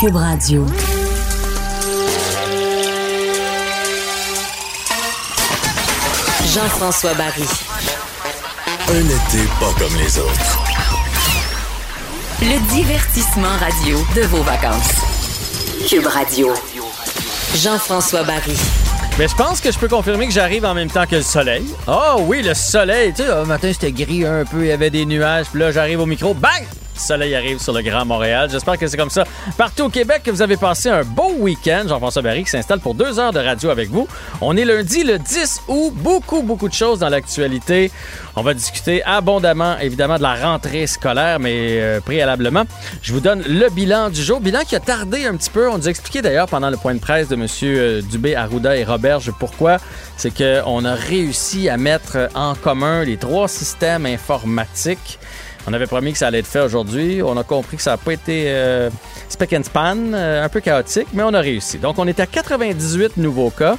Cube Radio. Jean-François Barry. Un été pas comme les autres. Le divertissement radio de vos vacances. Cube Radio. Jean-François Barry. Mais je pense que je peux confirmer que j'arrive en même temps que le soleil. Oh oui, le soleil. Tu sais, le matin, c'était gris un peu, il y avait des nuages. Puis là, j'arrive au micro, bang! Le soleil arrive sur le Grand Montréal. J'espère que c'est comme ça partout au Québec, que vous avez passé un beau week-end. Jean-François Barry qui s'installe pour deux heures de radio avec vous. On est lundi, le 10 août. Beaucoup, beaucoup de choses dans l'actualité. On va discuter abondamment, évidemment, de la rentrée scolaire, mais euh, préalablement, je vous donne le bilan du jour. Bilan qui a tardé un petit peu. On nous a expliqué d'ailleurs pendant le point de presse de M. euh, Dubé, Arruda et Roberge pourquoi. C'est qu'on a réussi à mettre en commun les trois systèmes informatiques. On avait promis que ça allait être fait aujourd'hui. On a compris que ça n'a pas été euh, speck and span, euh, un peu chaotique, mais on a réussi. Donc, on est à 98 nouveaux cas.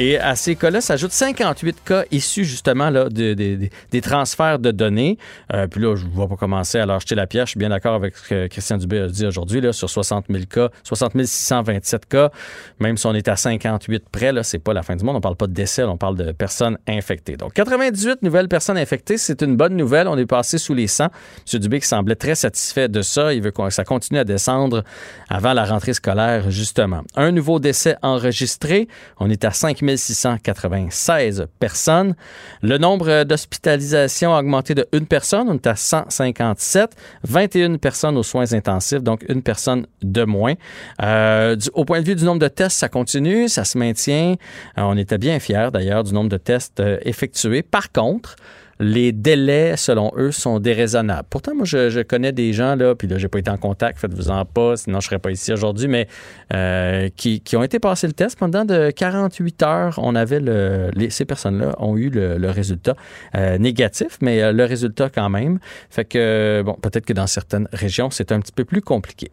Et à ces cas-là s'ajoutent 58 cas issus justement là, de- de- de- des transferts de données. Euh, puis là, je ne vais pas commencer à leur jeter la pierre. Je suis bien d'accord avec ce que Christian Dubé a dit aujourd'hui. Là, sur 60 000 cas, 60 627 cas, même si on est à 58 près, là, c'est pas la fin du monde. On parle pas de décès, on parle de personnes infectées. Donc, 98 nouvelles personnes infectées, c'est une bonne nouvelle. On est passé sous les 100. M. Dubé qui semblait très satisfait de ça. Il veut que ça continue à descendre avant la rentrée scolaire, justement. Un nouveau décès enregistré. On est à 5 696 personnes. Le nombre d'hospitalisations a augmenté de une personne. On est à 157. 21 personnes aux soins intensifs, donc une personne de moins. Euh, au point de vue du nombre de tests, ça continue, ça se maintient. Euh, on était bien fiers d'ailleurs du nombre de tests euh, effectués. Par contre, les délais, selon eux, sont déraisonnables. Pourtant, moi, je, connais des gens, là, puis là, j'ai pas été en contact, faites-vous-en pas, sinon je serais pas ici aujourd'hui, mais euh, qui, ont été passés le test pendant de 48 heures. On avait le, les- ces personnes-là ont eu le, le résultat euh, négatif, mais euh, le résultat quand même. Fait que, bon, peut-être que dans certaines régions, c'est un petit peu plus compliqué.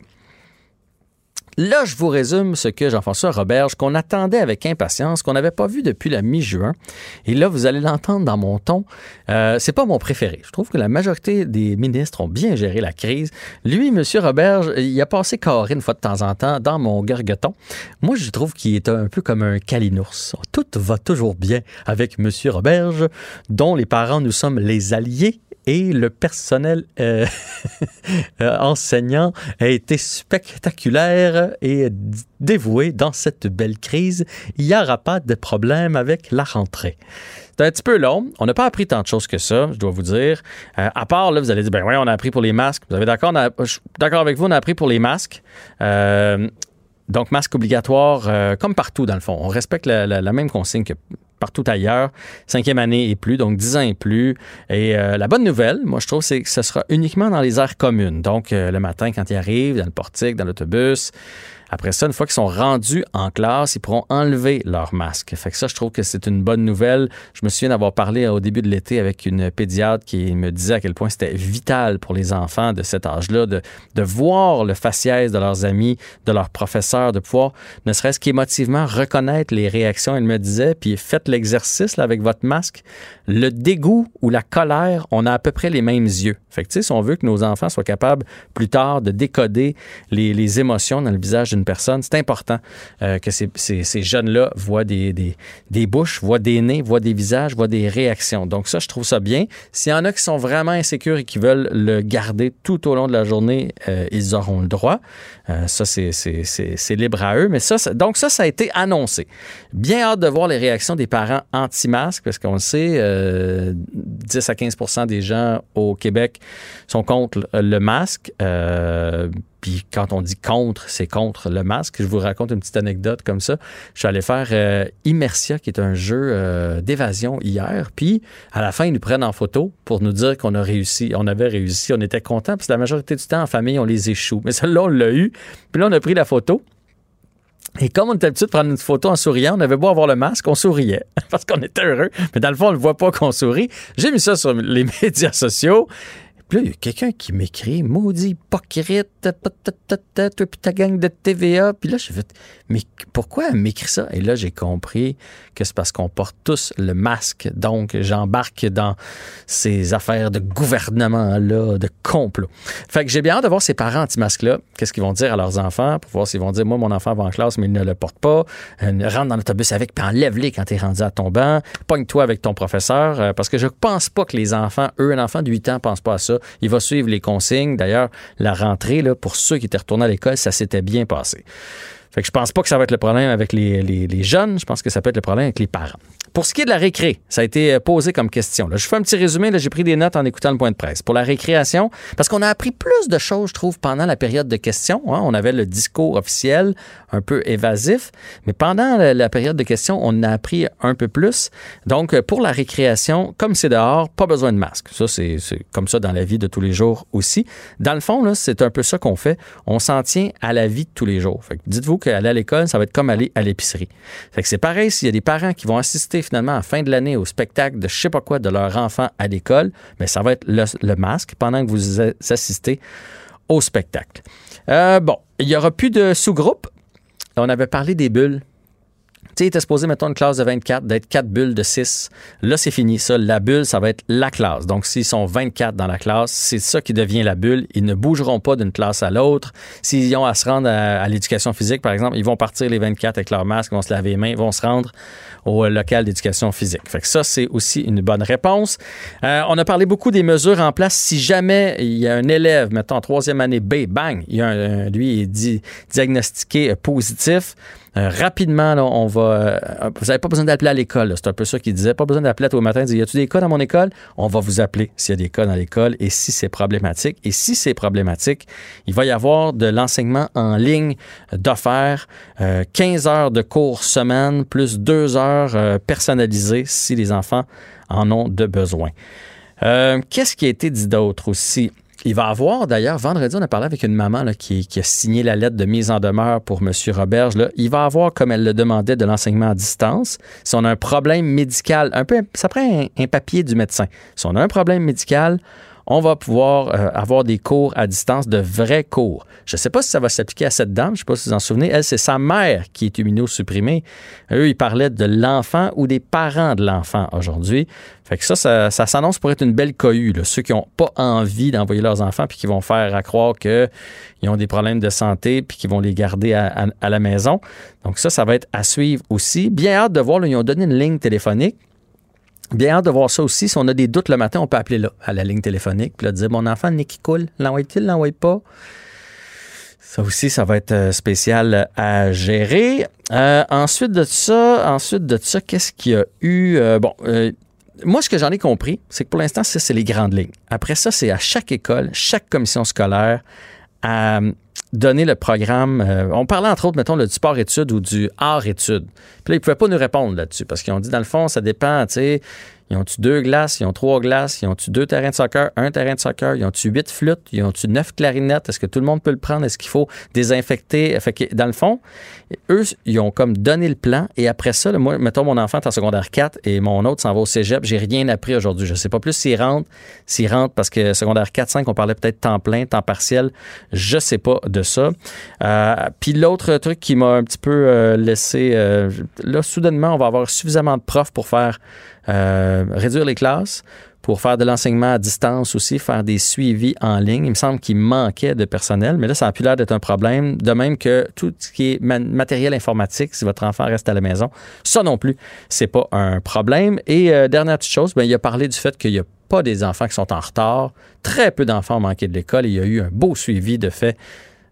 Là, je vous résume ce que Jean-François Roberge, qu'on attendait avec impatience, qu'on n'avait pas vu depuis la mi-juin. Et là, vous allez l'entendre dans mon ton. Euh, c'est pas mon préféré. Je trouve que la majorité des ministres ont bien géré la crise. Lui, M. Roberge, il a passé carré une fois de temps en temps dans mon gargoton. Moi, je trouve qu'il est un peu comme un calinours. Tout va toujours bien avec M. Roberge, dont les parents, nous sommes les alliés et le personnel euh, euh, enseignant a été spectaculaire et dévoué dans cette belle crise. Il n'y aura pas de problème avec la rentrée. C'est un petit peu long. On n'a pas appris tant de choses que ça, je dois vous dire. Euh, à part, là, vous allez dire, ben oui, on a appris pour les masques. Vous avez d'accord? d'accord avec vous, on a appris pour les masques. Donc, masque obligatoire, comme partout, dans le fond. On respecte la même consigne que partout ailleurs. Cinquième année et plus, donc 10 ans et plus. Et euh, la bonne nouvelle, moi, je trouve, c'est que ce sera uniquement dans les aires communes. Donc, euh, le matin, quand ils arrivent, dans le portique, dans l'autobus. Après ça, une fois qu'ils sont rendus en classe, ils pourront enlever leur masque. Fait que ça, je trouve que c'est une bonne nouvelle. Je me souviens d'avoir parlé au début de l'été avec une pédiatre qui me disait à quel point c'était vital pour les enfants de cet âge-là de, de voir le faciès de leurs amis, de leurs professeurs, de pouvoir, ne serait-ce qu'émotivement, reconnaître les réactions. Elle me disait, puis faites l'exercice avec votre masque. Le dégoût ou la colère, on a à peu près les mêmes yeux. Si on veut que nos enfants soient capables plus tard de décoder les, émotions dans le visage d'une personne, c'est important euh, que ces, jeunes-là voient des, bouches, voient des nez, voient des visages, voient des réactions. Donc ça, je trouve ça bien. S'il y en a qui sont vraiment insécures et qui veulent le garder tout au long de la journée, euh, ils auront le droit. Euh, ça, c'est- libre à eux. Mais ça, ça- donc ça, ça a été annoncé. Bien hâte de voir les réactions des parents anti-masques, parce qu'on le sait, euh, 10 à 15% des gens au Québec sont contre le masque. Euh, puis quand on dit contre, c'est contre le masque. Je vous raconte une petite anecdote comme ça. Je suis allé faire euh, Immersia, qui est un jeu euh, d'évasion hier. Puis à la fin, ils nous prennent en photo pour nous dire qu'on a réussi. On avait réussi. On était contents. Puis la majorité du temps, en famille, on les échoue. Mais celle-là, on l'a eu. Puis là, on a pris la photo. Et comme on était habitué de prendre une photo en souriant, on avait beau avoir le masque, on souriait parce qu'on était heureux. Mais dans le fond, on ne voit pas qu'on sourit. J'ai mis ça sur les médias sociaux. Puis là, il y a quelqu'un qui m'écrit, maudit hypocrite, toi puis ta gang de TVA. Puis là, je fait, mais pourquoi elle m'écrit ça? Et là, j'ai compris que c'est parce qu'on porte tous le masque. Donc, j'embarque dans ces affaires de gouvernement-là, de complot. Fait que j'ai bien hâte de voir ces parents anti-masques-là. Qu'est-ce qu'ils vont dire à leurs enfants pour voir s'ils vont dire, moi, mon enfant va en classe, mais il ne le porte pas. Euh, rentre dans l'autobus avec, puis enlève-les quand t'es rendu à ton banc. Pogne-toi avec ton professeur. Euh, parce que je pense pas que les enfants, eux, un enfant de 8 ans, pense pas à ça. Il va suivre les consignes. D'ailleurs, la rentrée, là, pour ceux qui étaient retournés à l'école, ça s'était bien passé. Fait que je pense pas que ça va être le problème avec les, les, jeunes, je pense que ça peut être le problème avec les parents. Pour ce qui est de la récré, ça a été euh, posé comme question. Là, je fais un petit résumé, j'ai pris des notes en écoutant le point de presse. Pour la récréation, parce qu'on a appris plus de choses, je trouve, pendant la période de questions. Hein. On avait le discours officiel, un peu évasif, mais pendant la, période de questions, on a appris un peu plus. Donc, euh, pour la récréation, comme c'est dehors, pas besoin de masque. Ça, c'est comme ça dans la vie de tous les jours aussi. Dans le fond, c'est un peu ça qu'on fait. On s'en tient à la vie de tous les jours. dites-vous aller à l'école, ça va être comme aller à l'épicerie. Fait que c'est pareil s'il y a des parents qui vont assister finalement la fin de l'année au spectacle de je sais pas quoi de leur enfant à l'école, mais ça va être le, masque pendant que vous assistez au spectacle. Euh, bon, il n'y aura plus de sous-groupe. On avait parlé des bulles tu sais, il était supposé, mettons, une classe de 24, d'être 4 bulles de 6. Là, c'est fini. Ça, la bulle, ça va être la classe. Donc, s'ils sont 24 dans la classe, c'est ça qui devient la bulle. Ils ne bougeront pas d'une classe à l'autre. S'ils ont à se rendre à, l'éducation physique, par exemple, ils vont partir les 24 avec leur masque, vont se laver les mains, vont se rendre au local d'éducation physique. Fait que ça, c'est aussi une bonne réponse. Euh, on a parlé beaucoup des mesures en place. Si jamais il y a un élève, mettons, en troisième année B, bang, il y a un, lui, est dit, diagnostiqué positif, euh, rapidement, on va. Euh, vous n'avez pas besoin d'appeler à l'école. C'est un peu ça qu'il disait. Pas besoin d'appeler tous les matins. Il Y a-tu des cas dans mon école? On va vous appeler s'il y a des cas dans l'école et si c'est problématique. Et si c'est problématique, il va y avoir de l'enseignement en ligne d'offert, 15 euh, heures de cours semaine, plus 2 heures personnalisées si les enfants en ont de besoin. Qu'est-ce qui a été dit d'autre aussi? Il va avoir, d'ailleurs, vendredi, on a parlé avec une maman qui, a signé la lettre de mise en demeure pour M. Roberge. Là. Il va avoir, comme elle le demandait, de l'enseignement à distance. Si on a un problème médical, un peu, ça prend un papier du médecin. Si on a un problème médical, on va pouvoir euh, avoir des cours à distance, de vrais cours. Je ne sais pas si ça va s'appliquer à cette dame, je ne sais pas si vous en souvenez. Elle, c'est sa mère qui est immunosupprimée. Eux, ils parlaient de l'enfant ou des parents de l'enfant aujourd'hui. Fait que ça, ça, s'annonce pour être une belle cohue. Ceux qui n'ont pas envie d'envoyer leurs enfants puis qui vont faire à croire qu'ils ont des problèmes de santé puis qui vont les garder à, la maison. Donc ça, ça va être à suivre aussi. Bien hâte de voir, ils ont donné une ligne téléphonique. Bien hâte de voir ça aussi. Si on a des doutes le matin, on peut appeler là, à la ligne téléphonique, puis là, dire Mon enfant, nez qui coule, l'envoie-t-il, l'envoie pas? Ça aussi, ça va être euh, spécial à gérer. Euh, ensuite de ça, ensuite de ça, qu'est-ce qu'il y a eu? Euh, Bon, moi, ce que j'en ai compris, c'est que pour l'instant, ça, c'est les grandes lignes. Après ça, c'est à chaque école, chaque commission scolaire, à donner le programme. on parlait entre autres, mettons, du sport-études ou du art-études. Puis là, ils ne pouvaient pas nous répondre là-dessus parce qu'ils ont dit, dans le fond, ça dépend, tu sais, ils ont-tu deux glaces? Ils ont trois glaces? Ils ont-tu deux terrains de soccer? Un terrain de soccer? Ils ont-tu huit flûtes? Ils ont-tu neuf clarinettes? Est-ce que tout le monde peut le prendre? Est-ce qu'il faut désinfecter? Fait que, dans le fond, eux, ils ont comme donné le plan. Et après ça, moi, mettons, mon enfant est en secondaire 4 et mon autre s'en va au cégep. J'ai rien appris aujourd'hui. Je sais pas plus s'il rentre, s'il rentre parce que secondaire 4, 5, on parlait peut-être temps plein, temps partiel. Je sais pas de ça. Euh, puis l'autre truc qui m'a un petit peu euh, laissé, euh, là, soudainement, on va avoir suffisamment de profs pour faire euh, réduire les classes pour faire de l'enseignement à distance aussi, faire des suivis en ligne. Il me semble qu'il manquait de personnel, mais là, ça a plus l'air d'être un problème. De même que tout ce qui est matériel informatique, si votre enfant reste à la maison, ça non plus, c'est pas un problème. Et euh, dernière petite chose, ben, il a parlé du fait qu'il n'y a pas des enfants qui sont en retard. Très peu d'enfants ont manqué de l'école. Il y a eu un beau suivi de fait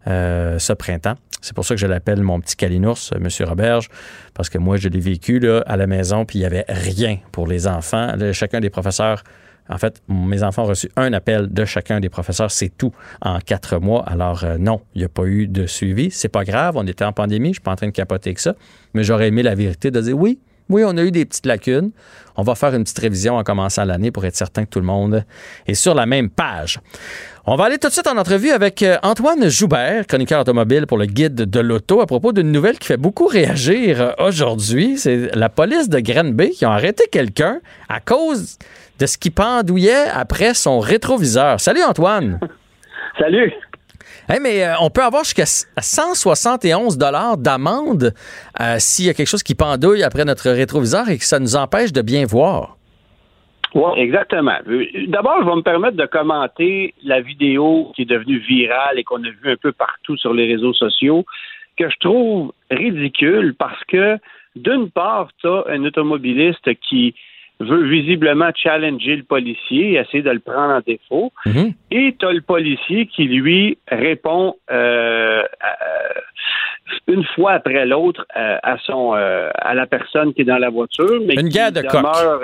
euh, ce printemps. C'est pour ça que je l'appelle mon petit calinours, euh, M. Roberge, parce que moi, je l'ai vécu à la maison, puis il n'y avait rien pour les enfants. chacun des professeurs en fait, mes enfants ont reçu un appel de chacun des professeurs, c'est tout, en quatre mois. Alors euh, non, il n'y a pas eu de suivi. C'est pas grave, on était en pandémie, je suis pas en train de capoter que ça, mais j'aurais aimé la vérité de dire oui, Oui, on a eu des petites lacunes. On va faire une petite révision en commençant l'année pour être certain que tout le monde est sur la même page. On va aller tout de suite en entrevue avec euh, Antoine Joubert, chroniqueur automobile pour le guide de l'auto, à propos d'une nouvelle qui fait beaucoup réagir euh, aujourd'hui. C'est la police de Granby qui a arrêté quelqu'un à cause de ce qui pendouillait après son rétroviseur. Salut Antoine. Salut. Hey, mais euh, on peut avoir jusqu'à 171 dollars d'amende s'il y a quelque chose qui pendouille après notre rétroviseur et que ça nous empêche de bien voir. Oui, exactement. D'abord, je vais me permettre de commenter la vidéo qui est devenue virale et qu'on a vue un peu partout sur les réseaux sociaux, que je trouve ridicule parce que, d'une part, tu as un automobiliste qui veut visiblement challenger le policier, essayer de le prendre en défaut, mm-hmm. et tu as le policier qui, lui, répond euh, une fois après l'autre euh, à son euh, à la personne qui est dans la voiture, mais une qui demeure,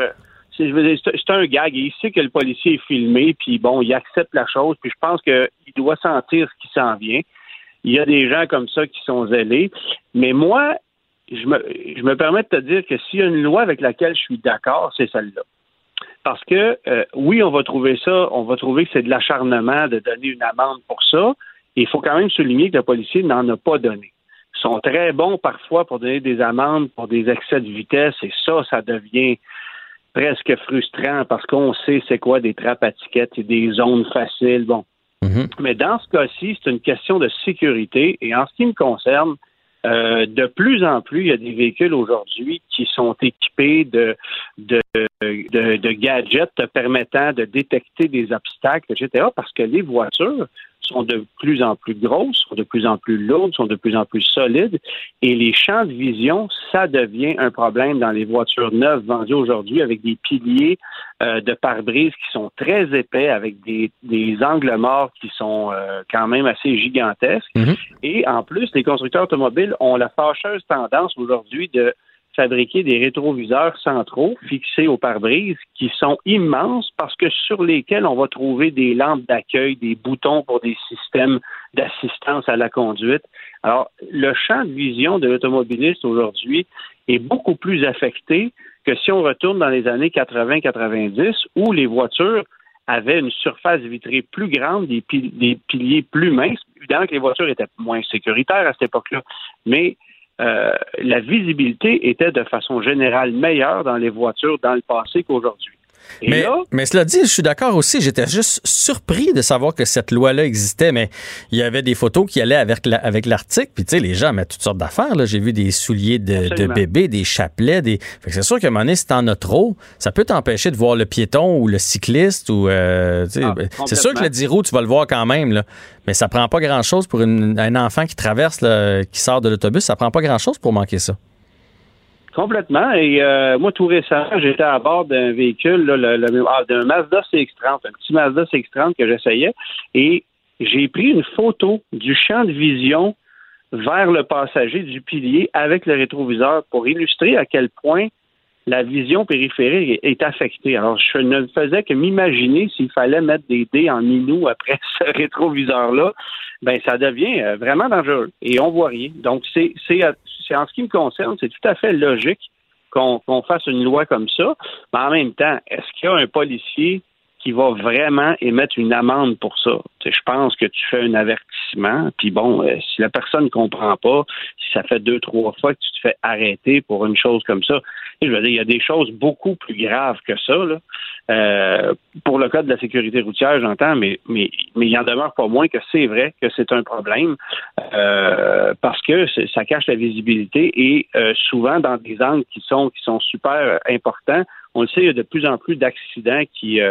c'est un gag. Il sait que le policier est filmé, puis bon, il accepte la chose, puis je pense qu'il doit sentir ce qui s'en vient. Il y a des gens comme ça qui sont zélés. Mais moi, je me, je me permets de te dire que s'il y a une loi avec laquelle je suis d'accord, c'est celle-là. Parce que euh, oui, on va trouver ça, on va trouver que c'est de l'acharnement de donner une amende pour ça. il faut quand même souligner que le policier n'en a pas donné. Ils sont très bons parfois pour donner des amendes pour des excès de vitesse, et ça, ça devient presque frustrant parce qu'on sait c'est quoi des trappes à tickets et des zones faciles. Bon. Mm-hmm. Mais dans ce cas-ci, c'est une question de sécurité. Et en ce qui me concerne, euh, de plus en plus, il y a des véhicules aujourd'hui qui sont équipés de, de, de, de, gadgets permettant de détecter des obstacles, etc. Parce que les voitures sont de plus en plus grosses, sont de plus en plus lourdes, sont de plus en plus solides. Et les champs de vision, ça devient un problème dans les voitures neuves vendues aujourd'hui avec des piliers euh, de pare-brise qui sont très épais, avec des, des angles morts qui sont euh, quand même assez gigantesques. Mm-hmm. Et en plus, les constructeurs automobiles ont la fâcheuse tendance aujourd'hui de fabriquer des rétroviseurs centraux fixés au pare-brise qui sont immenses parce que sur lesquels on va trouver des lampes d'accueil, des boutons pour des systèmes d'assistance à la conduite. Alors, le champ de vision de l'automobiliste aujourd'hui est beaucoup plus affecté que si on retourne dans les années 80-90 où les voitures avaient une surface vitrée plus grande, des, piliers plus minces. Évidemment que les voitures étaient moins sécuritaires à cette époque-là, mais euh, la visibilité était de façon générale meilleure dans les voitures dans le passé qu'aujourd'hui. Mais, mais, cela dit, je suis d'accord aussi. J'étais juste surpris de savoir que cette loi-là existait, mais il y avait des photos qui allaient avec avec l'article. Puis tu sais, les gens mettent toutes sortes d'affaires. J'ai vu des souliers de, de bébé, des chapelets. Des... c'est sûr qu'à un moment donné, si t'en as trop, ça peut t'empêcher de voir le piéton ou le cycliste. ou euh, ah, ben, C'est sûr que le 10 roues, tu vas le voir quand même. Là. Mais ça prend pas grand-chose pour un enfant qui traverse, qui sort de l'autobus. Ça prend pas grand-chose pour manquer ça. Complètement. Et euh, moi, tout récemment, j'étais à bord d'un véhicule, le, ah, d'un Mazda CX-30, un petit Mazda CX-30 que j'essayais, et j'ai pris une photo du champ de vision vers le passager du pilier avec le rétroviseur pour illustrer à quel point la vision périphérique est affectée. Alors, je ne faisais que m'imaginer s'il fallait mettre des dés en minou après ce rétroviseur-là, ben ça devient euh, vraiment dangereux et on voit rien. Donc, c'est, c'est, en ce qui me concerne, c'est tout à fait logique qu'on, qu'on fasse une loi comme ça. Mais en même temps, est-ce qu'il y a un policier qui va vraiment émettre une amende pour ça? je pense que tu fais un avertissement, puis bon, euh, si la personne ne comprend pas, si ça fait deux, trois fois que tu te fais arrêter pour une chose comme ça, je veux dire, il y a des choses beaucoup plus graves que ça. Là. Euh, pour le cas de la sécurité routière, j'entends, mais, mais, mais il en demeure pas moins que c'est vrai que c'est un problème euh, parce que ça cache la visibilité et souvent dans des angles qui sont, qui sont super importants. On le sait, il y a de plus en plus d'accidents qui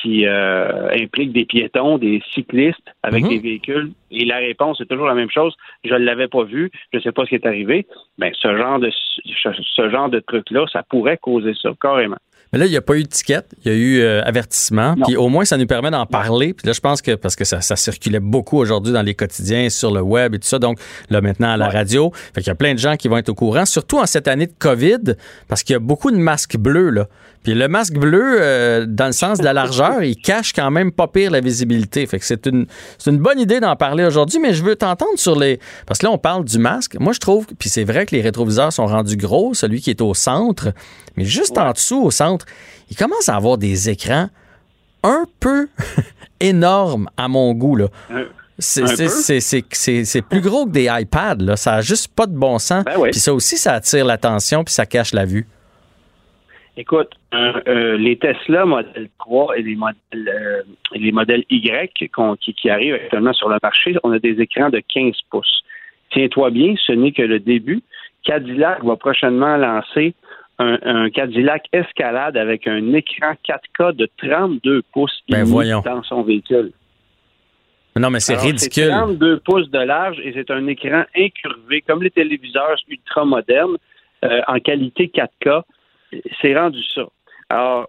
qui euh, implique des piétons, des cyclistes avec mhm. des véhicules. Et la réponse est toujours la même chose. Je ne l'avais pas vu, je ne sais pas ce qui est arrivé. Ben, ce genre de ce genre de truc-là, ça pourrait causer ça, carrément. Mais là, il n'y a pas eu de ticket, il y a eu euh, avertissement. Puis au moins, ça nous permet d'en parler. Puis là, je pense que, parce que ça, circulait beaucoup aujourd'hui dans les quotidiens, sur le web et tout ça, donc là, maintenant à la radio. Fait qu'il y a plein de gens qui vont être au courant, surtout en cette année de COVID, parce qu'il y a beaucoup de masques bleus, là. Puis le masque bleu, euh, dans le sens de la largeur, il cache quand même pas pire la visibilité. Fait que c'est une, c'est une bonne idée d'en parler aujourd'hui, mais je veux t'entendre sur les... Parce que là, on parle du masque. Moi, je trouve, puis c'est vrai que les rétroviseurs sont rendus gros, celui qui est au centre, mais juste en dessous, au centre, il commence à avoir des écrans un peu énormes à mon goût. Là. C'est plus gros que des iPads. Là. Ça n'a juste pas de bon sens. Ben puis ça aussi, ça attire l'attention puis ça cache la vue. Écoute, euh, les Tesla Model 3 et les modèles, euh, les modèles Y qui, qui, arrivent actuellement sur le marché, on a des écrans de 15 pouces. Tiens-toi bien, ce n'est que le début. Cadillac va prochainement lancer un, Cadillac Escalade avec un écran 4K de 32 pouces ben dans son véhicule. Non, mais c'est ridicule. 32 pouces de large et c'est un écran incurvé, comme les téléviseurs ultra modernes, euh, en qualité 4K c'est rendu ça. Alors,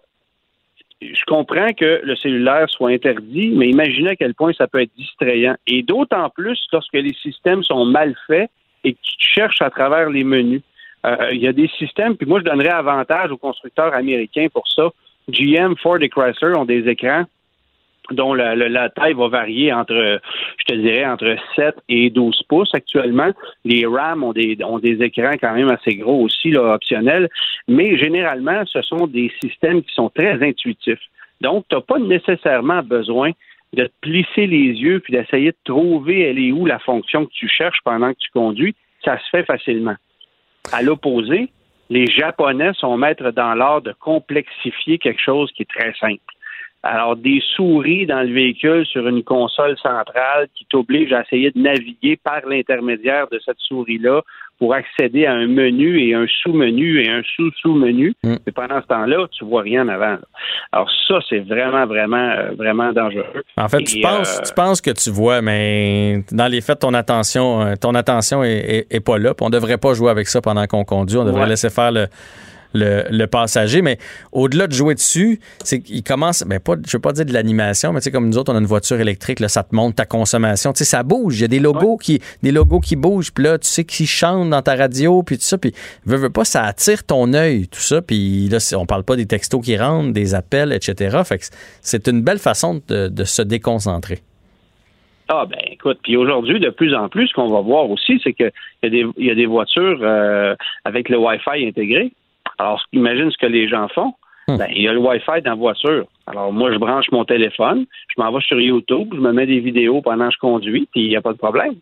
je comprends que le cellulaire soit interdit, mais imaginez à quel point ça peut être distrayant. Et d'autant plus lorsque les systèmes sont mal faits et que tu cherches à travers les menus. Euh, il y a des systèmes, puis moi, je donnerais avantage aux constructeurs américains pour ça. GM, Ford et Chrysler ont des écrans dont la, taille va varier entre, je te dirais, entre 7 et 12 pouces actuellement. Les RAM ont des, ont des écrans quand même assez gros aussi, là, optionnels, mais généralement, ce sont des systèmes qui sont très intuitifs. Donc, tu n'as pas nécessairement besoin de te plisser les yeux puis d'essayer de trouver elle est où la fonction que tu cherches pendant que tu conduis. Ça se fait facilement. À l'opposé, les Japonais sont maîtres dans l'art de complexifier quelque chose qui est très simple. Alors, des souris dans le véhicule sur une console centrale qui t'oblige à essayer de naviguer par l'intermédiaire de cette souris-là pour accéder à un menu et un sous-menu et un sous-sous-menu. Mm. Mais pendant ce temps-là, tu vois rien en avant. Alors ça, c'est vraiment, vraiment, euh, vraiment dangereux. En fait, tu, penses, euh, tu penses que tu vois, mais dans les faits, ton attention, euh, ton attention est, pas là. on devrait pas jouer avec ça pendant qu'on conduit. On devrait laisser faire le, le, passager. Mais au-delà de jouer dessus, c'est qu'il commence, ben pas, je veux pas dire de l'animation, mais tu sais, comme nous autres, on a une voiture électrique, là, ça te montre ta consommation. Tu sais, ça bouge. Il y a des logos qui, des logos qui bougent. Puis là, tu sais, qui chantent dans ta radio, puis tout ça. Puis, veux, veux pas, ça attire ton œil, tout ça. Puis là, on parle pas des textos qui rentrent, des appels, etc. Fait que c'est une belle façon de, se déconcentrer. Ah ben écoute, puis aujourd'hui, de plus en plus, ce qu'on va voir aussi, c'est qu'il y, y, a des voitures euh, avec le Wi-Fi intégré. Alors, imagine ce que les gens font. Hmm. Ben, il y a le Wi-Fi dans la voiture. Alors, moi, je branche mon téléphone, je m'en vais sur YouTube, je me mets des vidéos pendant que je conduis, puis il n'y a pas de problème.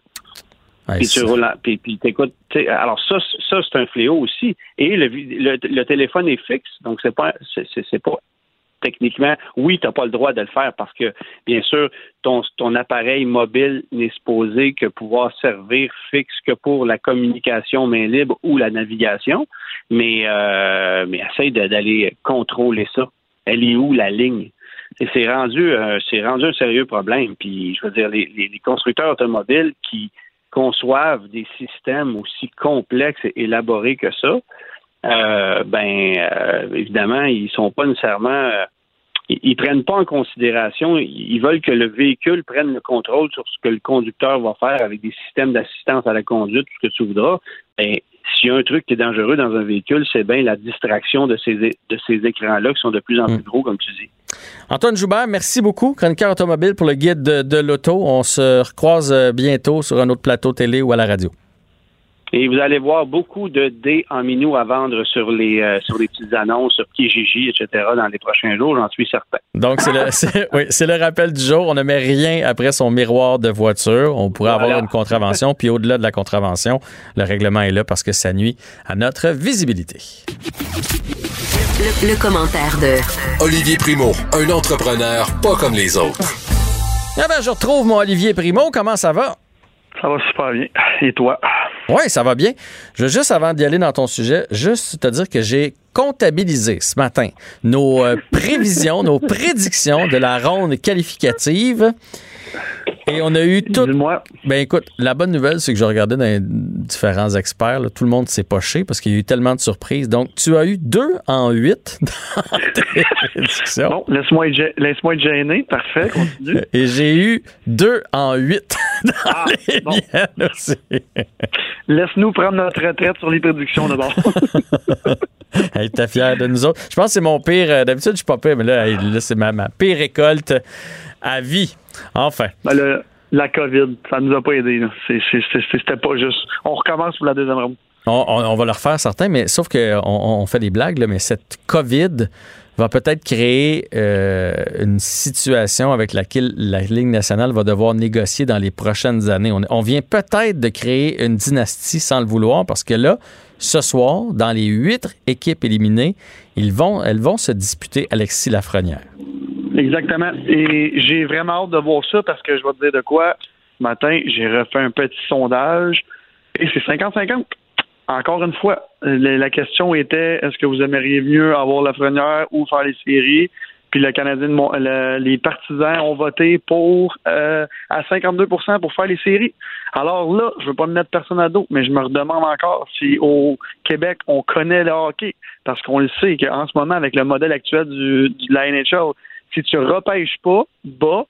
puis tu roules, puis, puis t'écoutes. Alors ça, ça c'est un fléau aussi. Et le, le, téléphone est fixe, donc c'est pas, c'est pas techniquement, oui, tu n'as pas le droit de le faire parce que, bien sûr, ton, ton appareil mobile n'est supposé que pouvoir servir fixe que pour la communication main libre ou la navigation, mais, euh, mais essaye d'aller contrôler ça. Elle est où la ligne? Et c'est rendu, euh, rendu un sérieux problème. Puis, je veux dire, les, les constructeurs automobiles qui conçoivent des systèmes aussi complexes et élaborés que ça, euh, ben euh, évidemment, ils sont pas nécessairement euh, ils, prennent pas en considération, ils veulent que le véhicule prenne le contrôle sur ce que le conducteur va faire avec des systèmes d'assistance à la conduite, tout ce que tu voudras. Ben, s'il y a un truc qui est dangereux dans un véhicule, c'est bien la distraction de ces, de ces écrans-là qui sont de plus en plus hmm. gros, comme tu dis. Antoine Joubert, merci beaucoup, chroniqueur automobile pour le guide de, de l'auto. On se recroise bientôt sur un autre plateau télé ou à la radio. Et vous allez voir beaucoup de dés en minou à vendre sur les euh, sur les petites annonces, sur Kijiji, etc. dans les prochains jours, j'en suis certain. Donc, c'est le, oui, le rappel du jour. On ne met rien après son miroir de voiture. On pourrait avoir une contravention. Puis au-delà de la contravention, le règlement est là parce que ça nuit à notre visibilité. Le, commentaire de Olivier Primo, un entrepreneur pas comme les autres. Ah ben, je retrouve mon Olivier Primo. Comment ça va? Ça va super bien. Et toi? Oui, ça va bien. Je veux juste, avant d'y aller dans ton sujet, juste te dire que j'ai comptabilisé ce matin nos euh, prévisions, nos prédictions de la ronde qualificative. Et on a eu tout. Ben écoute, la bonne nouvelle, c'est que je regardais dans les différents experts, là, tout le monde s'est poché parce qu'il y a eu tellement de surprises. Donc, tu as eu deux en huit dans tes prédictions. Bon, laisse-moi être, gê- laisse-moi être gêné. Parfait, continue. Et j'ai eu deux en huit dans Ah, les bon. miennes aussi. Laisse-nous prendre notre retraite sur les prédictions d'abord. Hey, t'es fier de nous autres. Je pense que c'est mon pire. euh, D'habitude, je suis pas pire, mais là, hey, là, c'est ma, ma pire récolte à vie. Enfin. Ben, le- la COVID, ça nous a pas aidé. C'était pas juste. On recommence pour la deuxième ronde. On, on- on va le refaire certains, mais sauf qu'on on fait des blagues, là, mais cette COVID va peut-être créer euh, une situation avec laquelle la Ligue nationale va devoir négocier dans les prochaines années. On, vient peut-être de créer une dynastie sans le vouloir parce que là, ce soir, dans les huit équipes éliminées, ils vont, elles vont se disputer Alexis Lafrenière. Exactement. Et j'ai vraiment hâte de voir ça parce que je vais te dire de quoi. Ce matin, j'ai refait un petit sondage et c'est 50-50. Encore une fois, la question était est-ce que vous aimeriez mieux avoir la frenière ou faire les séries? Puis le Canadien, les partisans ont voté pour euh, à 52 pour faire les séries. Alors là, je veux pas me mettre personne à dos, mais je me redemande encore si au Québec on connaît le hockey, parce qu'on le sait qu'en ce moment avec le modèle actuel du, de la NHL, si tu repêches pas bas,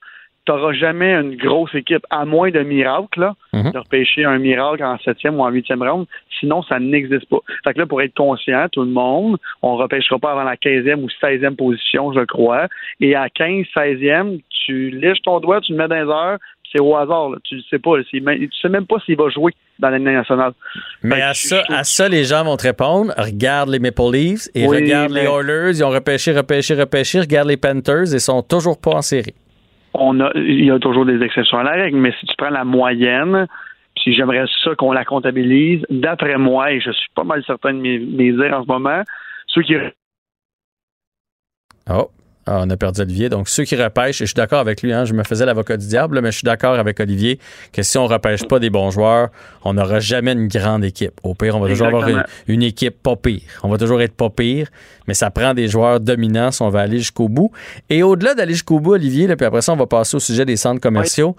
tu n'auras jamais une grosse équipe, à moins de miracle, là, Mhm. de repêcher un miracle en septième ou en huitième round. Sinon, ça n'existe pas. Fait que là, pour être conscient, tout le monde, on ne repêchera pas avant la 15e ou 16e position, je crois. Et à 15, 16e, tu lèches ton doigt, tu le mets dans les heures, c'est au hasard. là. Tu ne sais pas. Tu sais même pas s'il va jouer dans l'année nationale. Mais à ça, à ça, les gens vont te répondre. Regarde les Maple Leafs et Oui, regarde mais- les Oilers. Ils ont repêché, repêché, repêché. Regarde les Panthers et sont toujours pas en série. On a, il y a toujours des exceptions à la règle, mais si tu prends la moyenne, puis j'aimerais ça qu'on la comptabilise, d'après moi, et je suis pas mal certain de mes, mes en ce moment, ceux qui Oh, ah, on a perdu Olivier. Donc, ceux qui repêchent, et je suis d'accord avec lui, hein, je me faisais l'avocat du diable, mais je suis d'accord avec Olivier que si on repêche pas des bons joueurs, on n'aura jamais une grande équipe. Au pire, on va toujours avoir une, une équipe pas pire. On va toujours être pas pire, mais ça prend des joueurs dominants si on va aller jusqu'au bout. Et au-delà d'aller jusqu'au bout, Olivier, là, puis après ça, on va passer au sujet des centres commerciaux.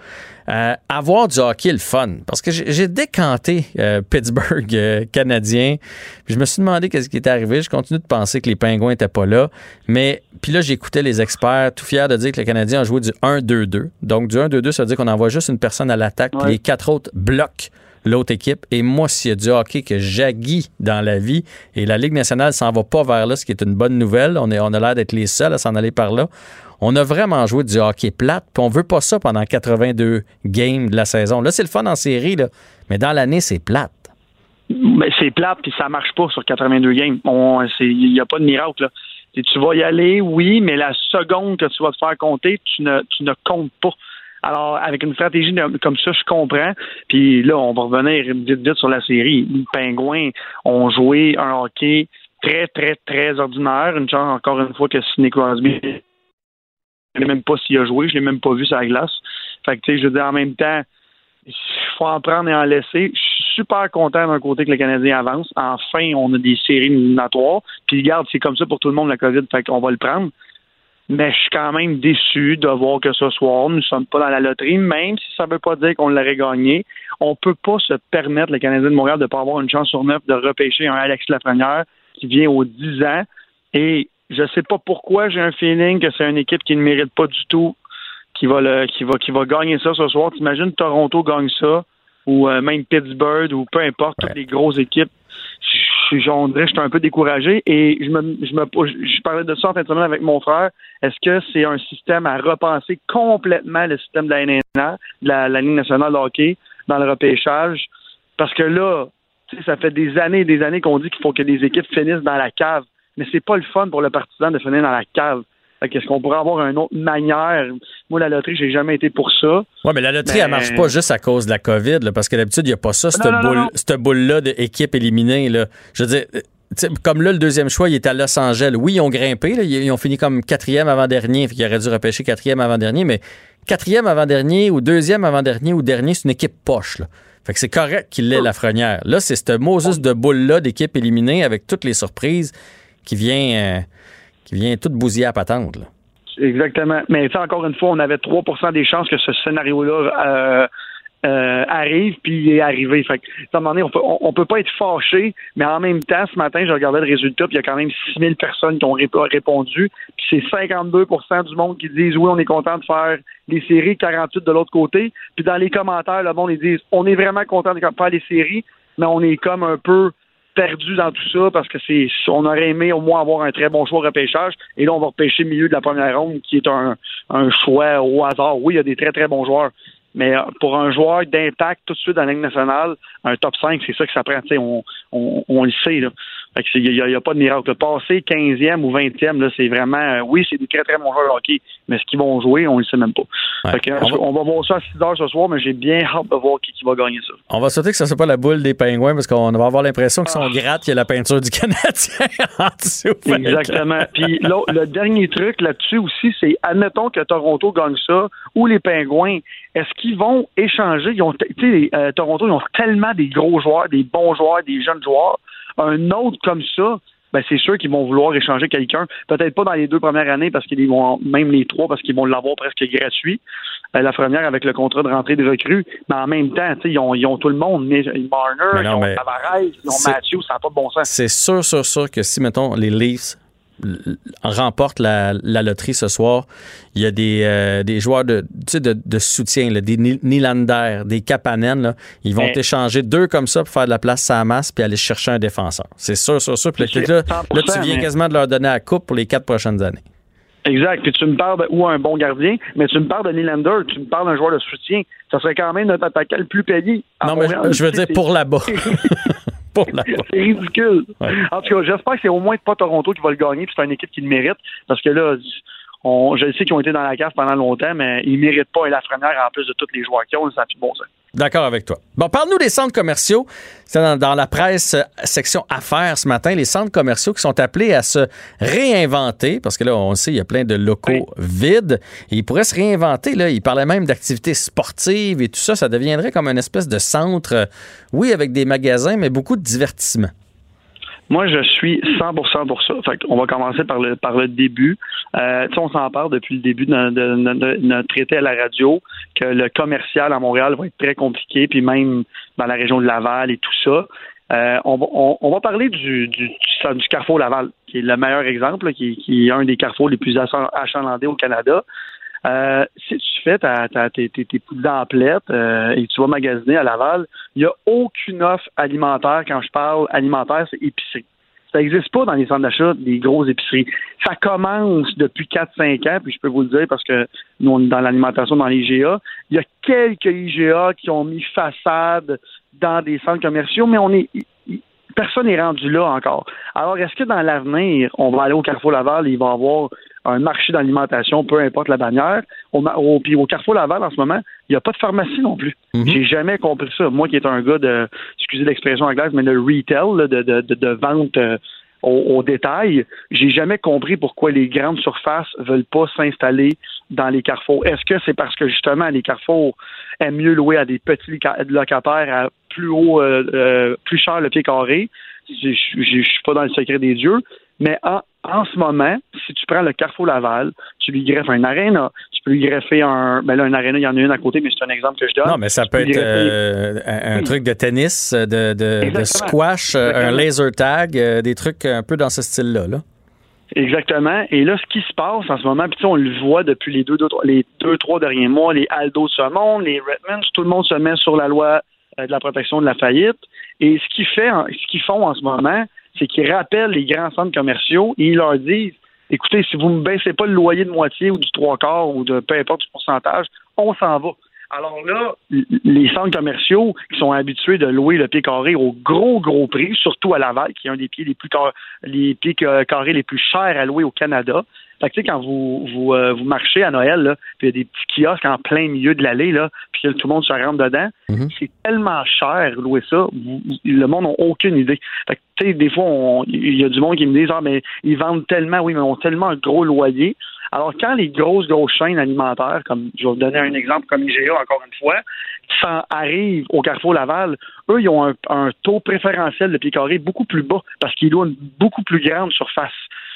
Euh, avoir du hockey, le fun. Parce que j'ai j'ai décanté euh, Pittsburgh euh, canadien. Puis je me suis demandé qu'est-ce qui était arrivé. Je continue de penser que les Pingouins n'étaient pas là. Mais puis là, j'écoutais les experts, tout fiers de dire que le Canadien a joué du 1-2-2. Donc, du 1-2-2, ça veut dire qu'on envoie juste une personne à l'attaque, puis Ouais. les quatre autres bloquent l'autre équipe. Et moi, s'il y a du hockey que j'aguis dans la vie, et la Ligue nationale s'en va pas vers là, ce qui est une bonne nouvelle, on, est, on a l'air d'être les seuls à s'en aller par là. On a vraiment joué du hockey plate, puis on veut pas ça pendant 82 games de la saison. Là, c'est le fun en série, là, mais dans l'année, c'est plate. Mais c'est plate, puis ça marche pas sur 82 games. Il n'y a pas de miracle. Là. Tu vas y aller, oui, mais la seconde que tu vas te faire compter, tu ne, tu ne comptes pas. Alors, avec une stratégie comme ça, je comprends. Puis là, on va revenir vite, vite sur la série. Les Pingouins ont joué un hockey très, très, très ordinaire. Une chance, encore une fois, que Sidney Crosby, je ne sais même pas s'il a joué. Je l'ai même pas vu sur la glace. Fait que, tu sais, je veux dire, en même temps, il faut en prendre et en laisser. Je super content d'un côté que le Canadien avance. Enfin, on a des séries éliminatoires. Puis regarde, c'est comme ça pour tout le monde la COVID, fait qu'on va le prendre. Mais je suis quand même déçu de voir que ce soir, nous ne sommes pas dans la loterie, même si ça ne veut pas dire qu'on l'aurait gagné. On ne peut pas se permettre, le Canadien de Montréal, de ne pas avoir une chance sur neuf de repêcher un Alex Lafrenière qui vient aux 10 ans. Et je ne sais pas pourquoi j'ai un feeling que c'est une équipe qui ne mérite pas du tout qui va qui va qui va gagner ça ce soir. T'imagines Toronto gagne ça ou euh, même Pittsburgh ou peu importe toutes les grosses équipes. Je suis j'en dirais, je suis un peu découragé et je me je me je parlais de ça en fin de semaine avec mon frère. Est-ce que c'est un système à repenser complètement le système de la NNA, de la, la Ligue nationale de hockey dans le repêchage? Parce que là, ça fait des années et des années qu'on dit qu'il faut que les équipes finissent dans la cave, mais c'est pas le fun pour le partisan de finir dans la cave. Est-ce qu'on pourrait avoir une autre manière? Moi, la loterie, j'ai jamais été pour ça. Oui, mais la loterie, Mais- elle marche pas juste à cause de la COVID, là, parce que d'habitude, il n'y a pas ça, cette boule, boule-là d'équipe éliminée. Là. Je veux dire, euh, comme là, le deuxième choix, il est à Los Angeles. Oui, ils ont grimpé, là, ils ils ont fini comme quatrième avant-dernier, fait qu'ils auraient dû repêcher quatrième avant-dernier, mais quatrième avant-dernier ou deuxième avant-dernier ou dernier, c'est une équipe poche. Là. Fait que c'est correct qu'il l'ait la frenière. Là, c'est cette Moses de boule-là d'équipe éliminée avec toutes les surprises qui vient, euh, qui vient toute bousiller à patente. Là. Exactement. Mais encore une fois, on avait 3% des chances que ce scénario-là euh, euh, arrive, puis il est arrivé. Fait que, à un moment donné, on peut, peut pas être fâché, mais en même temps, ce matin, je regardais le résultat, puis il y a quand même 6000 personnes qui ont répondu, puis c'est 52% du monde qui disent oui, on est content de faire les séries, 48 de l'autre côté. Puis dans les commentaires, le monde, ils disent on est vraiment content de faire les séries, mais on est comme un peu perdu dans tout ça parce que c'est on aurait aimé au moins avoir un très bon choix repêchage et là on va repêcher le milieu de la première ronde qui est un, un choix au hasard. Oui, il y a des très très bons joueurs, mais euh, pour un joueur d'impact tout de suite dans la Ligue nationale, un top 5, c'est ça que ça prend. On, on, on, le sait. Là. Il n'y a, pas de miracle. Passer 15e ou 20e, là, c'est vraiment euh, oui, c'est des très très bons joueurs de hockey, mais ce qu'ils vont jouer, on ne le sait même pas. on, va... voir ça à 6 heures ce soir, mais j'ai bien hâte de voir qui, va gagner ça. On va souhaiter que ce ne soit pas la boule des pingouins parce qu'on va avoir l'impression que si on gratte, il y a la peinture du Canadien en dessous. Exactement. Puis le dernier truc là-dessus aussi, c'est admettons que Toronto gagne ça ou les pingouins est-ce qu'ils vont échanger? Ils ont, euh, Toronto, ils ont tellement des gros joueurs, des bons joueurs, des jeunes joueurs. Un autre comme ça, ben c'est sûr qu'ils vont vouloir échanger quelqu'un. Peut-être pas dans les deux premières années parce qu'ils vont même les trois parce qu'ils vont l'avoir presque gratuit. Euh, la première avec le contrat de rentrée de recrues, mais en même temps, ils ont, ils ont tout le monde. Marner, ils ont Tavares, ils ont Matthew, ça n'a pas de bon sens. C'est sûr, sûr, sûr que si, mettons, les Leafs remporte la, loterie ce soir, il y a des, euh, des joueurs de, de, de soutien, des Nylander, des Kapanen, ils vont échanger deux comme ça pour faire de la place à la masse puis aller chercher un défenseur. C'est sûr, sûr, sûr. Puis là, tu viens quasiment de leur donner la coupe pour les quatre prochaines années. Exact. Puis tu me parles de, ou un bon gardien, mais tu me parles de Nylander, tu me parles d'un joueur de soutien. Ça serait quand même notre attaquant le plus payé. Non, mais je veux dire pour là-bas. c'est ridicule. En tout cas, j'espère que c'est au moins pas Toronto qui va le gagner, puis c'est une équipe qui le mérite, parce que là, je sais qu'ils ont été dans la cave pendant longtemps, mais ils ne méritent pas la première en plus de tous les joueurs qui ont, ça fait bon sens. D'accord avec toi. Bon, parle-nous des centres commerciaux. C'est dans, la presse euh, section affaires ce matin, les centres commerciaux qui sont appelés à se réinventer, parce que là, on sait, il y a plein de locaux vides. Et ils pourraient se réinventer. Là. Ils parlaient même d'activités sportives et tout ça. Ça deviendrait comme une espèce de centre, euh, oui, avec des magasins, mais beaucoup de divertissement. Moi, je suis 100% pour ça. Fait on va commencer par le par le début. Euh, on s'en parle depuis le début de, notre traité à la radio que le commercial à Montréal va être très compliqué, puis même dans la région de Laval et tout ça. Euh, on, va, parler du, du, du, Carrefour Laval, qui est le meilleur exemple, qui, qui, est un des carrefours les plus achalandés au Canada. Euh, si tu fais ta, tes, tes, tes d'emplettes euh, et tu vas magasiner à Laval, il n'y a aucune offre alimentaire. Quand je parle alimentaire, c'est épicerie. Ça n'existe pas dans les centres d'achat des grosses épiceries. Ça commence depuis 4-5 ans, puis je peux vous le dire parce que nous, on est dans l'alimentation, dans les IGA. Il y a quelques IGA qui ont mis façade dans des centres commerciaux, mais on est personne n'est rendu là encore. Alors, est-ce que dans l'avenir, on va aller au Carrefour Laval et il va y avoir un marché d'alimentation, peu importe la bannière. Au, au, puis au Carrefour Laval, en ce moment, il n'y a pas de pharmacie non plus. Mhm. J'ai jamais compris ça. Moi qui est un gars de, excusez l'expression anglaise, mais de retail, de, de, de, vente euh, au, détail, j'ai jamais compris pourquoi les grandes surfaces veulent pas s'installer dans les carrefours. Est-ce que c'est parce que justement les carrefours aiment mieux louer à des petits locataires à plus haut, euh, euh, plus cher le pied carré? Je ne suis pas dans le secret des dieux, mais en, en ce moment, si tu prends le Carrefour Laval, tu lui greffes un aréna, tu peux lui greffer un. Ben là, un aréna, il y en a une à côté, mais c'est un exemple que je donne. Non, mais ça peut être euh, un, truc de tennis, de, de, squash, euh, un laser tag, euh, des trucs un peu dans ce style-là. Là. Exactement. Et là, ce qui se passe en ce moment, puis on le voit depuis les deux, deux, les deux, trois derniers mois, les Aldo se montent, les Redmonds, tout le monde se met sur la loi de la protection de la faillite. Et ce ce qu'ils font en ce moment, c'est qu'ils rappellent les grands centres commerciaux et ils leur disent écoutez, si vous ne baissez pas le loyer de moitié ou du trois quarts ou de peu importe du pourcentage, on s'en va. Alors là, les centres commerciaux qui sont habitués de louer le pied carré au gros, gros prix, surtout à Laval, qui est un des pieds les plus les pieds carrés les plus chers à louer au Canada, fait que, tu sais, quand vous, vous, euh, vous marchez à Noël, là, puis il y a des petits kiosques en plein milieu de l'allée, là, puis tout le monde se rentre dedans, mhm. c'est tellement cher louer ça, le monde n'a aucune idée. Fait que, tu sais, des fois, il y a du monde qui me dit, ah, mais ils vendent tellement, oui, mais ils ont tellement un gros loyer. Alors, quand les grosses, grosses chaînes alimentaires, comme je vais vous donner un exemple comme IGA, encore une fois, ça arrive au Carrefour Laval, eux, ils ont un, taux préférentiel de pied carré beaucoup plus bas parce qu'ils louent une beaucoup plus grande surface.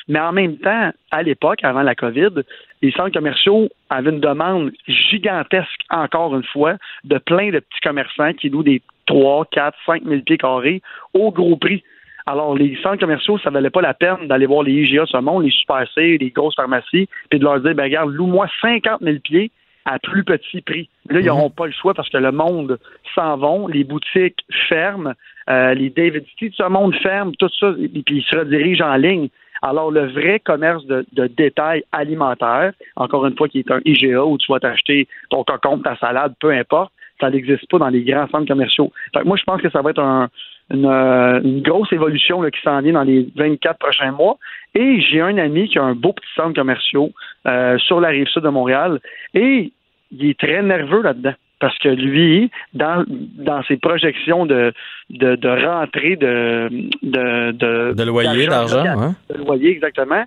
Mais en même temps, à l'époque, avant la COVID, les centres commerciaux avaient une demande gigantesque, encore une fois, de plein de petits commerçants qui louent des 3, 4, 5 000 pieds carrés au gros prix. Alors, les centres commerciaux, ça valait pas la peine d'aller voir les IGA ce monde, les Super C, les grosses pharmacies, puis de leur dire, ben regarde, loue-moi 50 000 pieds à plus petit prix. Là, ils n'auront pas le choix parce que le monde s'en vont, les boutiques ferment, euh, les David Street, ce monde ferme, tout ça, et puis ils se redirigent en ligne. Alors, le vrai commerce de, de détail alimentaire, encore une fois, qui est un IGA où tu vas t'acheter ton cocon, ta salade, peu importe, ça n'existe pas dans les grands centres commerciaux. Fait que moi, je pense que ça va être un, une, euh, une grosse évolution là, qui s'en vient dans les 24 prochains mois. Et j'ai un ami qui a un beau petit centre commercial euh, sur la rive sud de Montréal et il est très nerveux là-dedans. Parce que lui, dans, dans ses projections de, de, de rentrée de, de, de, De loyer, d'argent, hein? de loyer, exactement,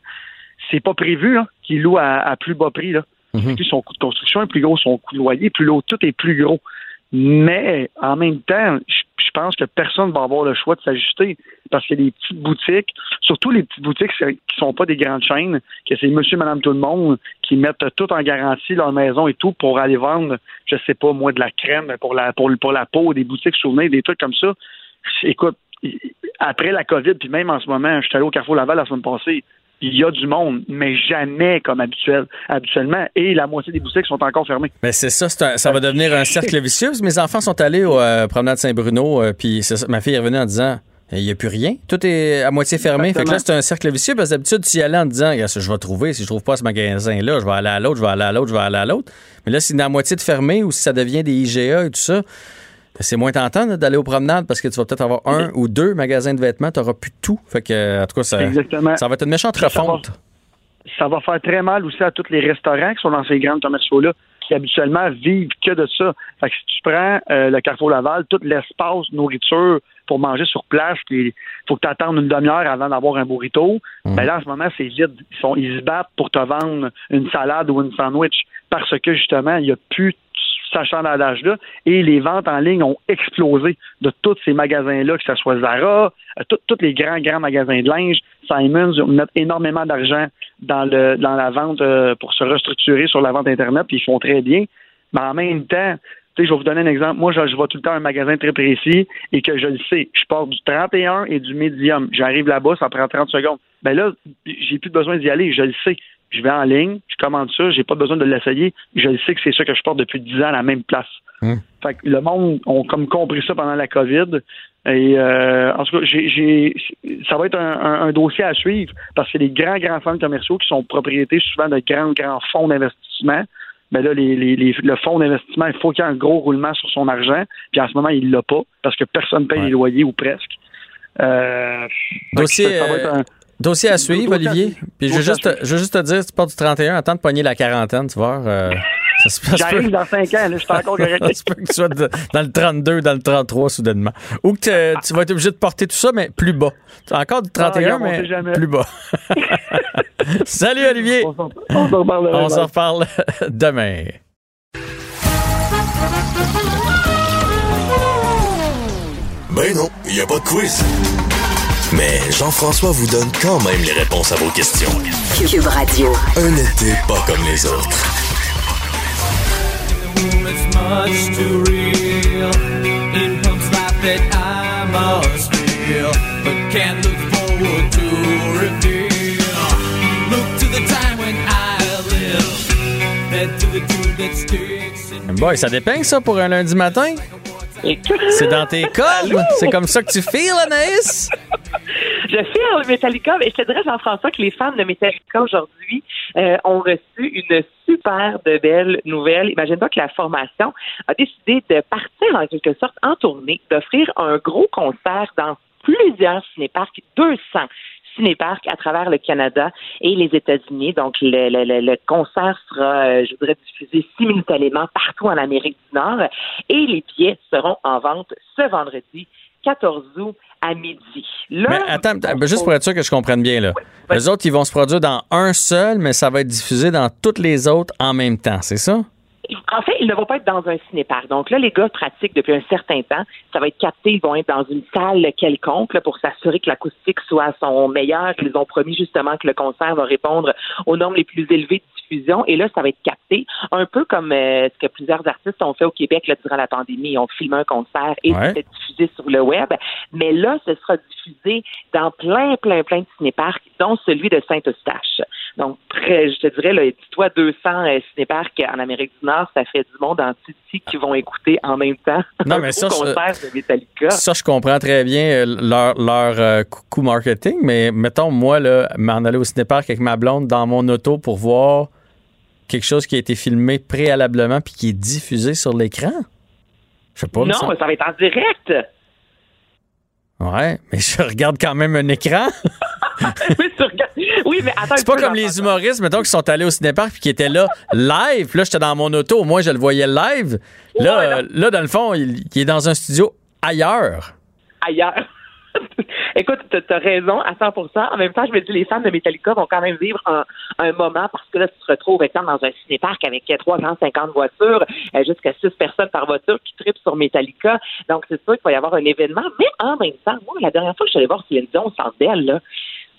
c'est pas prévu hein, qu'il loue à, à plus bas prix. Là. Mhm. Plus son coût de construction est plus gros, son coût de loyer, plus l'eau, tout est plus gros. Mais en même temps, je je pense que personne va avoir le choix de s'ajuster parce que les petites boutiques, surtout les petites boutiques qui sont pas des grandes chaînes, que c'est monsieur, madame, tout le monde qui mettent tout en garantie leur maison et tout pour aller vendre, je sais pas moi, de la crème pour la pour, pour la peau, des boutiques souvenirs, des trucs comme ça. Écoute, après la COVID, puis même en ce moment, je suis allé au Carrefour Laval la semaine passée, il y a du monde, mais jamais comme habituel, habituellement. Et la moitié des boutiques sont encore fermées. Mais c'est ça, un- ça va devenir un cercle vicieux. Mes enfants sont allés au euh, promenade Saint-Bruno, euh, puis ma fille est revenue en disant il n'y a plus rien. Tout est à moitié fermé. Fait que là, c'est un cercle vicieux parce que d'habitude, tu y allais en disant je vais trouver. Si je trouve pas ce magasin-là, je vais aller à l'autre, je vais aller à l'autre, je vais aller à l'autre. Mais là, si c'est à moitié de fermé ou si ça devient des IGA et tout ça, ben, c'est moins tentant d'aller aux promenades parce que tu vas peut-être avoir un ou deux magasins de vêtements, tu n'auras plus tout. Fait que, en tout cas, ça, Exactement. ça va être une méchante Ça va- refonte. ça va faire très mal aussi à tous les restaurants qui sont dans ces grandes commerciaux-là, qui habituellement vivent que de ça. Fait que si tu prends euh, le Carrefour Laval, tout l'espace nourriture pour manger sur place, il faut que tu attendes une demi-heure avant d'avoir un burrito. Ben là, en ce moment, c'est vide. Ils, sont, ils se battent pour te vendre une salade ou une sandwich parce que justement, il n'y a plus cet achalandage-là et les ventes en ligne ont explosé de tous ces magasins-là, que ce soit Zara, euh, tous les grands, grands magasins de linge. Simons ils mettent énormément d'argent dans dans la vente euh, pour se restructurer sur la vente Internet, puis ils font très bien. Mais en même temps, je vais vous donner un exemple. Moi, je, je vais tout le temps à un magasin très précis et que je le sais. Je pars du 31 et du médium. J'arrive là-bas, ça prend 30 secondes. Ben là, j'ai plus besoin d'y aller. Je le sais. Je vais en ligne, je commande ça, j'ai pas besoin de l'essayer. Je le sais que c'est ça que je porte depuis 10 ans à la même place. Hum. Fait que le monde ont comme compris ça pendant la COVID. Et euh, en tout cas, ça va être un, un- un dossier à suivre parce que les grands, grands centres commerciaux qui sont propriétés souvent de grands, grands fonds d'investissement, ben là, les, les- les- le fonds d'investissement, il faut qu'il y ait un gros roulement sur son argent. Puis en ce moment, il l'a pas parce que personne paye Ouais. les loyers ou presque. Euh, Dossier, ça, ça va être un- Dossier à suivre, Olivier. Puis je veux, juste, te- je veux juste te dire, si tu pars du 31, attends de pogner la quarantaine, tu vois. euh, ça se passe J'arrive dans 5 ans, là, je suis encore correct. Ça se peut que tu sois de- dans le 32, dans le 33 soudainement. Ou que te- tu vas être obligé de porter tout ça, mais plus bas. Encore du 31, Ah, regarde, on mais plus bas. Salut Olivier. On s'en reparlera. On s'en reparle demain. Ben non, il n'y a pas de quiz. Mais Jean-François vous donne quand même les réponses à vos questions. Cube Radio. Un été pas comme les autres. Boy, ça dépeigne ça pour un lundi matin. C'est dans tes cordes. C'est comme ça que tu feels, Anaïs? Je file le Metallica, mais je te dirais, Jean-François, que les fans de Metallica aujourd'hui euh, ont reçu une super de belle nouvelle. Imagine-toi que la formation a décidé de partir en quelque sorte en tournée, d'offrir un gros concert dans plusieurs cinéparcs, 200 cinéparcs à travers le Canada et les États-Unis. Donc, le, le- le- le concert sera, euh, je voudrais, diffusé simultanément partout en Amérique du Nord et les billets seront en vente ce vendredi 14 août à midi. Là, Mais attends, juste pour être sûr que je comprenne bien, là. Les autres, ils vont se produire dans un seul, mais ça va être diffusé dans toutes les autres en même temps, c'est ça? En fait, ils ne vont pas être dans un cinéparc. Donc là, les gars pratiquent depuis un certain temps. Ça va être capté. Ils vont être dans une salle quelconque là, pour s'assurer que l'acoustique soit à son meilleur. Ils ont promis justement que le concert va répondre aux normes les plus élevées de diffusion. Et là, ça va être capté un peu comme euh, ce que plusieurs artistes ont fait au Québec là, durant la pandémie. Ils ont filmé un concert et Ouais. c'était diffusé sur le web. Mais là, ce sera diffusé dans plein, plein, plein de cinéparcs, dont celui de Saint-Eustache. Donc, près, je te dirais, là, dis-toi 200 euh, cinéparcs en Amérique du Nord, ça fait du monde en Titi qui vont écouter en même temps Non, mais ça, je- de Metallica. Ça, je comprends très bien euh, leur, leur euh, cou- coup marketing, mais mettons, moi, là, m'en aller au cinépark avec ma blonde dans mon auto pour voir quelque chose qui a été filmé préalablement puis qui est diffusé sur l'écran? Je sais pas. non, semble- ça va être en direct. Ouais, mais je regarde quand même un écran. oui, tu regardes- oui, mais attends. C'est pas comme les humoristes, mettons, qui sont allés au cinépark puis qui étaient là live. Puis là, j'étais dans mon auto, au moins, je le voyais live. Là, Ouais, là dans le fond, il, il est dans un studio ailleurs. ailleurs. Écoute, t'as as raison à 100% En même temps, je me dis, les fans de Metallica vont quand même vivre un, moment parce que là, tu te retrouves exemple, dans un cinéparc avec 350 voitures, euh, jusqu'à 6 personnes par voiture qui tripent sur Metallica. Donc, c'est sûr qu'il va y avoir un événement. Mais en même temps, moi, la dernière fois que je suis allée voir Céline Dion au Centre Bell, là,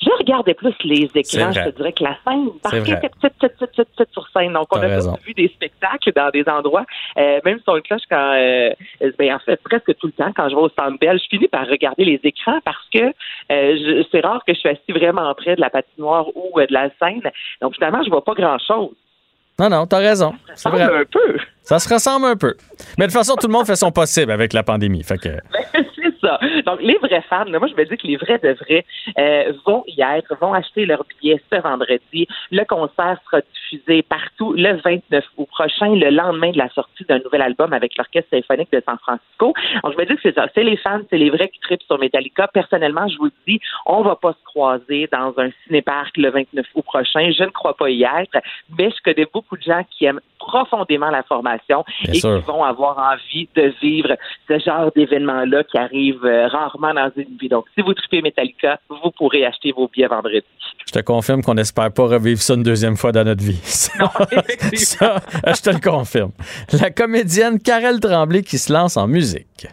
je regardais plus les écrans, je vrai. te dirais, que la scène, parce C'est qu'elle vrai. était petite, sur scène. Donc, on a tous vu des spectacles dans des endroits, euh, même sur le cloche, quand, euh, ben, en fait, presque tout le temps, quand je vais au Centre Bell, je finis par regarder les écrans parce que euh, c'est rare que je suis assis vraiment près de la patinoire ou euh, de la scène. Donc, finalement, je vois pas grand-chose. Non, non, t'as raison. Ça vrai. ressemble un peu. Ça se ressemble un peu. Mais de toute façon, tout le monde fait son possible avec la pandémie. Fait que. c'est ça. Donc, les vrais fans, moi, je me dis que les vrais de vrais euh, vont y être, vont acheter leurs billets ce vendredi. Le concert sera diffusé partout le 29 août prochain, le lendemain de la sortie d'un nouvel album avec l'Orchestre symphonique de San Francisco. Donc, je me dis que c'est ça. C'est les fans, c'est les vrais qui tripent sur Metallica. Personnellement, je vous dis, on va pas se croiser dans un cinéparc le 29 août prochain. Je ne crois pas y être, mais je connais beaucoup de gens qui aiment profondément la formation Bien et sûr. qui vont avoir envie de vivre ce genre d'événement-là qui arrive euh, rarement dans une vie. Donc, si vous tripez Metallica, vous pourrez acheter vos billets vendredi. Je te confirme qu'on n'espère pas revivre ça une deuxième fois dans notre vie. Ça, effectivement. ça, je te le confirme. La comédienne Karel Tremblay qui se lance en musique.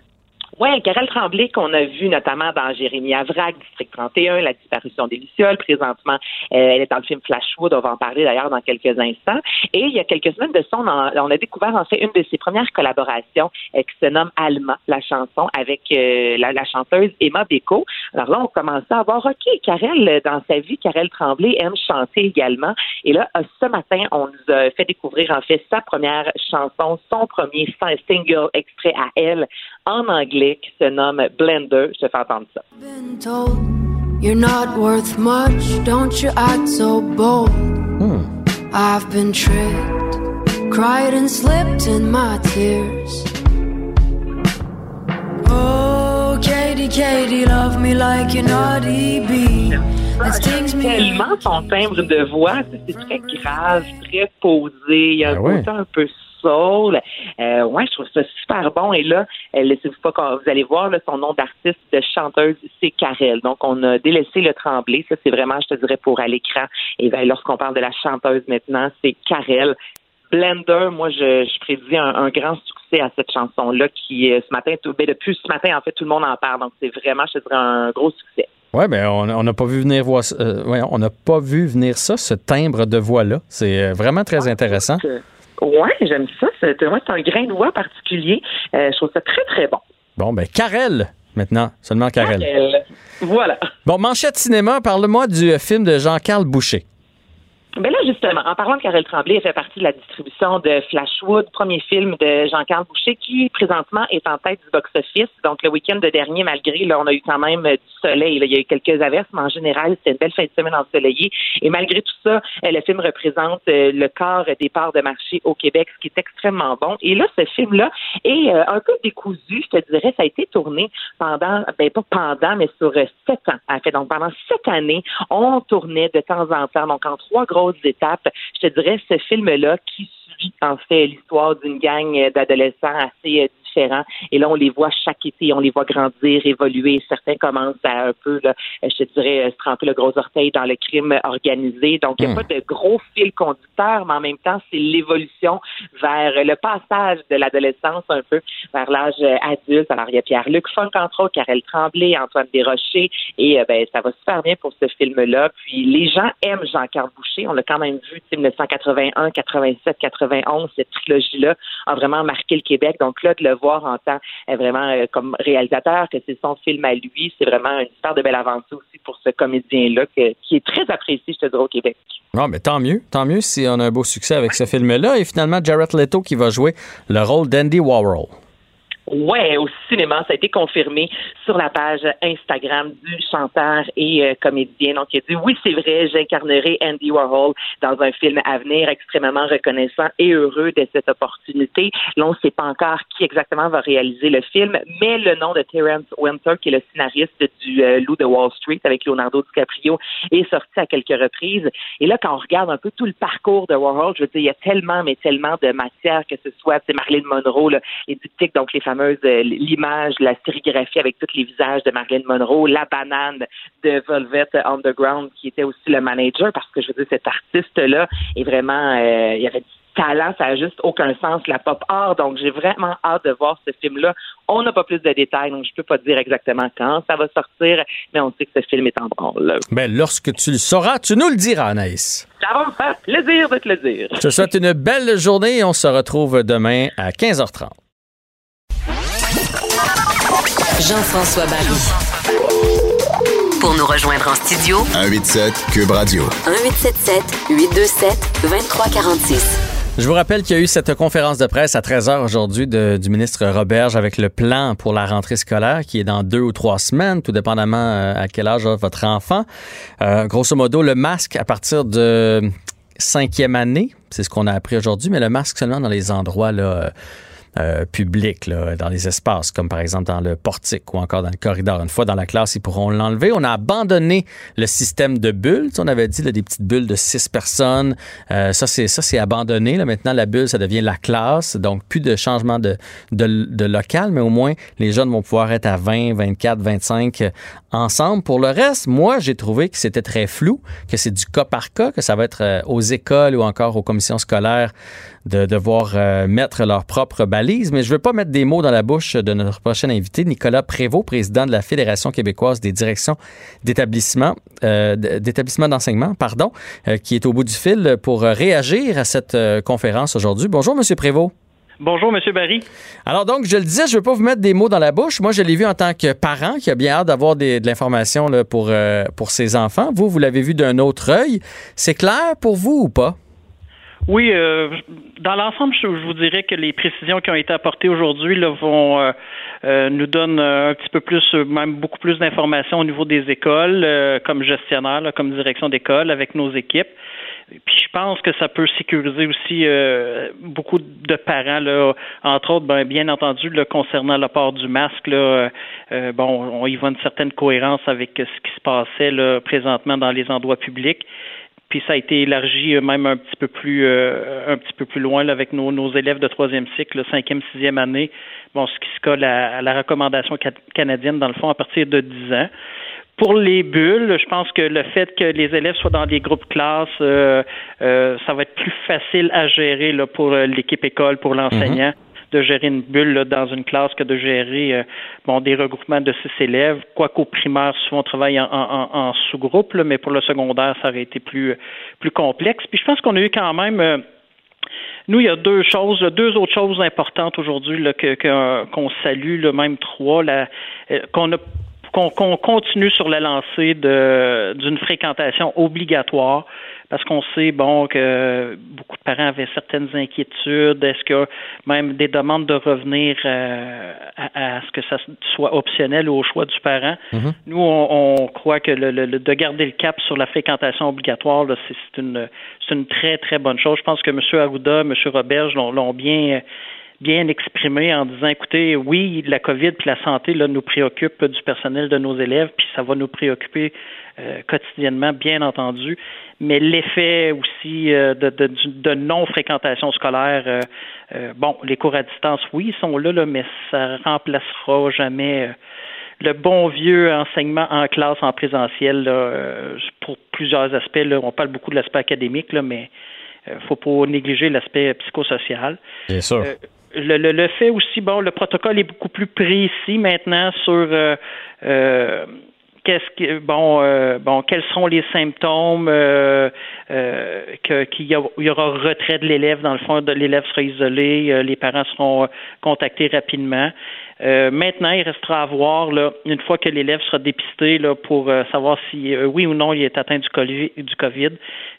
Oui, Karel Tremblay, qu'on a vu notamment dans Jérémy Avrac, District 31, La disparition des Lucioles. Présentement, euh, elle est dans le film Flashwood. On va en parler d'ailleurs dans quelques instants. Et il y a quelques semaines de ça, on a, découvert en fait une de ses premières collaborations euh, qui se nomme Alma, la chanson, avec euh, la, chanteuse Emma Beko. Alors là, on commençait à voir, OK, Karel, dans sa vie, Karel Tremblay aime chanter également. Et là, ce matin, on nous a fait découvrir en fait sa première chanson, son premier single extrait à elle en anglais qui se nomme Blender. Je te fais entendre ça. been told you're not worth much, don't you act so bold? I've been tricked, cried and slipped in my tears. Oh, Katie, Katie, love me like you're naughty bee. Tellement son timbre de voix, c'est très grave, très posé. Il y a un ouais. côté un peu soul. Euh, ouais, je trouve ça super bon. Et là, euh, laissez-vous pas quand vous allez voir là, son nom d'artiste de chanteuse, c'est Karel. Donc, on a délaissé le tremblé. Ça, c'est vraiment, je te dirais, pour à l'écran. Et ben, lorsqu'on parle de la chanteuse maintenant, c'est Karel. Blender, moi, je, je prédis un, un grand succès à cette chanson-là qui, euh, ce matin, tout, ben, depuis ce matin, en fait, tout le monde en parle. Donc, c'est vraiment, je te dirais, un gros succès. Ouais, mais on n'a pas vu venir voir, euh, ouais, on n'a pas vu venir ça, ce timbre de voix là. C'est vraiment très intéressant. Euh, Ouais, j'aime ça. C'est ouais, c'est un grain de voix particulier. Euh, je trouve ça très, très bon. Bon, ben Karel maintenant, seulement Karel. Karel. Voilà. Bon, manchette cinéma, parle-moi du euh, film de Jean-Carl Boucher. Ben là, justement, en parlant de Karel Tremblay, elle fait partie de la distribution de Flashwood, premier film de Jean-Carl Boucher, qui présentement est en tête du box-office. Donc, le week-end de dernier, malgré, là, on a eu quand même euh, du soleil. là. Il y a eu quelques averses, mais en général, c'était une belle fin de semaine ensoleillée. Et malgré tout ça, euh, le film représente euh, le quart des parts de marché au Québec, ce qui est extrêmement bon. Et là, ce film-là est un peu décousu, je te dirais. Ça a été tourné pendant, ben pas pendant, mais sur sept ans. En fait, donc pendant sept années, on tournait de temps en temps, donc en trois Je te dirais ce film-là qui suit en fait l'histoire d'une gang d'adolescents assez euh, différents. Et là, on les voit chaque été, on les voit grandir, évoluer. Certains commencent à un peu, là, je te dirais, se tremper le gros orteil dans le crime organisé. Donc, il n'y a pas de gros fil conducteur, mais en même temps, c'est l'évolution vers le passage de l'adolescence un peu vers l'âge adulte. Alors, il y a Pierre-Luc Funk, entre autres, Karel Tremblay, Antoine Desrochers, et euh, ben, ça va super bien pour ce film-là. Puis, les gens aiment Jean-Carl Boucher. On l'a quand même vu, 1981, 87, 91, cette trilogie-là a vraiment marqué le Québec. Donc là, de le voir en tant euh, vraiment euh, comme réalisateur, que c'est son film à lui, c'est vraiment une super de belle aventure aussi pour ce comédien-là qui est très apprécié, je te dirais, au Québec. Non, mais tant mieux. Tant mieux si on a un beau succès avec ce film-là. Et finalement, Jared Leto qui va jouer le rôle d'Andy Warhol. Ouais, au cinéma, ça a été confirmé sur la page Instagram du chanteur et euh, comédien. Donc, il a dit oui, c'est vrai, j'incarnerai Andy Warhol dans un film à venir, extrêmement reconnaissant et heureux de cette opportunité. Là, on ne sait pas encore qui exactement va réaliser le film, mais le nom de Terrence Winter, qui est le scénariste du euh, Loup de Wall Street avec Leonardo DiCaprio, est sorti à quelques reprises. Et là, quand on regarde un peu tout le parcours de Warhol, je veux dire, il y a tellement, mais tellement de matière, que ce soit c'est Marilyn Monroe, là, les diptyques, donc les fameuses, euh, l'image, la sérigraphie avec tous les visages de Marilyn Monroe, la banane de Velvet Underground, qui était aussi le manager, parce que je veux dire, cet artiste-là est vraiment, euh, il avait du talent, ça n'a juste aucun sens, la pop art. Donc, j'ai vraiment hâte de voir ce film-là. On n'a pas plus de détails, donc je peux pas dire exactement quand ça va sortir, mais on sait que ce film est en branle. Ben, lorsque tu le sauras, tu nous le diras, Anaïs. Ça va me faire plaisir de te le dire. Je te souhaite une belle journée et on se retrouve demain à 15h30. Jean-François Barry. Pour nous rejoindre en studio, 187 Cube Radio. 1877 827 2346. Je vous rappelle qu'il y a eu cette conférence de presse à 13h aujourd'hui de- du ministre Roberge avec le plan pour la rentrée scolaire qui est dans deux ou trois semaines, tout dépendamment euh, à quel âge a votre enfant. Euh, grosso modo, le masque à partir de cinquième année, c'est ce qu'on a appris aujourd'hui, mais le masque seulement dans les endroits là, euh, publics, là, dans les espaces, comme par exemple dans le portique ou encore dans le corridor. Une fois dans la classe, ils pourront l'enlever. On a abandonné le système de bulles. On avait dit là, des petites bulles de six personnes. Euh, ça, c'est ça, c'est abandonné. Là. Maintenant, la bulle, ça devient la classe. Donc, plus de changement de, de, de local, mais au moins, les jeunes vont pouvoir être à 20, 24, 25 euh, ensemble. Pour le reste, moi, j'ai trouvé que c'était très flou, que c'est du cas par cas, que ça va être euh, aux écoles ou encore aux commissions scolaires de devoir euh, mettre leur propre balise. Mais je ne veux pas mettre des mots dans la bouche de notre prochain invité, Nicolas Prévost, président de la Fédération québécoise des directions d'établissement, euh, d'établissements d'enseignement, pardon, euh, qui est au bout du fil pour euh, réagir à cette conférence aujourd'hui. Bonjour, Monsieur Prévost. Bonjour, M. Barry. Alors donc, je le disais, je ne veux pas vous mettre des mots dans la bouche. Moi, je l'ai vu en tant que parent qui a bien hâte d'avoir de l'information pour, pour ses enfants. Vous, vous l'avez vu d'un autre œil. C'est clair pour vous ou pas? Oui, euh, dans l'ensemble, je, vous dirais que les précisions qui ont été apportées aujourd'hui là, vont euh, euh, nous donnent euh, un petit peu plus, euh, même beaucoup plus d'informations au niveau des écoles, comme gestionnaire, là, comme direction d'école, avec nos équipes. Puis je pense que ça peut sécuriser aussi beaucoup de parents, là, entre autres, ben, bien entendu, là, concernant le port du masque. Là, bon, on y voit une certaine cohérence avec ce qui se passait là, présentement dans les endroits publics. Puis ça a été élargi euh, même un petit peu plus euh, un petit peu plus loin là, avec nos, nos élèves de troisième cycle, cinquième, sixième année. Bon, ce qui se colle à, à la recommandation ca- canadienne dans le fond à partir de 10 ans. Pour les bulles, je pense que le fait que les élèves soient dans des groupes classes, euh, euh, ça va être plus facile à gérer là, pour l'équipe école, pour l'enseignant, de gérer une bulle dans une classe que de gérer euh, bon des regroupements de six élèves. Quoiqu'au primaire, souvent on travaille en, sous-groupe, mais pour le secondaire, ça aurait été plus plus complexe. Puis je pense qu'on a eu quand même euh, nous, il y a deux choses, deux autres choses importantes aujourd'hui que, qu'on salue, là, même trois, euh, qu'on a qu'on continue sur la lancée d'une fréquentation obligatoire parce qu'on sait bon que beaucoup de parents avaient certaines inquiétudes est-ce que même des demandes de revenir euh, à, à ce que ça soit optionnel ou au choix du parent? Nous on, on croit que le, le- de garder le cap sur la fréquentation obligatoire c'est une c'est une très très bonne chose je pense que M. Arruda M. Roberge l'ont bien bien exprimé en disant, écoutez, oui, la COVID puis la santé là, nous préoccupe du personnel de nos élèves, puis ça va nous préoccuper euh, quotidiennement, bien entendu, mais l'effet aussi euh, de, de, de non-fréquentation scolaire, euh, bon, les cours à distance, oui, ils sont là, là mais ça remplacera jamais le bon vieux enseignement en classe en présentiel là, pour plusieurs aspects. Là, on parle beaucoup de l'aspect académique, là, mais euh, faut pas négliger l'aspect psychosocial. Bien sûr. Euh, le, le, le fait aussi, bon, le protocole est beaucoup plus précis maintenant sur euh, euh, qu'est-ce que bon euh, bon quels seront les symptômes euh, euh, que qu'il y, y aura retrait de l'élève. Dans le fond l'élève sera isolé euh, les parents seront contactés rapidement Euh, maintenant il restera à voir une fois que l'élève sera dépisté pour euh, savoir si euh, oui ou non il est atteint du COVID,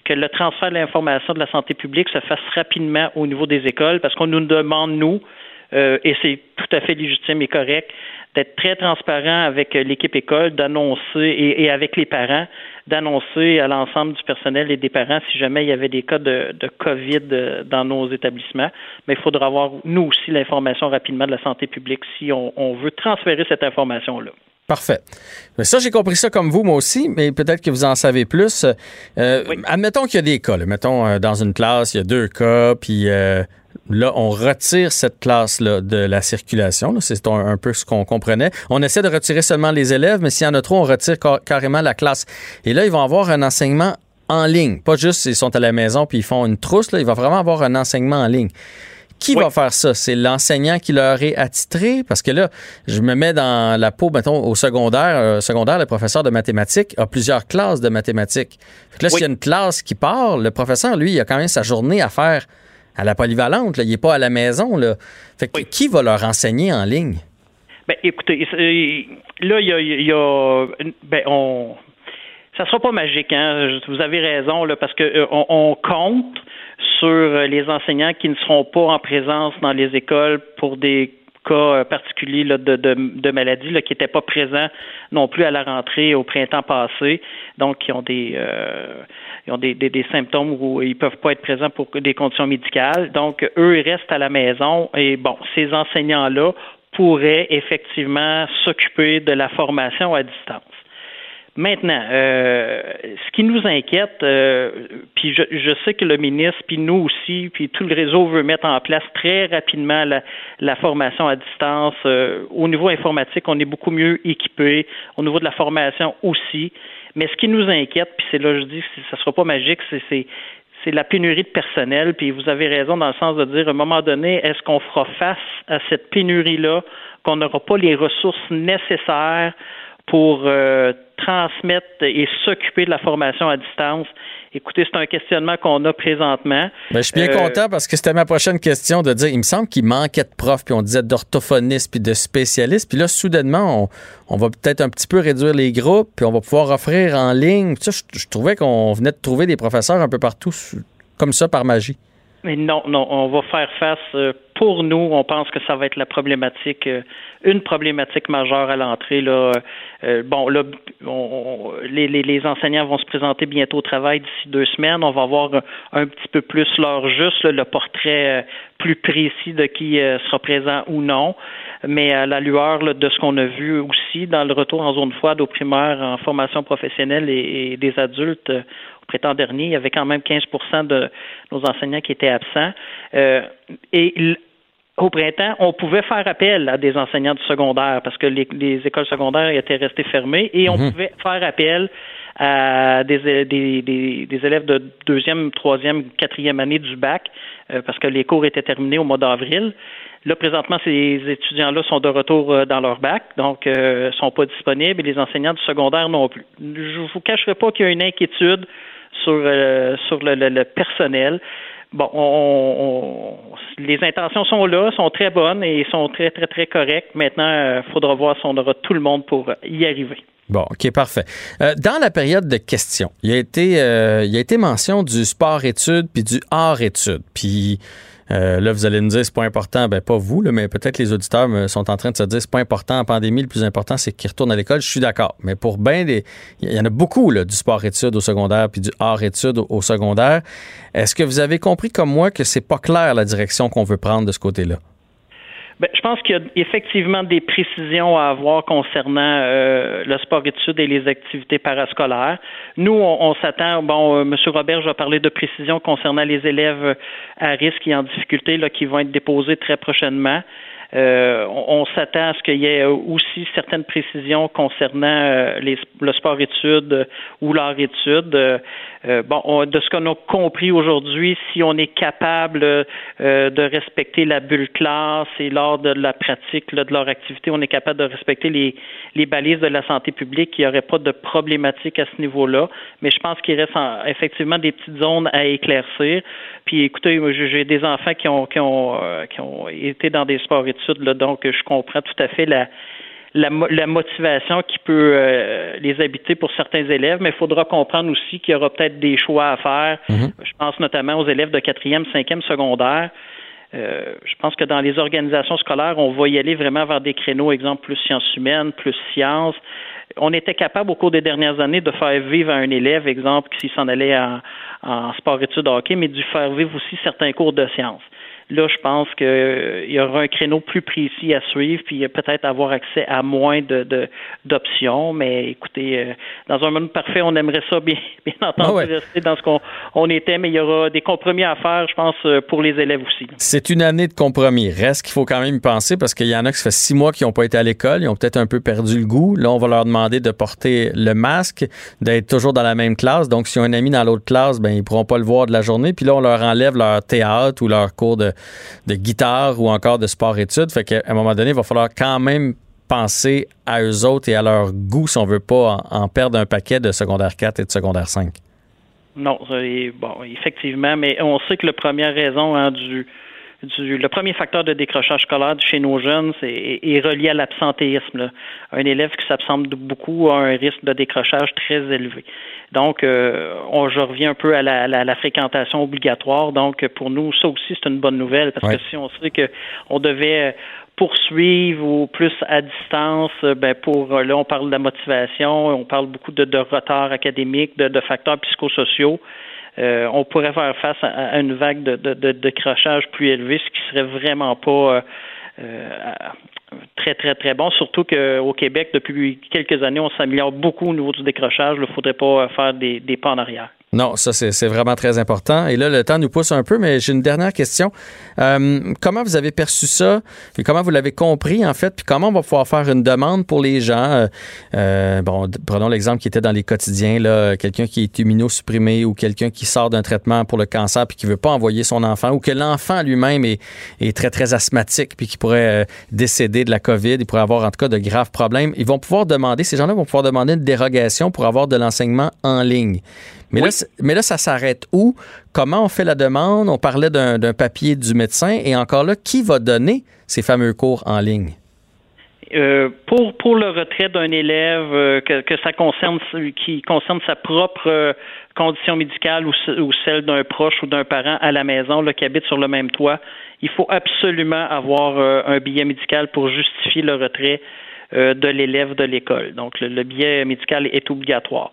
que le transfert de l'information de la santé publique se fasse rapidement au niveau des écoles parce qu'on nous demande nous et c'est tout à fait légitime et correct d'être très transparent avec l'équipe école, d'annoncer et avec les parents, d'annoncer à l'ensemble du personnel et des parents si jamais il y avait des cas de, de COVID euh, dans nos établissements. Mais il faudra avoir, nous aussi, l'information rapidement de la santé publique si on, on veut transférer cette information-là. Parfait. Mais ça, j'ai compris ça comme vous, moi aussi, mais peut-être que vous en savez plus. Euh, Admettons qu'il y a des cas. là. Mettons, euh, dans une classe, il y a deux cas, puis euh, là, on retire cette classe-là de la circulation. C'est un, un peu ce qu'on comprenait. On essaie de retirer seulement les élèves, mais s'il y en a trop, on retire car- carrément la classe. Et là, ils vont avoir un enseignement en ligne. Pas juste ils sont à la maison puis ils font une trousse. Là, il va vraiment avoir un enseignement en ligne. Qui va faire ça? C'est l'enseignant qui leur est attitré? Parce que là, je me mets dans la peau, mettons, au secondaire. Euh, secondaire, le professeur de mathématiques a plusieurs classes de mathématiques. Fait que là, s'il y a une classe qui part, le professeur, lui, il a quand même sa journée à faire à la polyvalente. Là. Il n'est pas à la maison. Là. Fait que qui va leur enseigner en ligne? Ben, écoutez, c'est- là, il y a, il y a- ben, on, ça sera pas magique, hein. Vous avez raison, là, parce que euh, on, on compte sur euh, les enseignants qui ne seront pas en présence dans les écoles pour des cas euh, particuliers là, de, de, là, qui n'étaient pas présents non plus à la rentrée au printemps passé, donc qui ont des euh, ils ont des, des, des symptômes où ils peuvent pas être présents pour des conditions médicales. Donc, eux, ils restent à la maison et bon, ces enseignants-là pourraient effectivement s'occuper de la formation à distance. Maintenant, euh, ce qui nous inquiète, euh, puis je, je sais que le ministre, puis nous aussi, puis tout le réseau veut mettre en place très rapidement la, la formation à distance. Euh, au niveau informatique, on est beaucoup mieux équipé. Au niveau de la formation aussi. Mais ce qui nous inquiète, puis c'est là je dis que ça sera pas magique, c'est c'est la pénurie de personnel, puis vous avez raison dans le sens de dire, à un moment donné, est-ce qu'on fera face à cette pénurie-là, qu'on n'aura pas les ressources nécessaires pour euh, transmettre et s'occuper de la formation à distance? Écoutez, c'est un questionnement qu'on a présentement. Ben, je suis bien Euh, content parce que c'était ma prochaine question de dire, il me semble qu'il manquait de profs, puis on disait d'orthophonistes, puis de spécialistes. Puis là, soudainement, on, on va peut-être un petit peu réduire les groupes, puis on va pouvoir offrir en ligne. Je, je trouvais qu'on venait de trouver des professeurs un peu partout, comme ça, par magie. Mais non, non, on va faire face. euh, Pour nous, on pense que ça va être la problématique, euh, une problématique majeure à l'entrée. Là, Euh, bon, là, on- les, les, enseignants vont se présenter bientôt au travail d'ici deux semaines. On va voir un, petit peu plus leur juste, là, le portrait plus précis de qui sera présent ou non. Mais à la lueur là, de ce qu'on a vu aussi dans le retour en zone froide aux primaires en formation professionnelle et, des adultes printemps dernier, il y avait quand même 15% de nos enseignants qui étaient absents. Euh, et au printemps, on pouvait faire appel à des enseignants du secondaire parce que les, les écoles secondaires étaient restées fermées et on Mhm. pouvait faire appel à des, des, des, des élèves de deuxième, troisième, quatrième année du bac euh, parce que les cours étaient terminés au mois d'avril. Là, présentement, ces étudiants-là sont de retour euh, dans leur bac, donc euh, sont pas disponibles et les enseignants du secondaire non plus. Je vous cacherai pas qu'il y a une inquiétude sur, euh, sur le, le- personnel. Bon, on, les intentions sont là, sont très bonnes et sont très, très, très correctes. Maintenant, il faudra voir si on aura tout le monde pour y arriver. Bon, OK, parfait. Euh, dans la période de questions, il a été, euh, il a été mention du sport-études puis du art-études. Puis euh, là, vous allez me dire, c'est pas important. Ben, pas vous, mais peut-être les auditeurs sont en train de se dire, c'est pas important en pandémie. Le plus important, c'est qu'ils retournent à l'école. Je suis d'accord. Mais pour bien des. Il y en a beaucoup, là, du sport-études au secondaire puis du art-études au secondaire. Est-ce que vous avez compris, comme moi, que c'est pas clair la direction qu'on veut prendre de ce côté-là? Ben, je pense qu'il y a effectivement des précisions à avoir concernant euh, le sport études et les activités parascolaires. Nous, on, s'attend, bon, euh, M. Robert, je vais parler de précisions concernant les élèves à risque et en difficulté là, qui vont être déposés très prochainement. Euh, on, s'attend à ce qu'il y ait aussi certaines précisions concernant euh, le sport études ou leur étude. Euh, bon, on- de ce qu'on a compris aujourd'hui, si on est capable euh, de respecter la bulle classe et lors de la pratique là, de leur activité, on est capable de respecter les, les balises de la santé publique, il n'y aurait pas de problématique à ce niveau-là. Mais je pense qu'il reste en- effectivement des petites zones à éclaircir. Puis écoutez, j'ai des enfants qui ont qui ont euh, qui ont été dans des sports études, là, donc je comprends tout à fait la la, la motivation qui peut euh, les habiter pour certains élèves, mais il faudra comprendre aussi qu'il y aura peut-être des choix à faire. Je pense notamment aux élèves de quatrième, cinquième secondaire. Euh, je pense que dans les organisations scolaires, on va y aller vraiment vers des créneaux, exemple, plus sciences humaines, plus sciences. On était capable au cours des dernières années de faire vivre à un élève, exemple, s'il s'en allait en, en sport-études hockey, mais de faire vivre aussi certains cours de sciences. Là, je pense qu'il y aura un créneau plus précis à suivre, puis peut-être avoir accès à moins de d'options. mais écoutez, euh, dans un monde parfait, on aimerait ça bien, bien entendu Ah ouais. rester dans ce qu'on on était, mais il y aura des compromis à faire, je pense, euh, pour les élèves aussi. C'est une année de compromis. Reste qu'il faut quand même y penser parce qu'il y en a qui ça fait six mois qui n'ont pas été à l'école, ils ont peut-être un peu perdu le goût. Là, on va leur demander de porter le masque, d'être toujours dans la même classe. Donc, si ont un ami dans l'autre classe, ben ils pourront pas le voir de la journée. Puis là, on leur enlève leur théâtre ou leur cours de, de guitare ou encore de sport-études. Fait qu'à un moment donné, il va falloir quand même penser à eux autres et à leur goût si on veut pas en, perdre un paquet de secondaire 4 et de secondaire 5. Non, est- bon, effectivement, mais on sait que la première raison hein, du, le premier facteur de décrochage scolaire chez nos jeunes, c'est est relié à l'absentéisme. Un élève qui s'absente beaucoup a un risque de décrochage très élevé. Donc, euh, on, je reviens un peu à la, la- la fréquentation obligatoire. Donc, pour nous, ça aussi, c'est une bonne nouvelle parce Ouais. que si on sait que on devait euh, poursuivre ou plus à distance, euh, ben pour là, on parle de la motivation, on parle beaucoup de, de retard académique, de, de facteurs psychosociaux. Euh, on pourrait faire face à, à une vague de, de, de décrochage plus élevée, ce qui serait vraiment pas euh, euh, très, très, très bon. Surtout qu'au Québec, depuis quelques années, on s'améliore beaucoup au niveau du décrochage. Il ne faudrait pas faire des, pas en arrière. Non, ça, c'est vraiment très important. Et là, le temps nous pousse un peu, mais j'ai une dernière question. Euh, comment vous avez perçu ça? Puis comment vous l'avez compris, en fait? Puis comment on va pouvoir faire une demande pour les gens? Euh, euh, bon, prenons l'exemple qui était dans les quotidiens, là, quelqu'un qui est immunosupprimé ou quelqu'un qui sort d'un traitement pour le cancer puis qui veut pas envoyer son enfant ou que l'enfant lui-même est, très, très asthmatique puis qui pourrait décéder de la COVID. Il pourrait avoir, en tout cas, de graves problèmes. Ils vont pouvoir demander, ces gens-là vont pouvoir demander une dérogation pour avoir de l'enseignement en ligne. Mais, là, c'est- mais là, ça s'arrête où? Comment on fait la demande? On parlait d'un papier du médecin. Et encore là, qui va donner ces fameux cours en ligne? Euh, pour pour le retrait d'un élève euh, que, que ça concerne qui concerne sa propre euh, condition médicale ou, ce- ou celle d'un proche ou d'un parent à la maison là, qui habite sur le même toit, il faut absolument avoir un billet médical pour justifier le retrait de l'élève de l'école. Donc le, le billet médical est obligatoire.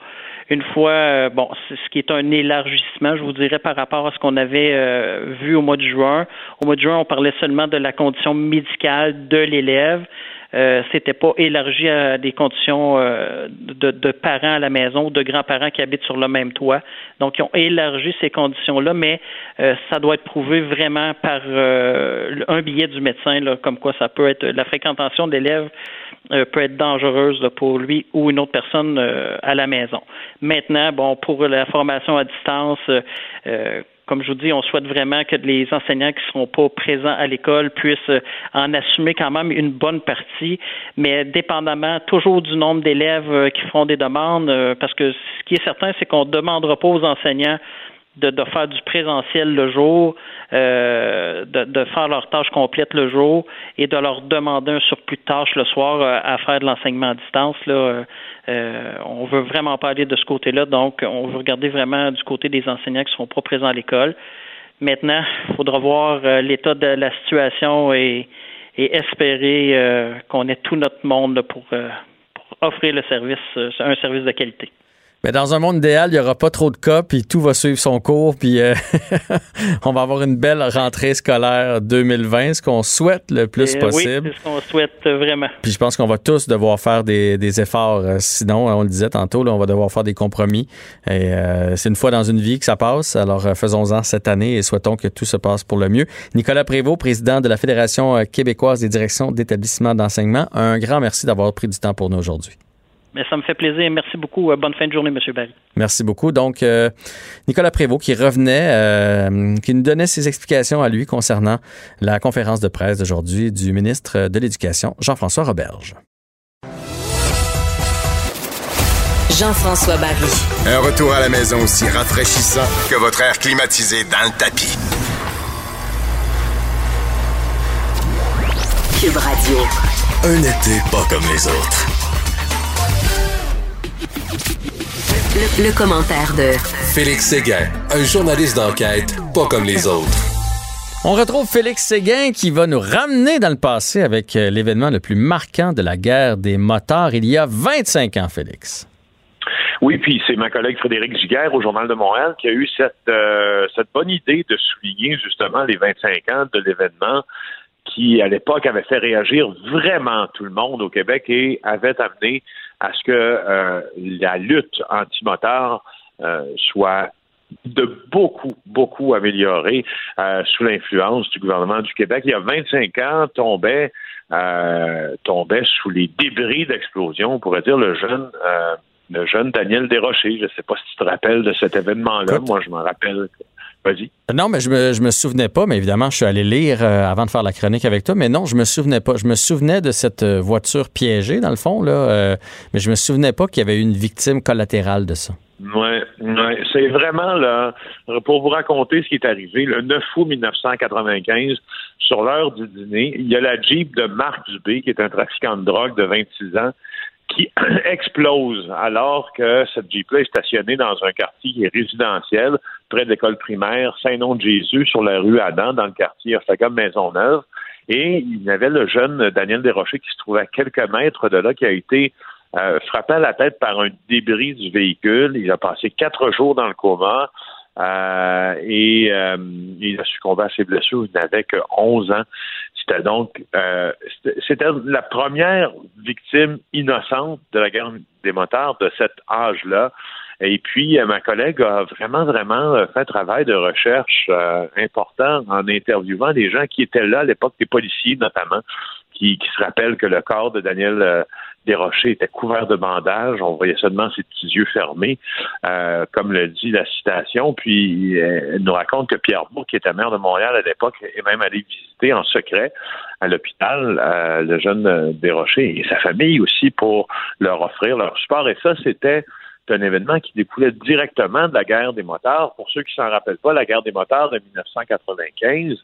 Une fois, euh, bon, ce qui est un élargissement, je vous dirais, par rapport à ce qu'on avait euh, vu au mois de juin. Au mois de juin, on parlait seulement de la condition médicale de l'élève. Euh, c'était pas élargi à des conditions euh, de, de parents à la maison ou de grands-parents qui habitent sur le même toit. Donc, ils ont élargi ces conditions-là, mais euh, ça doit être prouvé vraiment par euh, un billet du médecin, là, comme quoi ça peut être la fréquentation d'élèves euh, peut être dangereuse pour lui ou une autre personne à la maison. Maintenant, bon, pour la formation à distance, comme je vous dis, on souhaite vraiment que les enseignants qui ne seront pas présents à l'école puissent euh, en assumer quand même une bonne partie, mais dépendamment toujours du nombre d'élèves euh, qui feront des demandes, euh, parce que ce qui est certain, c'est qu'on ne demandera pas aux enseignants de, de faire du présentiel le jour, euh, de, de faire leurs tâches complètes le jour et de leur demander un surplus de tâches le soir euh, à faire de l'enseignement à distance. Là, euh, euh, on veut vraiment pas aller de ce côté-là, donc on veut regarder vraiment du côté des enseignants qui ne seront pas présents à l'école. Maintenant, il faudra voir euh, l'état de la situation et, et espérer qu'on ait tout notre monde là, pour, pour offrir le service, un service de qualité. Mais dans un monde idéal, il n'y aura pas trop de cas, puis tout va suivre son cours, puis euh, on va avoir une belle rentrée scolaire 2020, ce qu'on souhaite le plus Euh, possible. Oui, c'est ce qu'on souhaite euh, vraiment. Puis je pense qu'on va tous devoir faire des, des efforts. Euh, Sinon, on le disait tantôt, là, on va devoir faire des compromis. Et euh, c'est une fois dans une vie que ça passe. Alors faisons-en cette année et souhaitons que tout se passe pour le mieux. Nicolas Prévost, président de la Fédération québécoise des directions d'établissements d'enseignement, un grand merci d'avoir pris du temps pour nous aujourd'hui. Mais ça me fait plaisir. Merci beaucoup. Euh, Bonne fin de journée, M. Barry. Merci beaucoup. Donc, euh, Nicolas Prévost qui revenait, euh, qui nous donnait ses explications à lui concernant la conférence de presse d'aujourd'hui du ministre de l'Éducation, Jean-François Roberge. Jean-François Barry. Un retour à la maison aussi rafraîchissant que votre air climatisé dans le tapis. Cube Radio. Un été pas comme les autres. Le, le commentaire de Félix Séguin, un journaliste d'enquête pas comme les autres. On retrouve Félix Séguin qui va nous ramener dans le passé avec euh, l'événement le plus marquant de la guerre des motards il y a 25 ans, Félix. Oui, puis c'est ma collègue Frédéric Giguère au Journal de Montréal qui a eu cette, euh, cette bonne idée de souligner justement les 25 ans de l'événement qui, à l'époque, avait fait réagir vraiment tout le monde au Québec et avait amené à ce que euh, la lutte anti-motard euh, soit de beaucoup, beaucoup améliorée euh, sous l'influence du gouvernement du Québec. Il y a 25 ans, tombait, euh, tombait sous les débris d'explosion, on pourrait dire, le jeune... Euh, le jeune Daniel Desrochers. Je ne sais pas si tu te rappelles de cet événement-là. Moi, je m'en rappelle. Vas-y. Non, mais je me, je me souvenais pas, mais évidemment, je suis allé lire euh, avant de faire la chronique avec toi, mais non, je me souvenais pas. Je me souvenais de cette euh, voiture piégée, dans le fond, là, euh, mais je me souvenais pas qu'il y avait eu une victime collatérale de ça. Ouais, ouais. c'est vraiment là pour vous raconter ce qui est arrivé le 9 août 1995 sur l'heure du dîner, il y a la Jeep de Marc Dubé qui est un trafiquant de drogue de 26 ans qui explose alors que cette Jeep-là est stationnée dans un quartier qui est résidentiel près de l'école primaire Saint-Nom-de-Jésus sur la rue Adam dans le quartier Maisonneuve et il y avait le jeune Daniel Desrochers qui se trouvait à quelques mètres de là qui a été euh, frappé à la tête par un débris du véhicule. Il a passé quatre jours dans le coma. Euh, et euh, il a succombé à ses blessures. Il n'avait que 11 ans. Donc euh, c'était- c'était la première victime innocente de la guerre des motards de cet âge-là. Et puis, euh, ma collègue a vraiment, vraiment euh, fait un travail de recherche euh, important en interviewant des gens qui étaient là à l'époque, des policiers notamment, qui, se rappellent que le corps de Daniel euh, Desrochers était couvert de bandages. On voyait seulement ses petits yeux fermés, euh, comme le dit la citation. Puis, euh, elle nous raconte que Pierre Bourg, qui était maire de Montréal à l'époque, est même allé visiter en secret à l'hôpital le jeune Desrochers et sa famille aussi pour leur offrir leur support. Et ça, c'était un événement qui découlait directement de la guerre des motards. Pour ceux qui s'en rappellent pas, la guerre des motards de 1995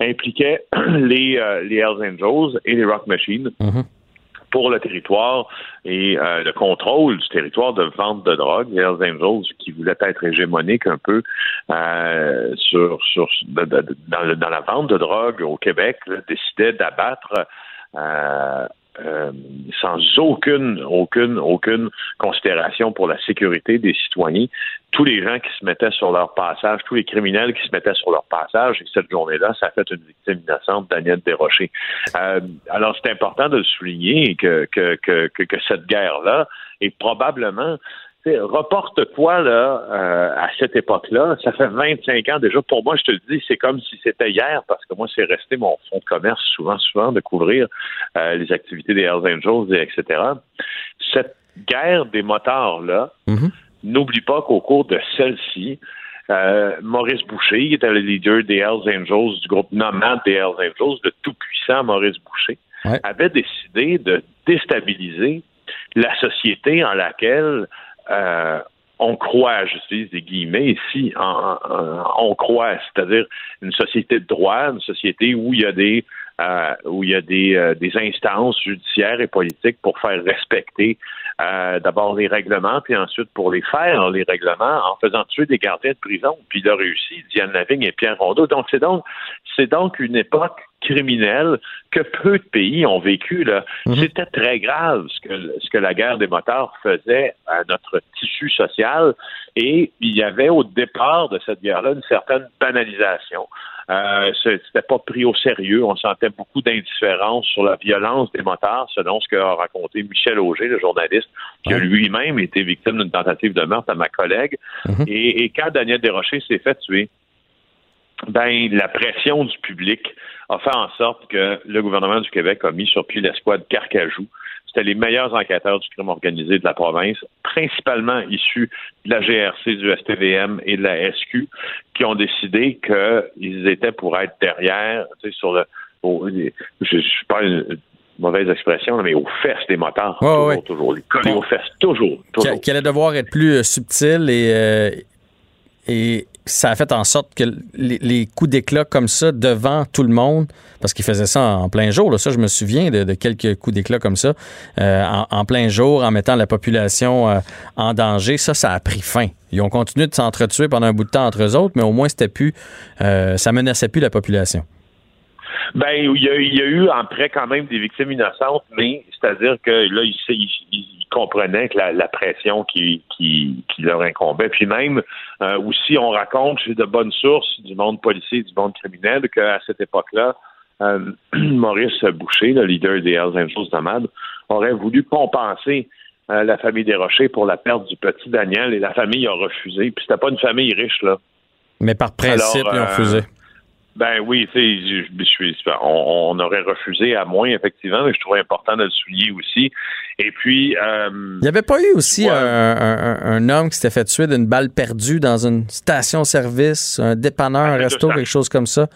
impliquait les, euh, les Hells Angels et les Rock Machines pour le territoire et euh, le contrôle du territoire de vente de drogue. Les Hells Angels, qui voulaient être hégémoniques un peu euh, sur, sur de- de- de- dans, le- dans la vente de drogue au Québec, là, décidaient d'abattre euh, euh, sans aucune, aucune, aucune considération pour la sécurité des citoyens, tous les gens qui se mettaient sur leur passage, tous les criminels qui se mettaient sur leur passage, et cette journée-là, ça a fait une victime innocente, Daniel Desrochers. Euh, alors, c'est important de le souligner que, que, que, que, cette guerre-là est probablement reporte-toi là euh, à cette époque-là. Ça fait 25 ans déjà. Pour moi, je te le dis, c'est comme si c'était hier, parce que moi, c'est resté mon fonds de commerce souvent, souvent de couvrir euh, les activités des Hells Angels, et etc. Cette guerre des motards-là, n'oublie pas qu'au cours de celle-ci, euh, Maurice Boucher, qui était le leader des Hells Angels, du groupe nomade des Hells Angels, le tout-puissant Maurice Boucher, avait décidé de déstabiliser la société en laquelle euh, on croit, j'utilise des guillemets ici, on croit, c'est-à-dire une société de droit, une société où il y a des euh, où il y a euh, des instances judiciaires et politiques pour faire respecter euh, d'abord les règlements, puis ensuite pour les faire, les règlements, en faisant tuer des gardiens de prison. Puis il a réussi, Diane Lavigne et Pierre Rondeau. Donc c'est donc c'est donc une époque criminelle que peu de pays ont vécu. Là. C'était très grave ce que, ce que la guerre des motards faisait à notre tissu social. Et il y avait au départ de cette guerre-là une certaine banalisation. Euh, c'était pas pris au sérieux. On sentait beaucoup d'indifférence sur la violence des motards, selon ce qu'a raconté Michel Auger, le journaliste, qui a lui-même été victime d'une tentative de meurtre à ma collègue. et, et quand Daniel Desrochers s'est fait tuer, ben, la pression du public a fait en sorte que le gouvernement du Québec a mis sur pied l'escouade Carcajou. C'était les meilleurs enquêteurs du crime organisé de la province, principalement issus de la GRC, du STVM et de la SQ, qui ont décidé qu'ils étaient pour être derrière, tu sais, sur le, au- je, je parle une mauvaise expression, mais aux fesses des motards. Ouais, toujours, ouais. toujours. Les coller aux fesses, toujours, toujours. qui, qui allait devoir être plus euh, subtil et, euh, et ça a fait en sorte que les, coups d'éclat comme ça devant tout le monde, parce qu'ils faisaient ça en plein jour, là, ça je me souviens de, de quelques coups d'éclat comme ça, euh, en, en plein jour, en mettant la population euh, en danger, ça, ça a pris fin. Ils ont continué de s'entretuer pendant un bout de temps entre eux autres, mais au moins c'était plus, euh, ça menaçait plus la population. Ben, il y, a, il y a eu après quand même des victimes innocentes, mais c'est-à-dire que là, ils, comprenaient que la, la pression qui, qui, qui, leur incombait. Puis même euh, aussi, on raconte chez de bonnes sources du monde policier, du monde criminel, qu'à cette époque-là, euh, Maurice Boucher, le leader des Hells Angels d'Amad, aurait voulu compenser euh, la famille des Rochers pour la perte du petit Daniel et la famille a refusé. Puis c'était pas une famille riche, là. Mais par principe, Alors, ils ont refusé. Ben oui, tu sais, je, je suis, on, on aurait refusé à moins, effectivement, mais je trouvais important de le souligner aussi. Et puis... Euh, Il n'y avait pas eu aussi un, un- un homme qui s'était fait tuer d'une balle perdue dans une station-service, un dépanneur, un resto, quelque chose comme ça?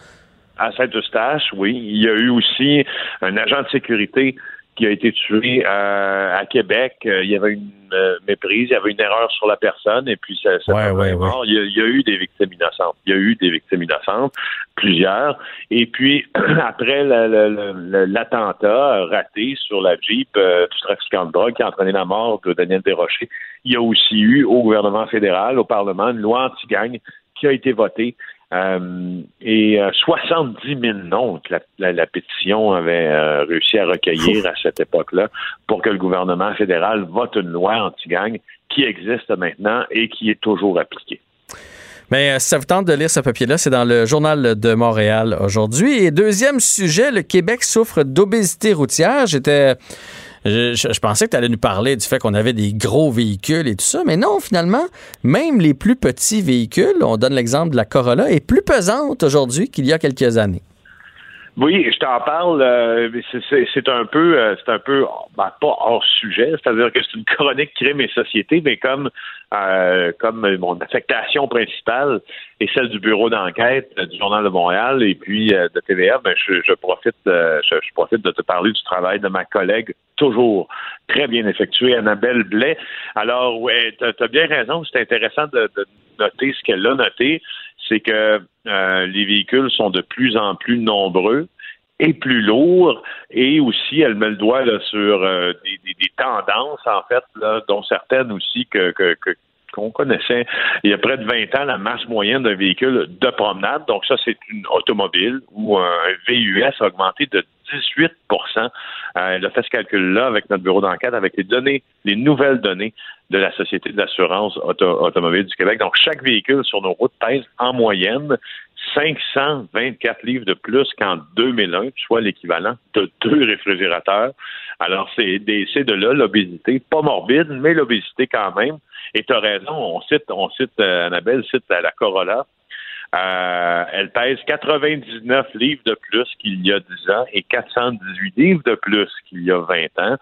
à Saint-Eustache, oui. Il y a eu aussi un agent de sécurité qui a été tué euh, à Québec. Euh, Il y avait une euh, méprise, il y avait une erreur sur la personne, et puis ça, ça Ouais. Il, y a, il y a eu des victimes innocentes. Il y a eu des victimes innocentes, plusieurs. Et puis, après la- la- la- l'attentat raté sur la Jeep euh, du trafiquant de drogue qui a entraîné la mort de Daniel Desrochers, il y a aussi eu au gouvernement fédéral, au Parlement, une loi anti-gang qui a été votée euh, et euh, 70 000 noms que la, pétition avait euh, réussi à recueillir à cette époque-là pour que le gouvernement fédéral vote une loi anti-gang qui existe maintenant et qui est toujours appliquée. Mais euh, si ça vous tente de lire ce papier-là, c'est dans le Journal de Montréal aujourd'hui. Et deuxième sujet, le Québec souffre d'obésité routière. J'étais. Je, pensais que tu allais nous parler du fait qu'on avait des gros véhicules et tout ça, mais non, finalement, même les plus petits véhicules, on donne l'exemple de la Corolla, est plus pesante aujourd'hui qu'il y a quelques années. Oui, je t'en parle. euh, c'est- un peu, euh, c'est un peu, ben, pas hors sujet. C'est-à-dire que c'est une chronique crime et société, mais comme euh, comme mon affectation principale est celle du bureau d'enquête du Journal de Montréal et puis euh, de TVA, ben je, je profite, euh, je, je profite de te parler du travail de ma collègue toujours très bien effectué, Annabelle Blais. Alors, ouais, tu as, bien raison. C'est intéressant de, de noter ce qu'elle a noté. C'est que euh, les véhicules sont de plus en plus nombreux et plus lourds. Et aussi, elle met le doigt sur euh, des, tendances, en fait, là, dont certaines aussi que- qu'on connaissait il y a près de 20 ans, la masse moyenne d'un véhicule de promenade. Donc ça, c'est une automobile ou un VUS a augmenté de 18 euh, Elle a fait ce calcul-là avec notre bureau d'enquête, avec les données, les nouvelles données de la Société d'assurance auto- automobile du Québec. Donc, chaque véhicule sur nos routes pèse en moyenne 524 livres de plus qu'en 2001, soit l'équivalent de deux réfrigérateurs. Alors, c'est de là l'obésité, pas morbide, mais l'obésité quand même. Et tu as raison, on cite, on cite euh, Annabelle cite la, la Corolla. Euh, elle pèse 99 livres de plus qu'il y a 10 ans et 418 livres de plus qu'il y a 20 ans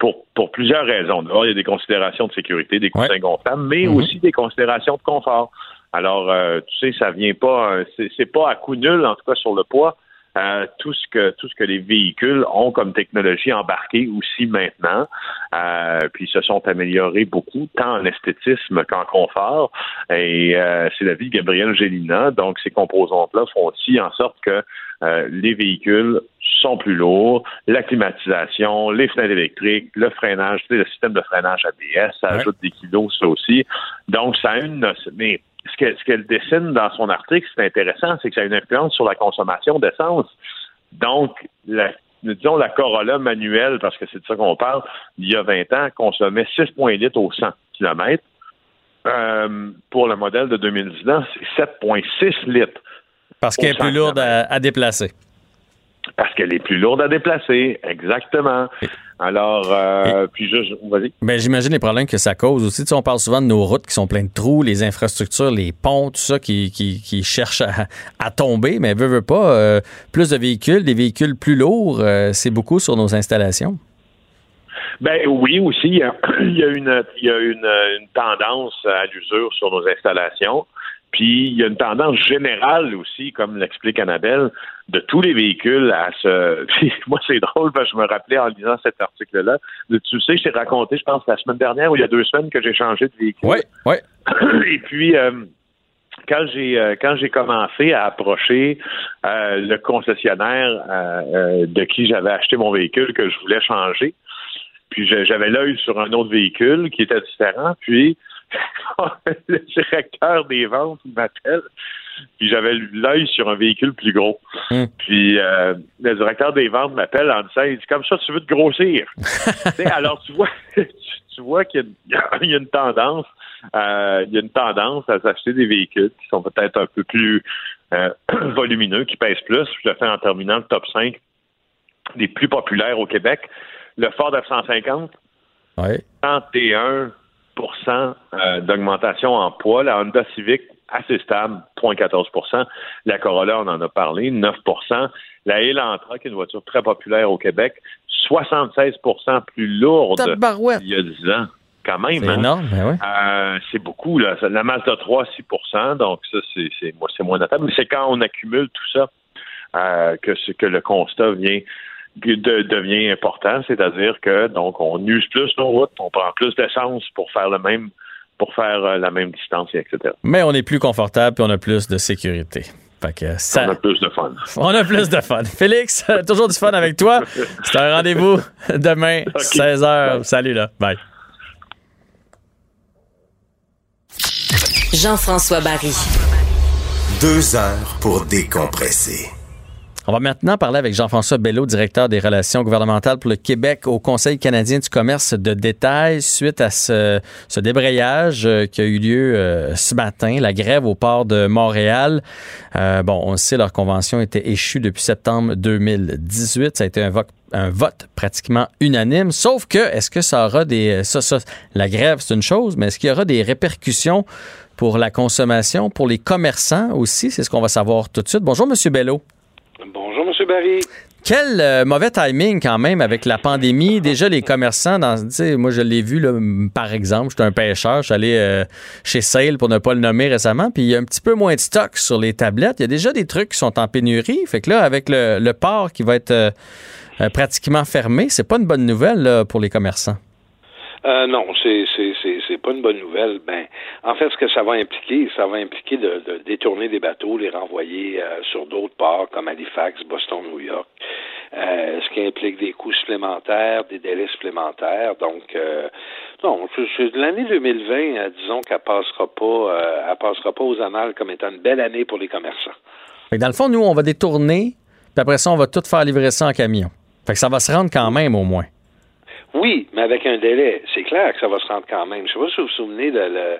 pour, pour plusieurs raisons. D'abord, il y a des considérations de sécurité, des coussins gonflables, mais aussi des considérations de confort. Alors, euh, tu sais, ça vient pas, c'est pas à coup nul, en tout cas sur le poids. Euh, tout ce que tout ce que les véhicules ont comme technologie embarquée aussi maintenant. Euh, puis se sont améliorés beaucoup, tant en esthétisme qu'en confort. Et euh, c'est la vie de Gabriel Gélina. Donc ces composantes-là font aussi en sorte que euh, les véhicules sont plus lourds, la climatisation, les fenêtres électriques, le freinage, le système de freinage ABS, ça ajoute des kilos, ça aussi. Donc, ça a une... Mais ce qu'elle ce dessine dans son article, c'est intéressant, c'est que ça a une influence sur la consommation d'essence. Donc, la, disons la Corolla manuelle, parce que c'est de ça qu'on parle, il y a 20 ans, consommait 6,8 litres au 100 km. Euh, pour le modèle de 2019, c'est 7,6 litres. Parce qu'elle est plus lourde à, à déplacer. Parce qu'elle est plus lourde à déplacer, exactement. Alors, euh, puis juste, vas-y. Ben, j'imagine les problèmes que ça cause aussi. Tu sais, on parle souvent de nos routes qui sont pleines de trous, les infrastructures, les ponts, tout ça qui, qui, qui cherchent à, à tomber, mais veut, veut pas. euh, plus de véhicules, des véhicules plus lourds, euh, c'est beaucoup sur nos installations. Ben oui, aussi, il y a, il y a une, il y a une, une tendance à l'usure sur nos installations. Puis il y a une tendance générale aussi, comme l'explique Annabelle, de tous les véhicules à. Puis, moi, c'est drôle parce que je me rappelais en lisant cet article-là. Tu sais, je t'ai raconté, je pense, la semaine dernière ou il y a deux semaines que j'ai changé de véhicule. Oui, oui. Et puis euh, quand j'ai euh, quand j'ai commencé à approcher euh, le concessionnaire de qui j'avais acheté mon véhicule que je voulais changer, puis j'avais l'œil sur un autre véhicule qui était différent, puis le directeur des ventes m'appelle, puis j'avais l'œil sur un véhicule plus gros. Puis euh, le directeur des ventes m'appelle en disant, il dit comme ça tu veux te grossir. Alors tu vois, tu vois qu'il y, a- il y a une tendance, euh, il y a une tendance à s'acheter des véhicules qui sont peut-être un peu plus euh, volumineux, qui pèsent plus. Je fais en terminant le top 5 des plus populaires au Québec. Le Ford F-150, Oui. 31% euh, d'augmentation en poids. La Honda Civic, assez stable, 0,14% La Corolla, on en a parlé, 9% La Elantra, qui est une voiture très populaire au Québec, 76% plus lourde il y a 10 ans. Quand même, C'est hein? énorme, ben oui. Euh, c'est beaucoup, là. La Mazda 3, 6% donc ça, c'est, c'est, moi, c'est moins notable. Mais c'est quand on accumule tout ça euh, que, c'est que le constat vient de- devient important, c'est-à-dire que donc on use plus nos routes, on prend plus d'essence pour faire le même pour faire euh, la même distance, et etc. Mais on est plus confortable et on a plus de sécurité. Fait que ça, On a plus de fun. On a plus de fun. Félix, toujours du fun avec toi. C'est un rendez-vous demain, 16h. Salut là. Bye. Jean-François Barry. Deux heures pour décompresser. On va maintenant parler avec Jean-François Bello, directeur des relations gouvernementales pour le Québec au Conseil canadien du commerce de détail suite à ce, débrayage euh, qui a eu lieu euh, ce matin, la grève au port de Montréal. Euh, bon, on sait, leur convention était échue depuis septembre 2018. Ça a été un vote pratiquement unanime, sauf que est-ce que ça aura des la grève c'est une chose, mais est-ce qu'il y aura des répercussions pour la consommation, pour les commerçants aussi, c'est ce qu'on va savoir tout de suite. Bonjour monsieur Bello. Bonjour, M. Barry. Quel euh, mauvais timing quand même avec la pandémie. Déjà, les commerçants, dans, moi je l'ai vu, par exemple, j'étais un pêcheur, je suis allé chez Sale pour ne pas le nommer récemment, puis il y a un petit peu moins de stock sur les tablettes. Il y a déjà des trucs qui sont en pénurie. Fait que là, avec le, port qui va être euh, euh, pratiquement fermé, c'est pas une bonne nouvelle pour les commerçants. Euh, non, c'est pas une bonne nouvelle. Ben, en fait, ce que ça va impliquer, ça va impliquer de, de détourner des bateaux, les renvoyer euh, sur d'autres ports comme Halifax, Boston, New York. Euh, ce qui implique des coûts supplémentaires, des délais supplémentaires. Donc, euh, non, l'année 2020, euh, disons qu'elle passera pas, elle passera pas aux annales comme étant une belle année pour les commerçants. Fait que dans le fond, nous, on va détourner, puis après ça, on va tout faire livrer ça en camion. Fait que ça va se rendre quand même au moins. Oui, mais avec un délai. C'est clair que ça va se rendre quand même. Je ne sais pas si vous vous souvenez de le,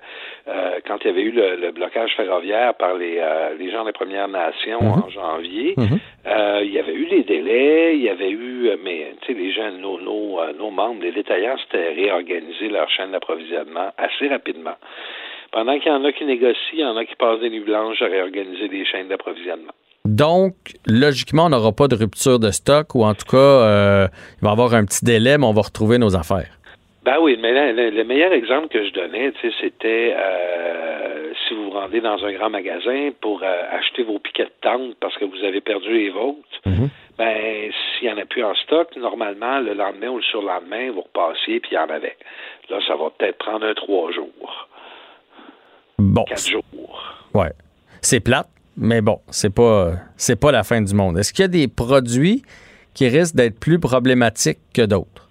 euh, quand il y avait eu le, le blocage ferroviaire par les, euh, les gens des Premières Nations en janvier. Euh, il y avait eu des délais, il y avait eu, euh, mais tu sais, les gens, nos, nos, euh, nos membres, les détaillants, s'étaient réorganisés leur chaîne d'approvisionnement assez rapidement. Pendant qu'il y en a qui négocient, il y en a qui passent des nuits blanches à réorganiser des chaînes d'approvisionnement. Donc, logiquement, on n'aura pas de rupture de stock ou en tout cas, euh, il va y avoir un petit délai, mais on va retrouver nos affaires. Ben oui, mais le, le- le meilleur exemple que je donnais, c'était euh, si vous vous rendez dans un grand magasin pour euh, acheter vos piquets de tente parce que vous avez perdu les vôtres, ben s'il n'y en a plus en stock, normalement, le lendemain ou le surlendemain, vous repassiez puis il y en avait. Là, ça va peut-être prendre un trois jours. Bon. Quatre jours. Ouais. C'est plate, mais bon, c'est pas c'est pas la fin du monde. Est-ce qu'il y a des produits qui risquent d'être plus problématiques que d'autres?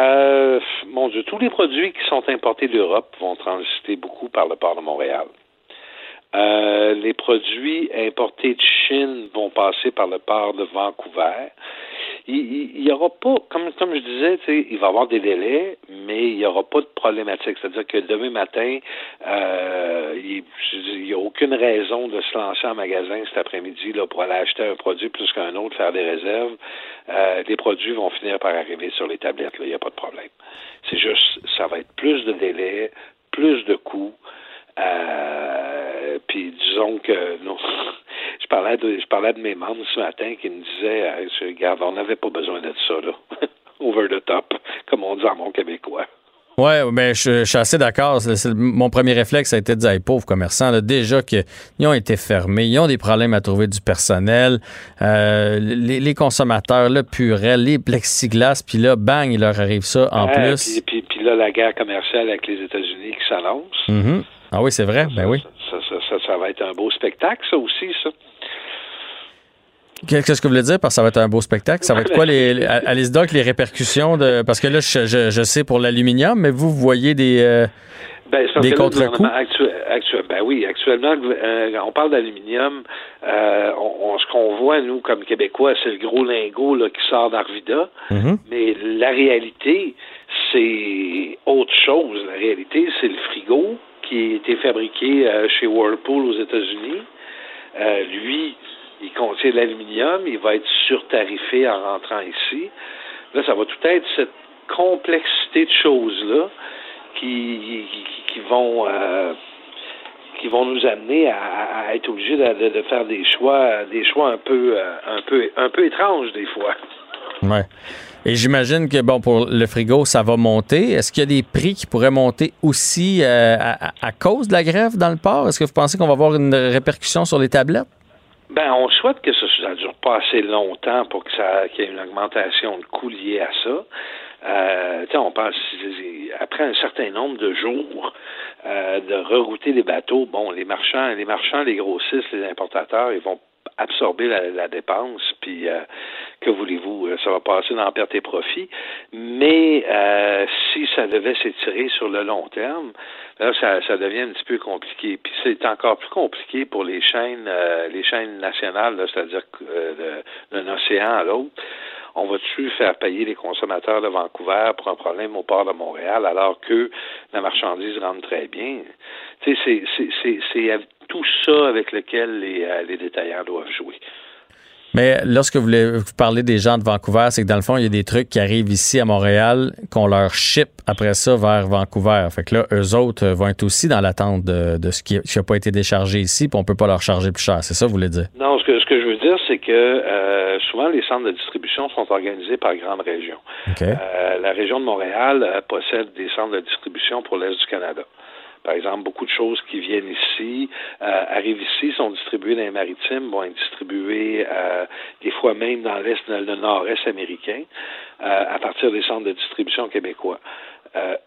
Euh, mon Dieu, tous les produits qui sont importés d'Europe vont transiter beaucoup par le port de Montréal. Euh, les produits importés de Chine vont passer par le port de Vancouver. Il n'y aura pas, comme, comme je disais, il va y avoir des délais, mais il n'y aura pas de problématique. C'est-à-dire que demain matin, euh, il n'y a aucune raison de se lancer en magasin cet après-midi là, pour aller acheter un produit plus qu'un autre, faire des réserves. Euh, les produits vont finir par arriver sur les tablettes. Il n'y a pas de problème. C'est juste, ça va être plus de délais, plus de coûts. Euh, puis disons que non, je parlais de je parlais de mes membres ce matin qui me disaient euh, je, regarde, on n'avait pas besoin de ça là. Over the top, comme on dit en mon québécois. Oui, mais je, je, suis assez d'accord. Mon premier réflexe a été de dire, hey, pauvres commerçants, là, déjà qu'ils ont été fermés, ils ont des problèmes à trouver du personnel, euh, les, les consommateurs, le purel, les plexiglas, puis là, bang, il leur arrive ça en plus. Puis, puis, puis là, la guerre commerciale avec les États-Unis qui s'annonce. Mhm. Ah oui, c'est vrai, ben oui. Ça, ça, ça, ça va être un beau spectacle, ça aussi, ça. Qu'est-ce que vous voulez dire? Parce que ça va être un beau spectacle? Ça va être quoi, les, les- allez-y donc, les répercussions de. Parce que là, je, je- je sais pour l'aluminium, mais vous, vous voyez des. euh, Ben, Des contre-coups? gouvernement actu- actu- ben oui, actuellement, euh, on parle d'aluminium. euh, on, on- ce qu'on voit, nous, comme Québécois, c'est le gros lingot là, qui sort d'Arvida. Mais la réalité, c'est autre chose. La réalité, c'est le frigo qui a été fabriqué euh, chez Whirlpool aux États-Unis. Euh, lui, il contient de l'aluminium, il va être surtarifé en rentrant ici. Là, ça va tout être cette complexité de choses-là qui, vont euh, qui vont nous amener à, à- être obligés de, de- faire des choix des choix un peu un peu un peu étranges des fois. Ouais. Et j'imagine que, bon, pour le frigo, ça va monter. Est-ce qu'il y a des prix qui pourraient monter aussi euh, à, cause de la grève dans le port? Est-ce que vous pensez qu'on va avoir une répercussion sur les tablettes? Ben, on souhaite que ça ne dure pas assez longtemps pour que ça qu'il y ait une augmentation de coûts liée à ça. Euh, on pense après un certain nombre de jours euh, de rerouter les bateaux, bon, les marchands, les marchands, les grossistes, les importateurs, ils vont absorber la, la dépense, puis euh, que voulez-vous, euh, ça va passer dans perte et profit. Mais euh, si ça devait s'étirer sur le long terme, là, ça, ça devient un petit peu compliqué. Puis c'est encore plus compliqué pour les chaînes, les chaînes nationales, c'est-à-dire d'un océan à l'autre. On va-tu faire payer les consommateurs de Vancouver pour un problème au port de Montréal alors que la marchandise rentre très bien? C'est- tout ça avec lequel les, euh, les détaillants doivent jouer. Mais lorsque vous, parlez des gens de Vancouver, c'est que dans le fond, il y a des trucs qui arrivent ici à Montréal qu'on leur ship après ça vers Vancouver. Fait que là, eux autres euh, vont être aussi dans l'attente de, de ce qui n'a pas été déchargé ici, puis on peut pas leur charger plus cher. C'est ça, vous voulez dire? Non, ce que, ce que je veux dire, c'est que euh, souvent les centres de distribution sont organisés par grandes régions. Euh, la région de Montréal euh, possède des centres de distribution pour l'Est du Canada. Par exemple, beaucoup de choses qui viennent ici, euh, arrivent ici, sont distribuées dans les maritimes, vont être distribuées euh, des fois même dans l'Est, dans le nord-est américain, euh, à partir des centres de distribution québécois.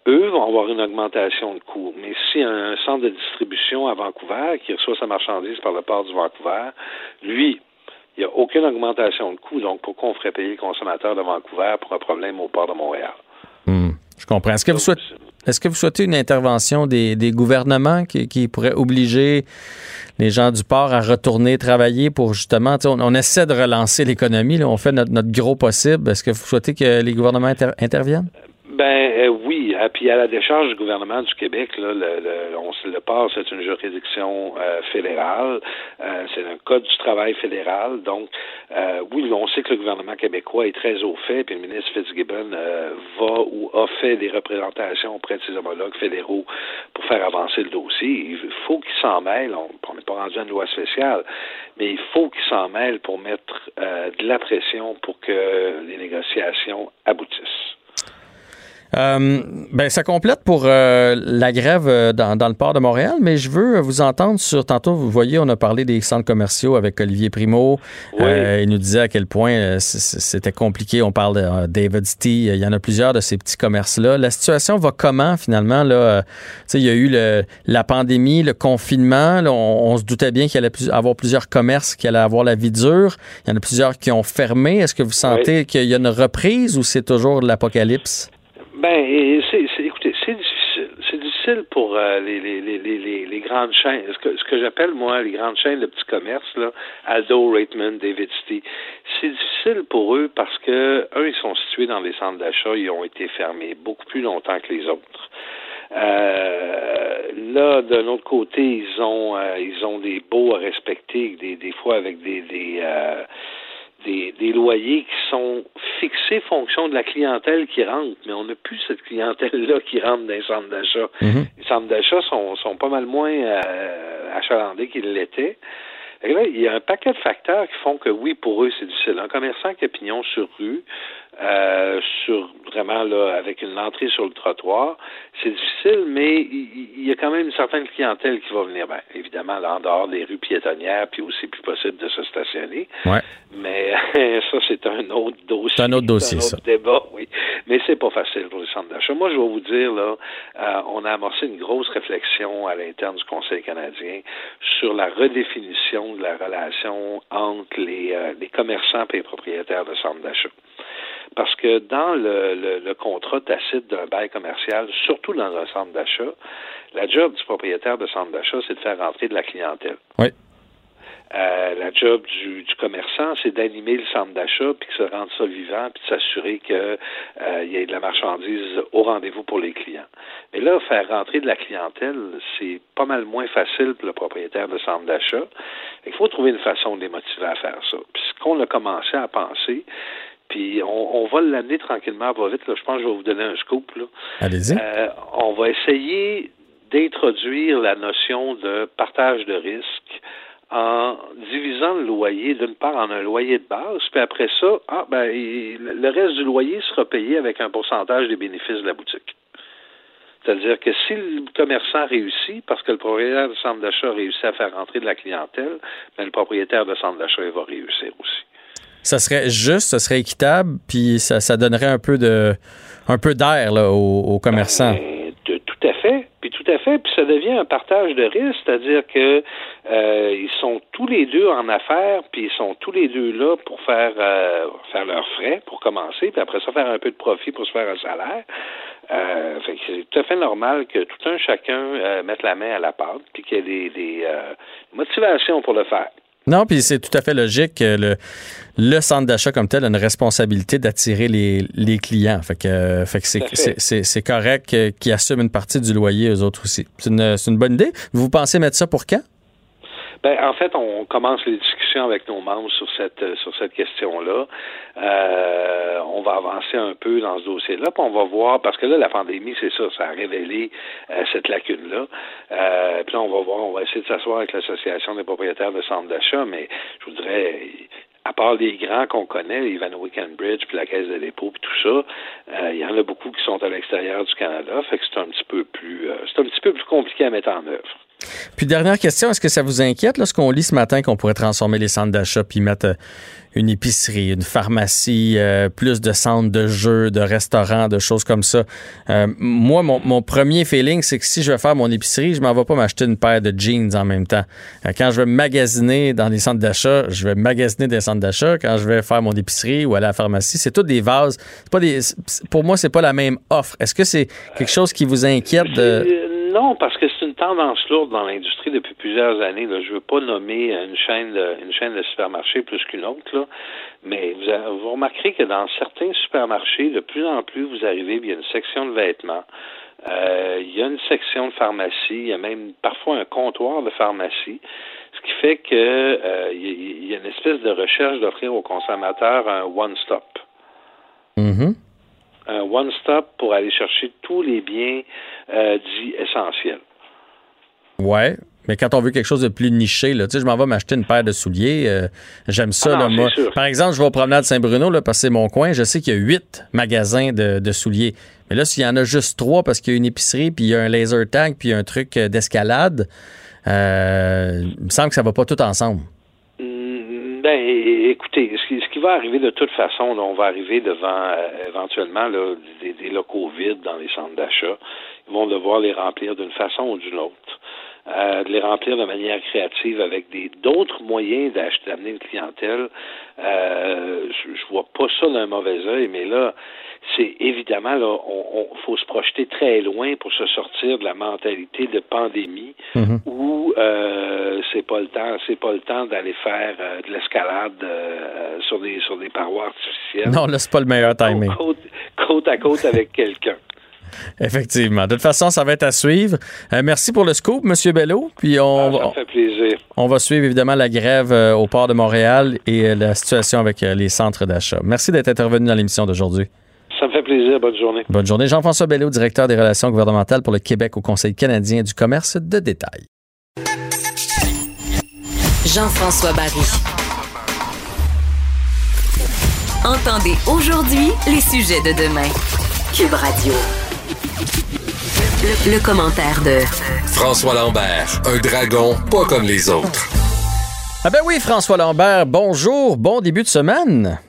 Eux vont avoir une augmentation de coûts. Mais si un centre de distribution à Vancouver qui reçoit sa marchandise par le port du Vancouver, lui, il n'y a aucune augmentation de coûts. Donc, pourquoi on ferait payer le consommateur de Vancouver pour un problème au port de Montréal? Hmm, je comprends. Est-ce que vous souhaitez, une intervention des, gouvernements qui, qui pourrait obliger les gens du port à retourner travailler pour justement, on, on essaie de relancer l'économie, là, on fait notre, gros possible. Est-ce que vous souhaitez que les gouvernements inter- interviennent? Ben euh, euh, puis à la décharge du gouvernement du Québec, le, le, on, se- le port, c'est une juridiction euh, fédérale, euh, c'est un code du travail fédéral, donc euh, oui, on sait que le gouvernement québécois est très au fait, puis le ministre Fitzgibbon va ou a fait des représentations auprès de ses homologues fédéraux pour faire avancer le dossier. Il faut qu'il s'en mêle, on n'est pas rendu à une loi spéciale, mais il faut qu'il s'en mêle pour mettre de la pression pour que les négociations aboutissent. Euh, ben, ça complète pour euh, la grève euh, dans, dans le port de Montréal, mais je veux vous entendre sur tantôt. Vous voyez, on a parlé des centres commerciaux avec Olivier Primo. Euh, il nous disait à quel point euh, c'était compliqué. On parle de David's Tea. Il y en a plusieurs de ces petits commerces-là. La situation va comment finalement? Là, tu sais, il y a eu le, la pandémie, le confinement. Là, on, on se doutait bien qu'il allait plus- avoir plusieurs commerces qui allaient avoir la vie dure. Il y en a plusieurs qui ont fermé. Est-ce que vous sentez qu'il y a une reprise ou c'est toujours l'apocalypse? Ben, c'est, c'est- écoutez, c'est difficile. C'est difficile pour euh, les, les, les, les, grandes chaînes. Ce que, ce que j'appelle, moi, les grandes chaînes de petits commerces, là, Aldo, Raitman, David City, c'est difficile pour eux parce que, eux, ils sont situés dans des centres d'achat, ils ont été fermés beaucoup plus longtemps que les autres. Euh, là, d'un autre côté, ils ont euh, ils ont des baux à respecter, des, des fois avec des des, des des loyers qui sont fixés fonction de la clientèle qui rentre, mais on n'a plus cette clientèle-là qui rentre dans les centres d'achat. Les centres d'achat sont, sont pas mal moins euh, achalandés qu'ils l'étaient. Et là, il y a un paquet de facteurs qui font que oui, pour eux, c'est difficile. Un commerçant qui a pignon sur rue, euh, sur vraiment là, avec une entrée sur le trottoir, c'est difficile, mais il, y a quand même une certaine clientèle qui va venir. Ben, évidemment, là, en dehors des rues piétonnières, puis aussi plus possible de se stationner. Ouais. Mais ça, c'est un autre dossier. C'est un autre dossier, un autre ça. débat, oui. Mais c'est pas facile pour les centres d'achat. Moi, je vais vous dire, là, euh, on a amorcé une grosse réflexion à l'interne du Conseil canadien sur la redéfinition de la relation entre les, euh, les commerçants et les propriétaires de centres d'achat. Parce que dans le contrat tacite d'un bail commercial, surtout dans un centre d'achat, la job du propriétaire de centre d'achat, c'est de faire rentrer de la clientèle. Oui. Euh, la job du, du commerçant, c'est d'animer le centre d'achat, puis que ça rende ça vivant, puis de s'assurer qu'il euh, y ait de la marchandise au rendez-vous pour les clients. Mais là, faire rentrer de la clientèle, c'est pas mal moins facile pour le propriétaire de centre d'achat. Il faut trouver une façon de les motiver à faire ça. Puis ce qu'on a commencé à penser, puis on, on va l'amener tranquillement, pas vite. Là. Je pense que je vais vous donner un scoop. Allez-y. Euh, on va essayer d'introduire la notion de partage de risque en divisant le loyer d'une part en un loyer de base, puis après ça, ah, ben, le reste du loyer sera payé avec un pourcentage des bénéfices de la boutique. C'est-à-dire que si le commerçant réussit, parce que le propriétaire de centre d'achat réussit à faire rentrer de la clientèle, ben, le propriétaire de centre d'achat va réussir aussi. Ça serait juste, ça serait équitable, puis ça, ça donnerait un peu de un peu d'air aux, aux commerçants. Ben, de- tout à fait. Fait. Puis ça devient un partage de risque, c'est-à-dire que euh, ils sont tous les deux en affaires, puis ils sont tous les deux là pour faire euh, faire leurs frais pour commencer, puis après ça faire un peu de profit pour se faire un salaire. Euh, c'est tout à fait normal que tout un chacun euh, mette la main à la pâte, puis qu'il y ait des, des motivations pour le faire. Non, puis c'est tout à fait logique que le, le centre d'achat comme tel a une responsabilité d'attirer les, les clients. Fait que, euh, fait que c'est, correct qu'ils assument une partie du loyer eux autres aussi. C'est une, c'est une bonne idée. Vous pensez mettre ça pour quand? Ben, en fait, on commence les discussions avec nos membres sur cette euh, sur cette question-là. Euh, on va avancer un peu dans ce dossier-là, puis on va voir parce que là, la pandémie, c'est ça, ça a révélé euh, cette lacune-là. Euh, puis là, on va voir, on va essayer de s'asseoir avec l'association des propriétaires de centres d'achat, mais je voudrais à part les grands qu'on connaît, les Van Bridge, puis la Caisse de dépôt, puis tout ça, euh, il y en a beaucoup qui sont à l'extérieur du Canada, fait que c'est un petit peu plus euh, c'est un petit peu plus compliqué à mettre en œuvre. Puis dernière question, est-ce que ça vous inquiète lorsqu'on lit ce matin qu'on pourrait transformer les centres d'achat puis mettre euh, une épicerie, une pharmacie, euh, plus de centres de jeux, de restaurants, de choses comme ça? Euh, moi, mon, mon premier feeling, c'est que si je vais faire mon épicerie, je m'en vais pas m'acheter une paire de jeans en même temps. Euh, Quand je vais magasiner dans les centres d'achat, je vais magasiner des centres d'achat. Quand je vais faire mon épicerie ou aller à la pharmacie, c'est tout des vases. C'est pas des, pour moi, c'est pas la même offre. Est-ce que c'est quelque chose qui vous inquiète de... Non, parce que c'est une tendance lourde dans l'industrie depuis plusieurs années. Je veux pas nommer une chaîne de, une chaîne de supermarchés plus qu'une autre, mais vous, vous remarquerez que dans certains supermarchés, de plus en plus, vous arrivez, il y a une section de vêtements, euh, il y a une section de pharmacie, il y a même parfois un comptoir de pharmacie, ce qui fait que euh, y, a- une espèce de recherche d'offrir aux consommateurs un one-stop Mhm. Un one-stop pour aller chercher tous les biens euh, dits essentiels. Ouais. Mais quand on veut quelque chose de plus niché, là, tu sais, je m'en vais m'acheter une paire de souliers. euh, J'aime ça, Ah là, moi. sûr. Par exemple, je vais au promenade Saint-Bruno, parce que c'est mon coin. Je sais qu'il y a huit magasins de, de souliers. Mais là, s'il y en a juste trois parce qu'il y a une épicerie, puis il y a un laser tag, puis il y a un truc euh, d'escalade, euh, il me semble que ça va pas tout ensemble. Mm, Ben, écoutez, ce qui, ce qui va arriver de toute façon, là, on va arriver devant euh, éventuellement là, des, des locaux vides dans les centres d'achat. Ils vont devoir les remplir d'une façon ou d'une autre. Euh, de les remplir de manière créative avec des d'autres moyens d'acheter, d'amener une clientèle. Euh, je, je vois pas ça d'un mauvais œil, mais là, c'est évidemment là, on, on faut se projeter très loin pour se sortir de la mentalité de pandémie où euh, c'est pas le temps, c'est pas le temps d'aller faire euh, de l'escalade euh, sur des sur des parois artificielles. Non, là, c'est pas le meilleur timing. Côte, côte à côte avec quelqu'un. Effectivement. De toute façon, ça va être à suivre. Euh, merci pour le scoop, M. Bello. Puis on, Ah, ça fait plaisir. on va suivre évidemment la grève euh, au port de Montréal et euh, la situation avec les centres d'achat. Merci d'être intervenu dans l'émission d'aujourd'hui. Plaisir. Bonne journée. Bonne journée. Jean-François Bello, directeur des relations gouvernementales pour le Québec au Conseil canadien du commerce de détail. Jean-François Barry. Entendez aujourd'hui les sujets de demain. Cube Radio. Le, le commentaire de François Lambert, un dragon pas comme les autres. Ah ben oui, François Lambert, bonjour, bon début de semaine.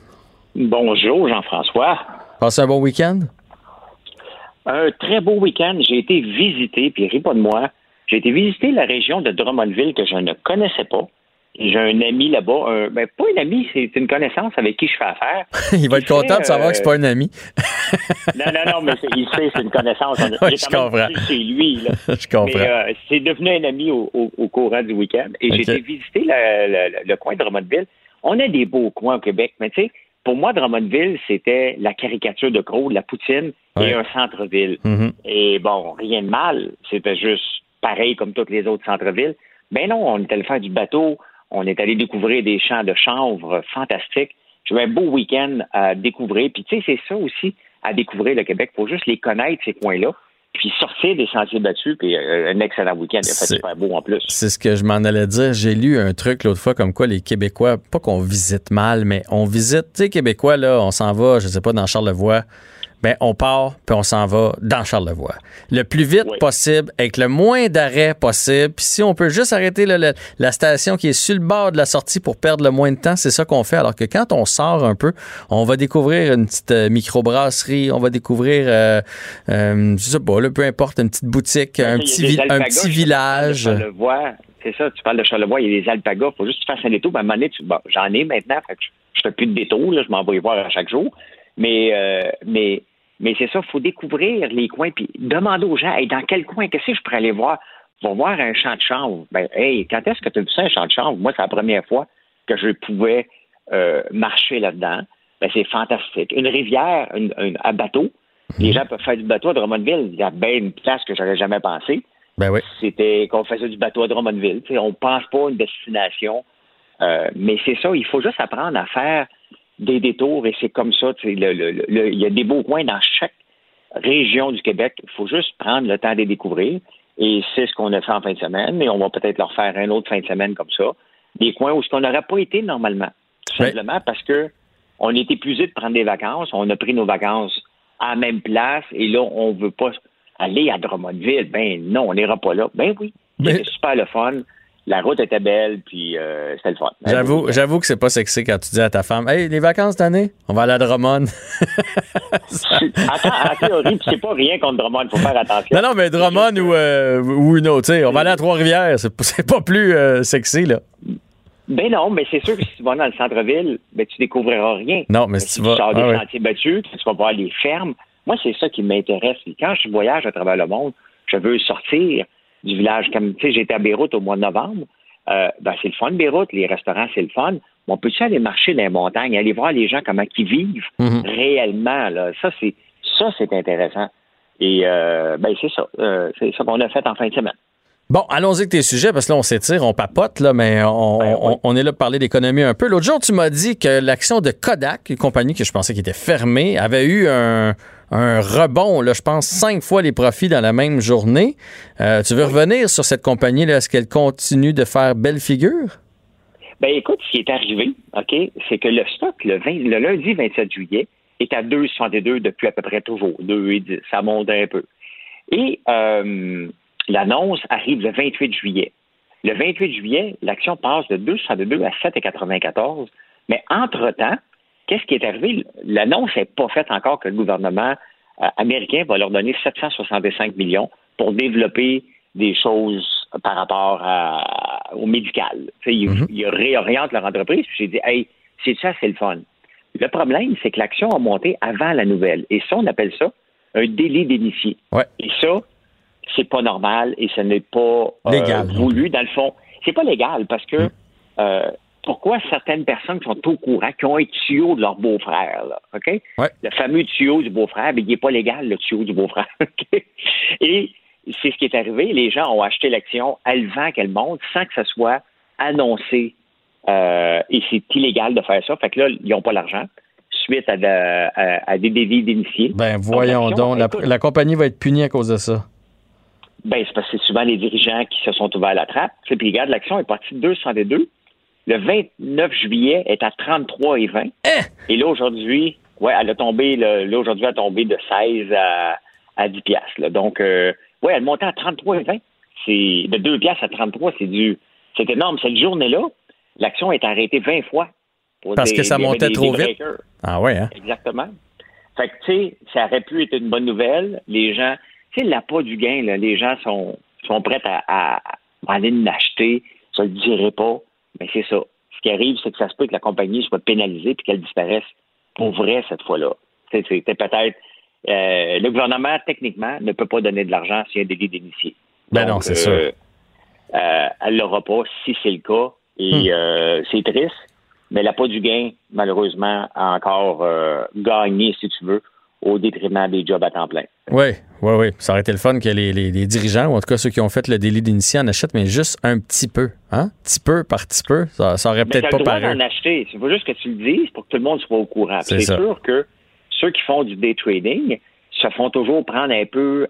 Bonjour, Jean-François. Passez un bon week-end? Un très beau week-end. J'ai été visiter, puis ris pas de moi, j'ai été visiter la région de Drummondville que je ne connaissais pas. J'ai un ami là-bas, un, ben, pas un ami, c'est une connaissance avec qui je fais affaire. Il va être content de savoir que c'est pas un ami. Non, non, non, mais c'est- il sait, c'est une connaissance. Oui, je comprends. chez lui. Là. Je comprends. Euh, c'est devenu un ami au, au- au courant du week-end. Et j'ai été visiter la- la- la- le coin de Drummondville. On a des beaux coins au Québec, mais tu sais, pour moi, Drummondville, c'était la caricature de Crow, de la poutine Ouais. et un centre-ville. Mhm. Et bon, rien de mal. C'était juste pareil comme tous les autres centres-villes. Mais non, on est allé faire du bateau. On est allé découvrir des champs de chanvre fantastiques. J'ai eu un beau week-end à découvrir. Puis tu sais, c'est ça aussi à découvrir le Québec. Il faut juste les connaître, ces coins-là. Puis sortir des sentiers battus. Puis euh, un excellent week-end. Il a fait C'est- super beau en plus. C'est ce que je m'en allais dire. J'ai lu un truc l'autre fois comme quoi les Québécois, pas qu'on visite mal, mais on visite, tu sais, Québécois, là, on s'en va, je sais pas, dans Charlevoix. Ben, on part, puis on s'en va dans Charlevoix. Le plus vite possible, avec le moins d'arrêts possible. Puis si on peut juste arrêter le- la station qui est sur le bord de la sortie pour perdre le moins de temps, c'est ça qu'on fait. Alors que quand on sort un peu, on va découvrir une petite euh, microbrasserie, on va découvrir, euh, euh, je sais pas, là, peu importe, une petite boutique, un petit, un petit village. C'est ça, tu parles de Charlevoix, il y a des alpagas. Il faut juste que tu fasses un détour. Ben, à un moment donné, tu- bon, j'en ai maintenant. Fait que je je fais plus de détour. Là, je m'en vais y voir à chaque jour. Mais, euh, mais, mais c'est ça, il faut découvrir les coins. Puis demander aux gens, hey, dans quel coin, qu'est-ce que je pourrais aller voir? Pour voir un champ de chanvre. Ben, hey, quand est-ce que tu as vu ça, un champ de chanvre? Moi, c'est la première fois que je pouvais euh, marcher là-dedans. Ben, c'est fantastique. Une rivière, une- une- un bateau. Les gens peuvent faire du bateau à Drummondville. Il y a bien une place que j'aurais jamais pensé Ben oui. c'était qu'on faisait du bateau à Drummondville. On pense pas à une destination. Euh, mais c'est ça, il faut juste apprendre à faire des détours et c'est comme ça. il y a des beaux coins dans chaque région du Québec. Il faut juste prendre le temps de les découvrir. Et c'est ce qu'on a fait en fin de semaine. Et on va peut-être leur faire un autre fin de semaine comme ça. Des coins où ce qu'on n'aurait pas été normalement. Tout simplement parce que on est épuisé de prendre des vacances. On a pris nos vacances à la même place. Et là, on veut pas aller à Drummondville. Ben non, on n'ira pas là. Ben oui. C'était super le fun. La route était belle, puis euh, c'était le fun. J'avoue, j'avoue que c'est pas sexy quand tu dis à ta femme Hey, les vacances cette année, on va aller à Drummond. Attends, en théorie, c'est pas rien contre Drummond, il faut faire attention. non, non, mais Drummond ou, euh, ou une autre, on va aller à Trois-Rivières, c'est pas- c'est pas plus euh, sexy, là. Ben non, mais c'est sûr que si tu vas dans le centre-ville, ben tu découvriras rien. Non, mais si tu Tu vas. sors des ah ouais. sentiers battus, tu vas voir les fermes. Moi, c'est ça qui m'intéresse. Quand je voyage à travers le monde, je veux sortir du village. Comme, tu sais, j'étais à Beyrouth au mois de novembre. Euh, ben, c'est le fun, Beyrouth. Les restaurants, c'est le fun. Mais on peut-tu aller marcher dans les montagnes, aller voir les gens comment ils vivent Mhm. réellement, là? Ça, c'est, ça, c'est intéressant. Et, euh, ben, c'est ça. Euh, c'est ça qu'on a fait en fin de semaine. Bon, allons-y avec tes sujets, parce que là, on s'étire, on papote, là, mais on, Ben on- on est là pour parler d'économie un peu. L'autre jour, tu m'as dit que l'action de Kodak, une compagnie que je pensais qui était fermée, avait eu un, un rebond, là, je pense, cinq fois les profits dans la même journée. Euh, tu veux revenir sur cette compagnie-là? Est-ce qu'elle continue de faire belle figure? Ben écoute, ce qui est arrivé, OK, c'est que le stock, le, 20 le lundi 27 juillet, est à 2,62 depuis à peu près toujours. 2,10. Ça monte un peu. Et euh, l'annonce arrive le 28 juillet. Le 28 juillet, l'action passe de 2,62 à 7,94. Mais entre-temps, qu'est-ce qui est arrivé? L'annonce n'est pas faite encore que le gouvernement euh, américain va leur donner 765 millions pour développer des choses par rapport à- au médical. Ils, ils réorientent leur entreprise. J'ai dit, hey, c'est ça, c'est le fun. Le problème, c'est que l'action a monté avant la nouvelle. Et ça, on appelle ça un délit d'initié. Et ça, c'est pas normal et ce n'est pas euh, Légal, voulu. Dans le fond, c'est pas légal parce que euh, pourquoi certaines personnes qui sont au courant, qui ont un tuyau de leur beau-frère, là, OK? Le fameux tuyau du beau-frère, mais il n'est pas légal, le tuyau du beau-frère. Et c'est ce qui est arrivé. Les gens ont acheté l'action à le vent qu'elle monte sans que ça soit annoncé. Euh, et c'est illégal de faire ça. Fait que là, ils n'ont pas l'argent suite à, de- à- à des délits d'initiés. Ben, voyons donc. La, compagnie va être punie à cause de ça. Ben, c'est parce que c'est souvent les dirigeants qui se sont ouverts la trappe. Puis regarde, l'action est partie de 202. Le 29 juillet est à 33,20. Et là, aujourd'hui, ouais, elle a tombé, là, aujourd'hui, elle a tombé de 16 à, à 10 piastres. là. Donc, euh, ouais, elle montait à 33,20. C'est, de 2 piastres à 33, c'est du, c'est énorme. Cette journée-là, l'action est arrêtée 20 fois. pour Parce des- que ça montait des- trop vite. Ah ouais, hein? Exactement. Fait que, tu sais, ça aurait pu être une bonne nouvelle. Les gens, tu sais, l'appât du gain, là, les gens sont, sont prêts à, à, à aller l'acheter. Ça le dirait pas. Mais c'est ça. Ce qui arrive, c'est que ça se peut que la compagnie soit pénalisée puis qu'elle disparaisse pour vrai cette fois-là. C'était peut-être. euh, le gouvernement, techniquement, ne peut pas donner de l'argent s'il y a un délit d'initié. Ben non, c'est euh, euh, elle l'aura pas si c'est le cas. Et Hmm. euh, c'est triste. Mais l'appât du gain, malheureusement, a encore euh, gagné, si tu veux, au détriment des jobs à temps plein. Oui, oui, oui. Ça aurait été le fun que les, les- les dirigeants, ou en tout cas ceux qui ont fait le délit d'initié, en achètent, mais juste un petit peu. Hein? Petit peu par petit peu. Ça, ça aurait peut-être pas paru. d'en acheter. Il faut juste que tu le dises pour que tout le monde soit au courant. C'est sûr que ceux qui font du day trading se font toujours prendre un peu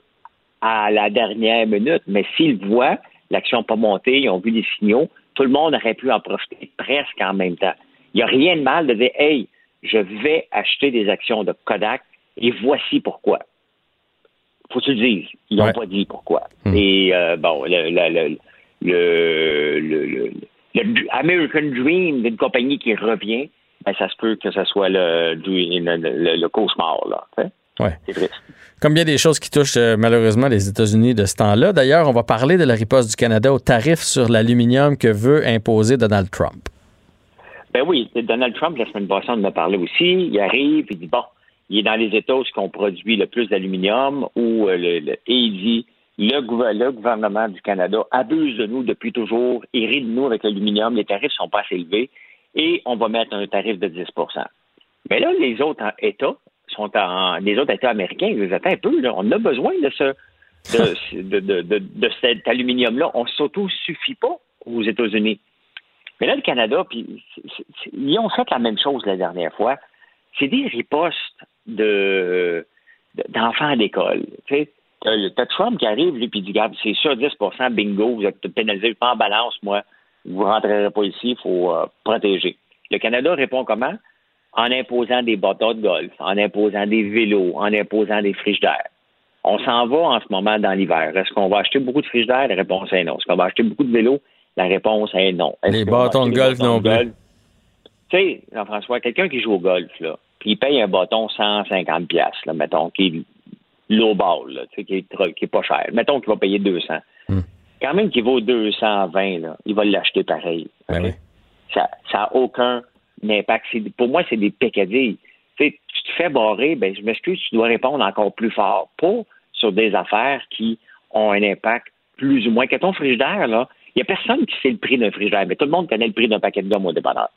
à la dernière minute. Mais s'ils voient l'action n'a pas monté, ils ont vu les signaux, tout le monde aurait pu en profiter presque en même temps. Il n'y a rien de mal de dire Hey, je vais acheter des actions de Kodak et voici pourquoi. Faut que tu le dises. Ils n'ont pas dit pourquoi. Et euh, bon, le, American Dream d'une compagnie qui revient, ben, ça se peut que ce soit le, cauchemar. Là, tu sais. Ouais. Comme bien des choses qui touchent euh, malheureusement les États-Unis de ce temps-là. D'ailleurs, on va parler de la riposte du Canada au tarif sur l'aluminium que veut imposer Donald Trump. Ben oui, Donald Trump, la semaine passée, on en a parlé aussi. Il arrive, il dit bon, il est dans les États où on produit le plus d'aluminium, où euh, et il dit le, gouver- le gouvernement du Canada abuse de nous depuis toujours, rit de nous avec l'aluminium, les tarifs sont pas assez élevés, et on va mettre un tarif de 10% Mais là, les autres États sont en les autres États américains, ils disent attends un peu, on a besoin de ce de, cet aluminium-là. On s'auto-suffit pas aux États-Unis. Mais là, le Canada, puis ils ont fait la même chose la dernière fois. C'est des ripostes de de- d'enfants à l'école. Tu sais, t'as Trump qui arrive, lui, puis dit, regarde, c'est ça, 10% bingo, vous êtes pénalisé, pas en balance, moi, vous rentrerez pas ici, il faut euh, protéger. Le Canada répond comment? En imposant des bâtons de golf, en imposant des vélos, en imposant des frigidaires. On s'en va en ce moment dans l'hiver. Est-ce qu'on va acheter beaucoup de frigidaires? La réponse est non. Est-ce qu'on va acheter beaucoup de vélos? La réponse est non. Est-ce Les bâtons de golf non plus. Tu sais, Jean-François, quelqu'un qui joue au golf, là, il paye un bâton 150 pièces, là, mettons, qui est low ball, là, tu sais, qui est, trop- qui est pas cher. Mettons qu'il va payer 200. Quand même qu'il vaut 220, là, il va l'acheter pareil. Ben? Ça n'a aucun impact. Pour moi, c'est des pécadilles. Tu te fais barrer, ben, je m'excuse, tu dois répondre encore plus fort. Pas sur des affaires qui ont un impact plus ou moins. Que ton frigidaire, là, il n'y a personne qui sait le prix d'un frigidaire, mais tout le monde connaît le prix d'un paquet de gomme au dépanneur.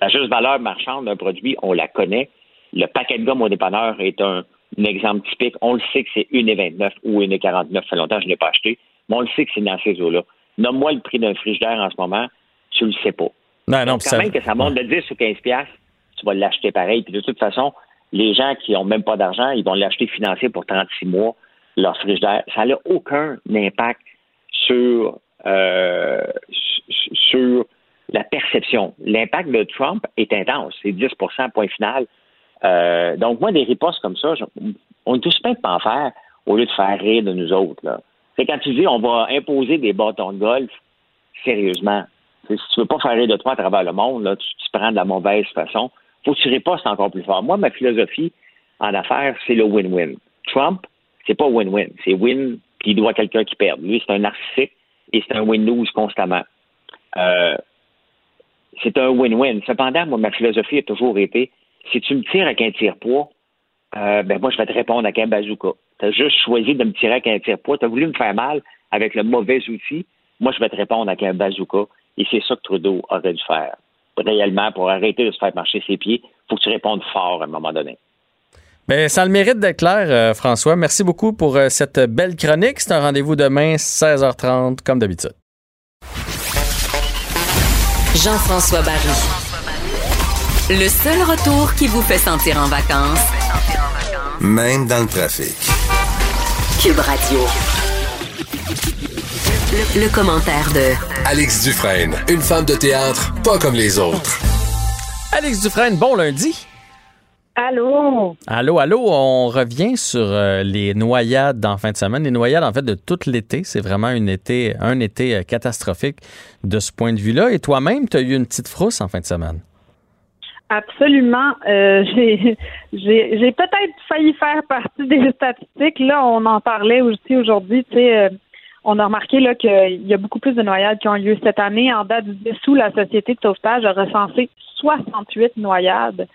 La juste valeur marchande d'un produit, on la connaît. Le paquet de gomme au dépanneur est un, un exemple typique. On le sait que c'est 1,29 ou 1,49. Ça fait longtemps que je ne l'ai pas acheté, mais on le sait que c'est dans ces eaux-là. Nomme-moi le prix d'un frigidaire en ce moment, tu le sais pas. Non, non, Donc, quand ça- même que ça monte de 10 ou 15 piastres, tu vas l'acheter pareil. Puis de toute façon, Les gens qui n'ont même pas d'argent, ils vont l'acheter financier pour 36 mois, leur frigidaire. Ça n'a aucun impact sur, euh, sur la perception. L'impact de Trump est intense. C'est 10% point final. Euh, donc, moi, des ripostes comme ça, on est tous prêts de pas en faire au lieu de faire rire de nous autres. C'est quand tu dis on va imposer des bâtons de golf, sérieusement, si tu veux pas faire rire de toi à travers le monde, là, tu, tu prends de la mauvaise façon. Faut que tu ripostes encore plus fort. Moi, ma philosophie en affaires, c'est le win-win. Trump, c'est pas win-win. C'est win, puis il doit quelqu'un qui perd. Lui, c'est un narcissique et c'est un win-lose constamment. Euh, c'est un win-win. Cependant, moi, ma philosophie a toujours été si tu me tires avec un tire-poids, euh, ben moi, je vais te répondre avec un bazooka. Tu as juste choisi de me tirer avec un tire-poids. Tu as voulu me faire mal avec le mauvais outil. Moi, je vais te répondre avec un bazooka. Et c'est ça que Trudeau aurait dû faire. Réellement, pour arrêter de se faire marcher ses pieds, il faut que tu répondes fort à un moment donné. Bien, ça a le mérite d'être clair, euh, François. Merci beaucoup pour euh, cette belle chronique. C'est un rendez-vous demain, 16h30, comme d'habitude. Jean-François Barry. Le seul retour qui vous fait sentir en vacances, Même dans le trafic. Cube Radio. Le, le commentaire de Alex Dufresne, une femme de théâtre pas comme les autres. Alex Dufresne, bon lundi. Allô? Allô, allô, on revient sur euh, les noyades en fin de semaine. Les noyades, en fait, de tout l'été. C'est vraiment une été, un été euh, catastrophique de ce point de vue-là. Et toi-même, tu as eu une petite frousse en fin de semaine? Absolument. Euh, j'ai j'ai j'ai peut-être failli faire partie des statistiques. Là, on en parlait aussi aujourd'hui. Tu sais, euh, on a remarqué là qu'il y a beaucoup plus de noyades qui ont lieu cette année. En date du dessous, la société de sauvetage a recensé 68 noyades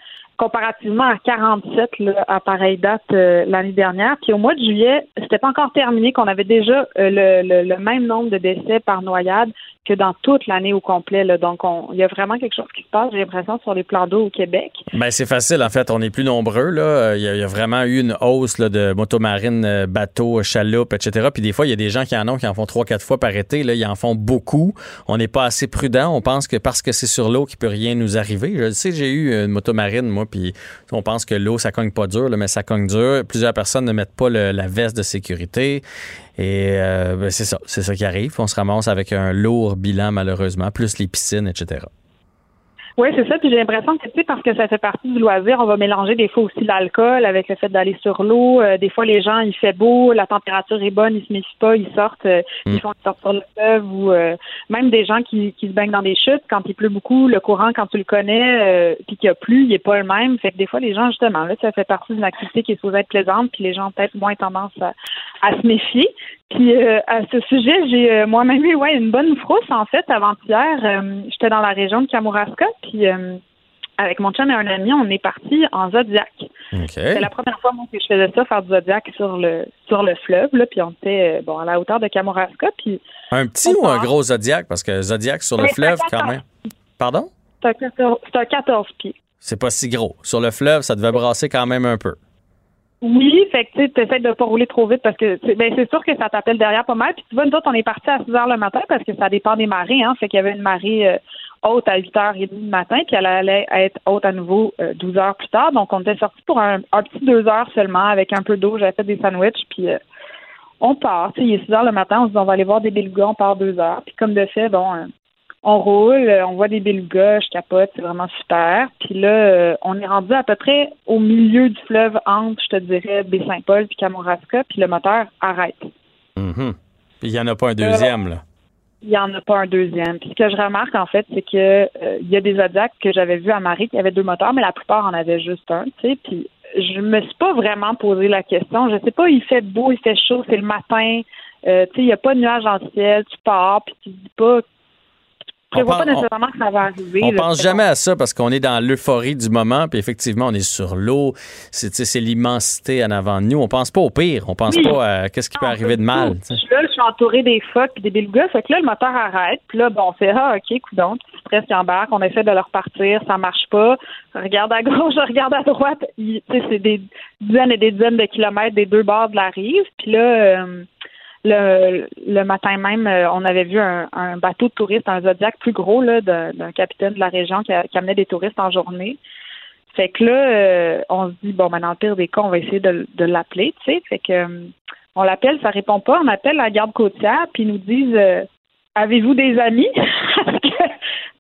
comparativement à 47 là, à pareille date euh, l'année dernière. Puis au mois de juillet, c'était pas encore terminé qu'on avait déjà euh, le, le, le même nombre de décès par noyade que dans toute l'année au complet. Là. Donc, on- il y a vraiment quelque chose qui se passe, j'ai l'impression, sur les plans d'eau au Québec. Ben, c'est facile, en fait. On est plus nombreux. Là. Il, y a, il y a vraiment eu une hausse là, de motomarines, euh, bateaux, chaloupes, etc. Puis des fois, il y a des gens qui en ont, qui en font trois, quatre fois par été. Là. Ils en font beaucoup. On n'est pas assez prudent. On pense que parce que c'est sur l'eau qu'il peut rien nous arriver. Je sais, j'ai eu une motomarine, moi, puis on pense que l'eau, ça cogne pas dur, là, mais ça cogne dur. Plusieurs personnes ne mettent pas la veste de sécurité. Et euh, ben, c'est ça, c'est ça qui arrive. On se ramasse avec un lourd bilan, malheureusement, plus les piscines, etc. Oui, c'est ça. Puis j'ai l'impression que, tu sais, parce que ça fait partie du loisir, on va mélanger des fois aussi l'alcool avec le fait d'aller sur l'eau. Euh, des fois, les gens, il fait beau, la température est bonne, ils se méfient pas, ils sortent, euh, Mm. ils font ils sortent sur le fleuve ou euh, même des gens qui, qui se baignent dans des chutes quand il pleut beaucoup, le courant, quand tu le connais, puis qu'il y a plus, il est pas le même. Fait que des fois, les gens, justement, là, ça fait partie d'une activité qui est supposée être plaisante, puis les gens ont peut-être moins tendance à, à se méfier. Puis euh, à ce sujet, j'ai euh, moi-même eu ouais, une bonne frousse en fait avant-hier. Euh, J'étais dans la région de Kamouraska, puis euh, avec mon chum et un ami, on est parti en Zodiac. C'est la première fois moi, que je faisais ça, faire du Zodiac sur le sur le fleuve, là, puis on était bon à la hauteur de Kamouraska, puis Un petit ou un gros Zodiac? Parce que Zodiac sur le fleuve, quand même. Pardon? c'est un 14, c'est un 14 pieds. C'est pas si gros. Sur le fleuve, ça devait brasser quand même un peu. Oui, fait que tu essaies de pas rouler trop vite parce que ben, c'est sûr que ça t'appelle derrière pas mal. Puis tu vois, nous autres, on est parti à 6 heures le matin parce que ça dépend des marées, hein. Fait qu'il y avait une marée euh, haute à 8 h 30 du matin, puis elle allait être haute à nouveau euh, 12 heures plus tard. Donc on était sortis pour un, un petit deux heures seulement avec un peu d'eau. J'avais fait des sandwichs, puis euh, on part. Il est 6 heures le matin, on se dit on va aller voir des belugas, on part deux heures. Puis comme de fait, bon, euh, on roule, euh, on voit des belugas, je capote, c'est vraiment super. Puis là, euh, on est rendu à peu près au milieu du fleuve entre, je te dirais, Baie-Saint-Paul puis Kamouraska, puis le moteur arrête. Mhm. Puis il y en a pas un deuxième, là. Il n'y en a pas un deuxième. Puis ce que je remarque, en fait, c'est que euh, il y a des Zodiacs que j'avais vus à Marie qui avaient deux moteurs, mais la plupart en avaient juste un, tu sais. Puis je me suis pas vraiment posé la question. Je sais pas, il fait beau, il fait chaud, c'est le matin. Euh, tu sais, il n'y a pas de nuages dans le ciel, tu pars, puis tu te dis pas... Prévois pas nécessairement que ça va arriver. On là. pense jamais à ça parce qu'on est dans l'euphorie du moment, puis effectivement, on est sur l'eau. C'est l'immensité en avant de nous. On pense pas au pire. On pense Oui. pas à qu'est-ce qui peut arriver de mal. Je suis là, je suis entourée des phoques et des belugas. Fait que là, le moteur arrête. Puis là, bon, on fait Ah, OK, coudon, petit stress qui embarque. On essaie de le repartir. Ça marche pas. Je regarde à gauche, je regarde à droite. C'est des dizaines et des dizaines de kilomètres des deux bords de la rive. Puis là, euh, le, le matin même, euh, on avait vu un, bateau de touristes, un Zodiac plus gros là, d'un capitaine de la région qui, amenait des touristes en journée. Fait que là, euh, on se dit, bon, ben, dans le pire des cas, on va essayer de, l'appeler, tu sais. Fait que, euh, on l'appelle, ça répond pas. On appelle la garde côtière, puis ils nous disent, euh, avez-vous des amis? parce, que,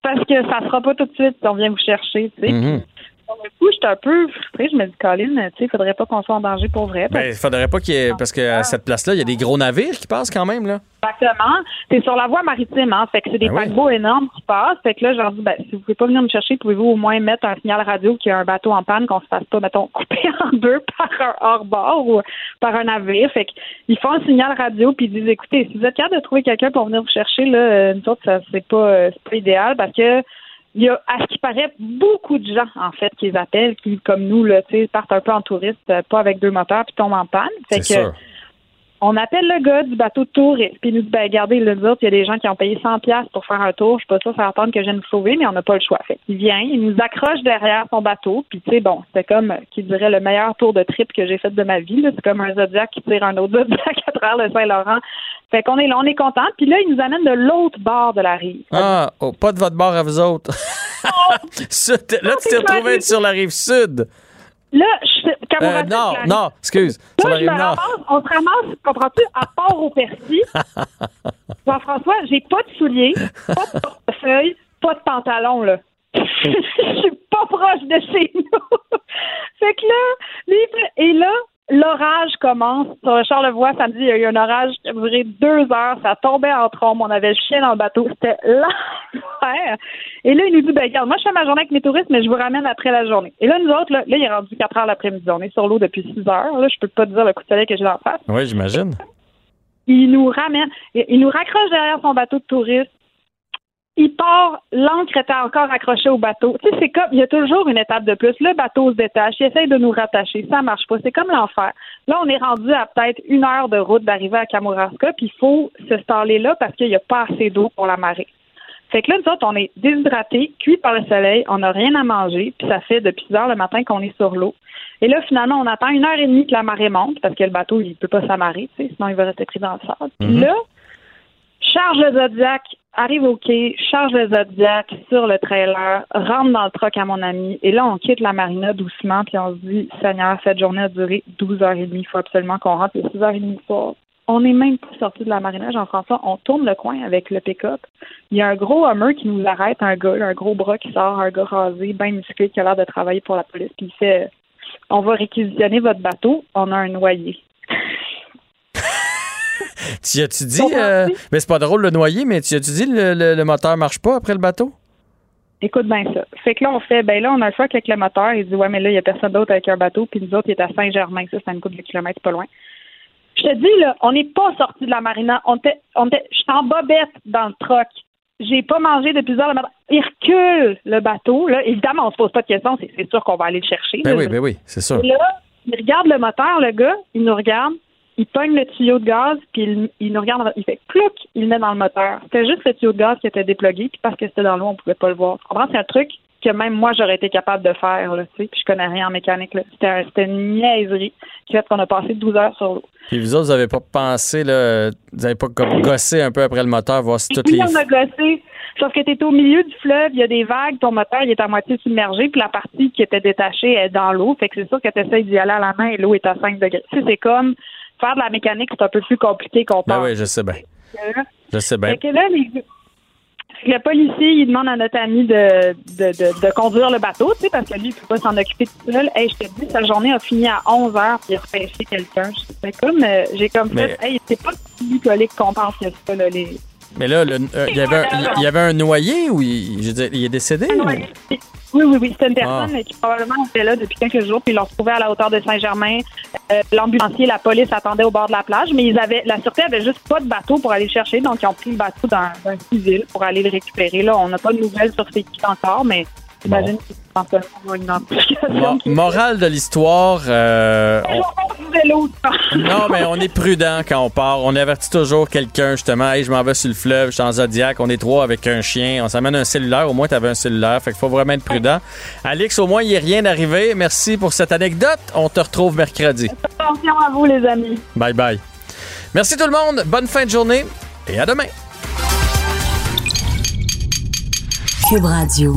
parce que ça sera pas tout de suite on vient vous chercher, tu sais. Mhm. Sur le coup, j'étais un peu frustrée. Je me dis, Colin, tu sais, faudrait pas qu'on soit en danger pour vrai. Ben, il faudrait pas qu'il y ait. Parce qu'à cette place-là, il y a des gros navires qui passent quand même, là. Exactement. C'est sur la voie maritime, hein. Fait que c'est des Ben oui. paquebots énormes qui passent. Fait que là, je leur dis, ben, si vous pouvez pas venir me chercher, pouvez-vous au moins mettre un signal radio qu'il y a un bateau en panne, qu'on se fasse pas, mettons, couper en deux par un hors-bord ou par un navire. Fait qu'ils font un signal radio puis ils disent, écoutez, si vous êtes capable de trouver quelqu'un pour venir vous chercher, là, euh, nous autres, ça, c'est pas, euh, c'est pas idéal parce que il y a, à ce qui paraît, beaucoup de gens, en fait, qui les appellent, qui, comme nous, là, tu sais, partent un peu en touriste, euh, pas avec deux moteurs, puis tombent en panne. Fait que, sûr. On appelle le gars du bateau de touriste, puis il nous dit, ben, regardez, nous autres, il y a des gens qui ont payé 100 pièces pour faire un tour. Je suis pas sûre, ça attendre que je vienne vous sauver, mais on n'a pas le choix. Fait qu'il vient, il nous accroche derrière son bateau, puis tu sais, bon, c'était comme, euh, qui dirait, le meilleur tour de trip que j'ai fait de ma vie. C'est comme un Zodiac qui tire un autre Zodiac à travers le Saint-Laurent. Fait qu'on est là, on est content. Puis là, il nous amène de l'autre bord de la rive. Ah, oh, pas de votre bord à vous autres. Là, tu t'es retrouvé sur la rive sud. Là, je fais Euh, non, la non, excuse. Là, la je me ramasse, on se ramasse, comprends-tu, à Port-au-Percy. Jean-François, j'ai pas de souliers, pas de portefeuille, pas de pantalon, là. Je suis pas proche de chez nous. fait que là, et là, l'orage commence. Sur le Charlevoix, samedi, il y a eu un orage qui a duré deux heures. Ça tombait en trombe. On avait le chien dans le bateau. C'était l'enfer. Et là, il nous dit, ben, regarde, moi, je fais ma journée avec mes touristes, mais je vous ramène après la journée. Et là, nous autres, là, là il est rendu 4 heures l'après-midi. On est sur l'eau depuis 6 heures. Là, je peux pas te dire le coup de soleil que j'ai en face. Oui, j'imagine. Il nous ramène, il nous raccroche derrière son bateau de touristes. Il part, l'ancre était encore accrochée au bateau. Tu sais, c'est comme, il y a toujours une étape de plus. Le bateau se détache, il essaye de nous rattacher, ça marche pas. C'est comme l'enfer. Là, on est rendu à peut-être une heure de route d'arriver à Kamouraska, puis il faut se staller là parce qu'il n'y a pas assez d'eau pour la marée. Fait que là, nous autres, on est déshydratés, cuits par le soleil, on n'a rien à manger, puis ça fait depuis 6 heures le matin qu'on est sur l'eau. Et là, finalement, on attend une heure et demie que la marée monte, parce que le bateau, il peut pas s'amarrer, tu sais, sinon il va rester pris dans le sable. Puis Mhm. là, charge le Zodiac, arrive au quai, charge le Zodiac sur le trailer, rentre dans le truck à mon ami, et là, on quitte la marina doucement, puis on se dit, Seigneur, cette journée a duré 12 heures et demie, il faut absolument qu'on rentre, il est 6 heures et demie le soir. On n'est même pas sorti de la marina, Jean-François. On tourne le coin avec le pick-up. Il y a un gros Hummer qui nous arrête, un gars, un gros bras qui sort, un gars rasé, bien musclé, qui a l'air de travailler pour la police. Puis il fait On va réquisitionner votre bateau, on a un noyé. Tu as-tu dit. euh, mais c'est pas drôle le noyer, mais tu as-tu dit le, le, le moteur marche pas après le bateau? Écoute bien ça. Fait que là, on fait, ben là, on a le choix avec le moteur. Il dit, ouais, mais là, il y a personne d'autre avec un bateau. Puis nous autres, il est à Saint-Germain. Ça, c'est une couple de kilomètres pas loin. Je te dis, là, on n'est pas sorti de la marina. On était, on était, j'étais en bobette dans le truck. J'ai pas mangé depuis heures le matin. Il recule le bateau. Là, évidemment, on se pose pas de questions. C'est, c'est sûr qu'on va aller le chercher. Ben là. oui, ben oui, c'est sûr. Et là, il regarde le moteur, le gars, il nous regarde, il pogne le tuyau de gaz, puis il, il nous regarde, il fait clouc, il le met dans le moteur. C'était juste le tuyau de gaz qui était déplugué, puis parce que c'était dans l'eau, on pouvait pas le voir. Tu comprends? C'est un truc que même moi, j'aurais été capable de faire, là, tu sais, puis je connais rien en mécanique, là. C'était, c'était une niaiserie qui fait qu'on a passé 12 heures sur l'eau. Puis vous autres, vous avez pas pensé, là, vous avez pas gossé un peu après le moteur, voir si toutes les. on a gossé. Sauf que tu es au milieu du fleuve, il y a des vagues, ton moteur il est à moitié submergé, puis la partie qui était détachée est dans l'eau. Fait que c'est sûr que tu essaies d'y aller à la main et l'eau est à 5 degrés. Tu sais, c'est comme faire de la mécanique, c'est un peu plus compliqué qu'on Ben pense. oui, je sais bien. Je sais bien. Que là, les- le policier, il demande à notre ami de, de, de, de conduire le bateau, tu sais, parce que lui, il peut pas s'en occuper tout seul. Hey, je te dis, sa journée a fini à 11 heures, puis il a repêché quelqu'un. C'est comme, euh, j'ai comme Mais- fait, hey, c'est pas bucolique qu'on pense que c'est, là, les, Mais là, le- euh, il y avait un, il y avait un noyé ou il, je veux dire, il est décédé? ou- Oui, oui, oui. C'était une Ah. personne qui probablement était là depuis quelques jours, puis ils l'ont retrouvé à la hauteur de Saint-Germain. Euh, L'ambulancier, la police attendait au bord de la plage, mais ils avaient, la sûreté avait juste pas de bateau pour aller le chercher, donc ils ont pris le bateau d'un civil pour aller le récupérer. Là, on n'a pas de nouvelles sur c'est qui encore, mais j'imagine qu'ils sont seulement une morale de l'histoire, euh, on- vélo, non, mais on est prudent quand on part. On avertit toujours quelqu'un, justement. Hey, je m'en vais sur le fleuve, je suis en Zodiac. On est trois avec un chien. On s'amène un cellulaire. Au moins, tu avais un cellulaire. Fait qu'il faut vraiment être prudent. Alix, au moins, il n'y a rien arrivé. Merci pour cette anecdote. On te retrouve mercredi. Attention à vous, les amis. Bye bye. Merci tout le monde. Bonne fin de journée et à demain. Cube Radio.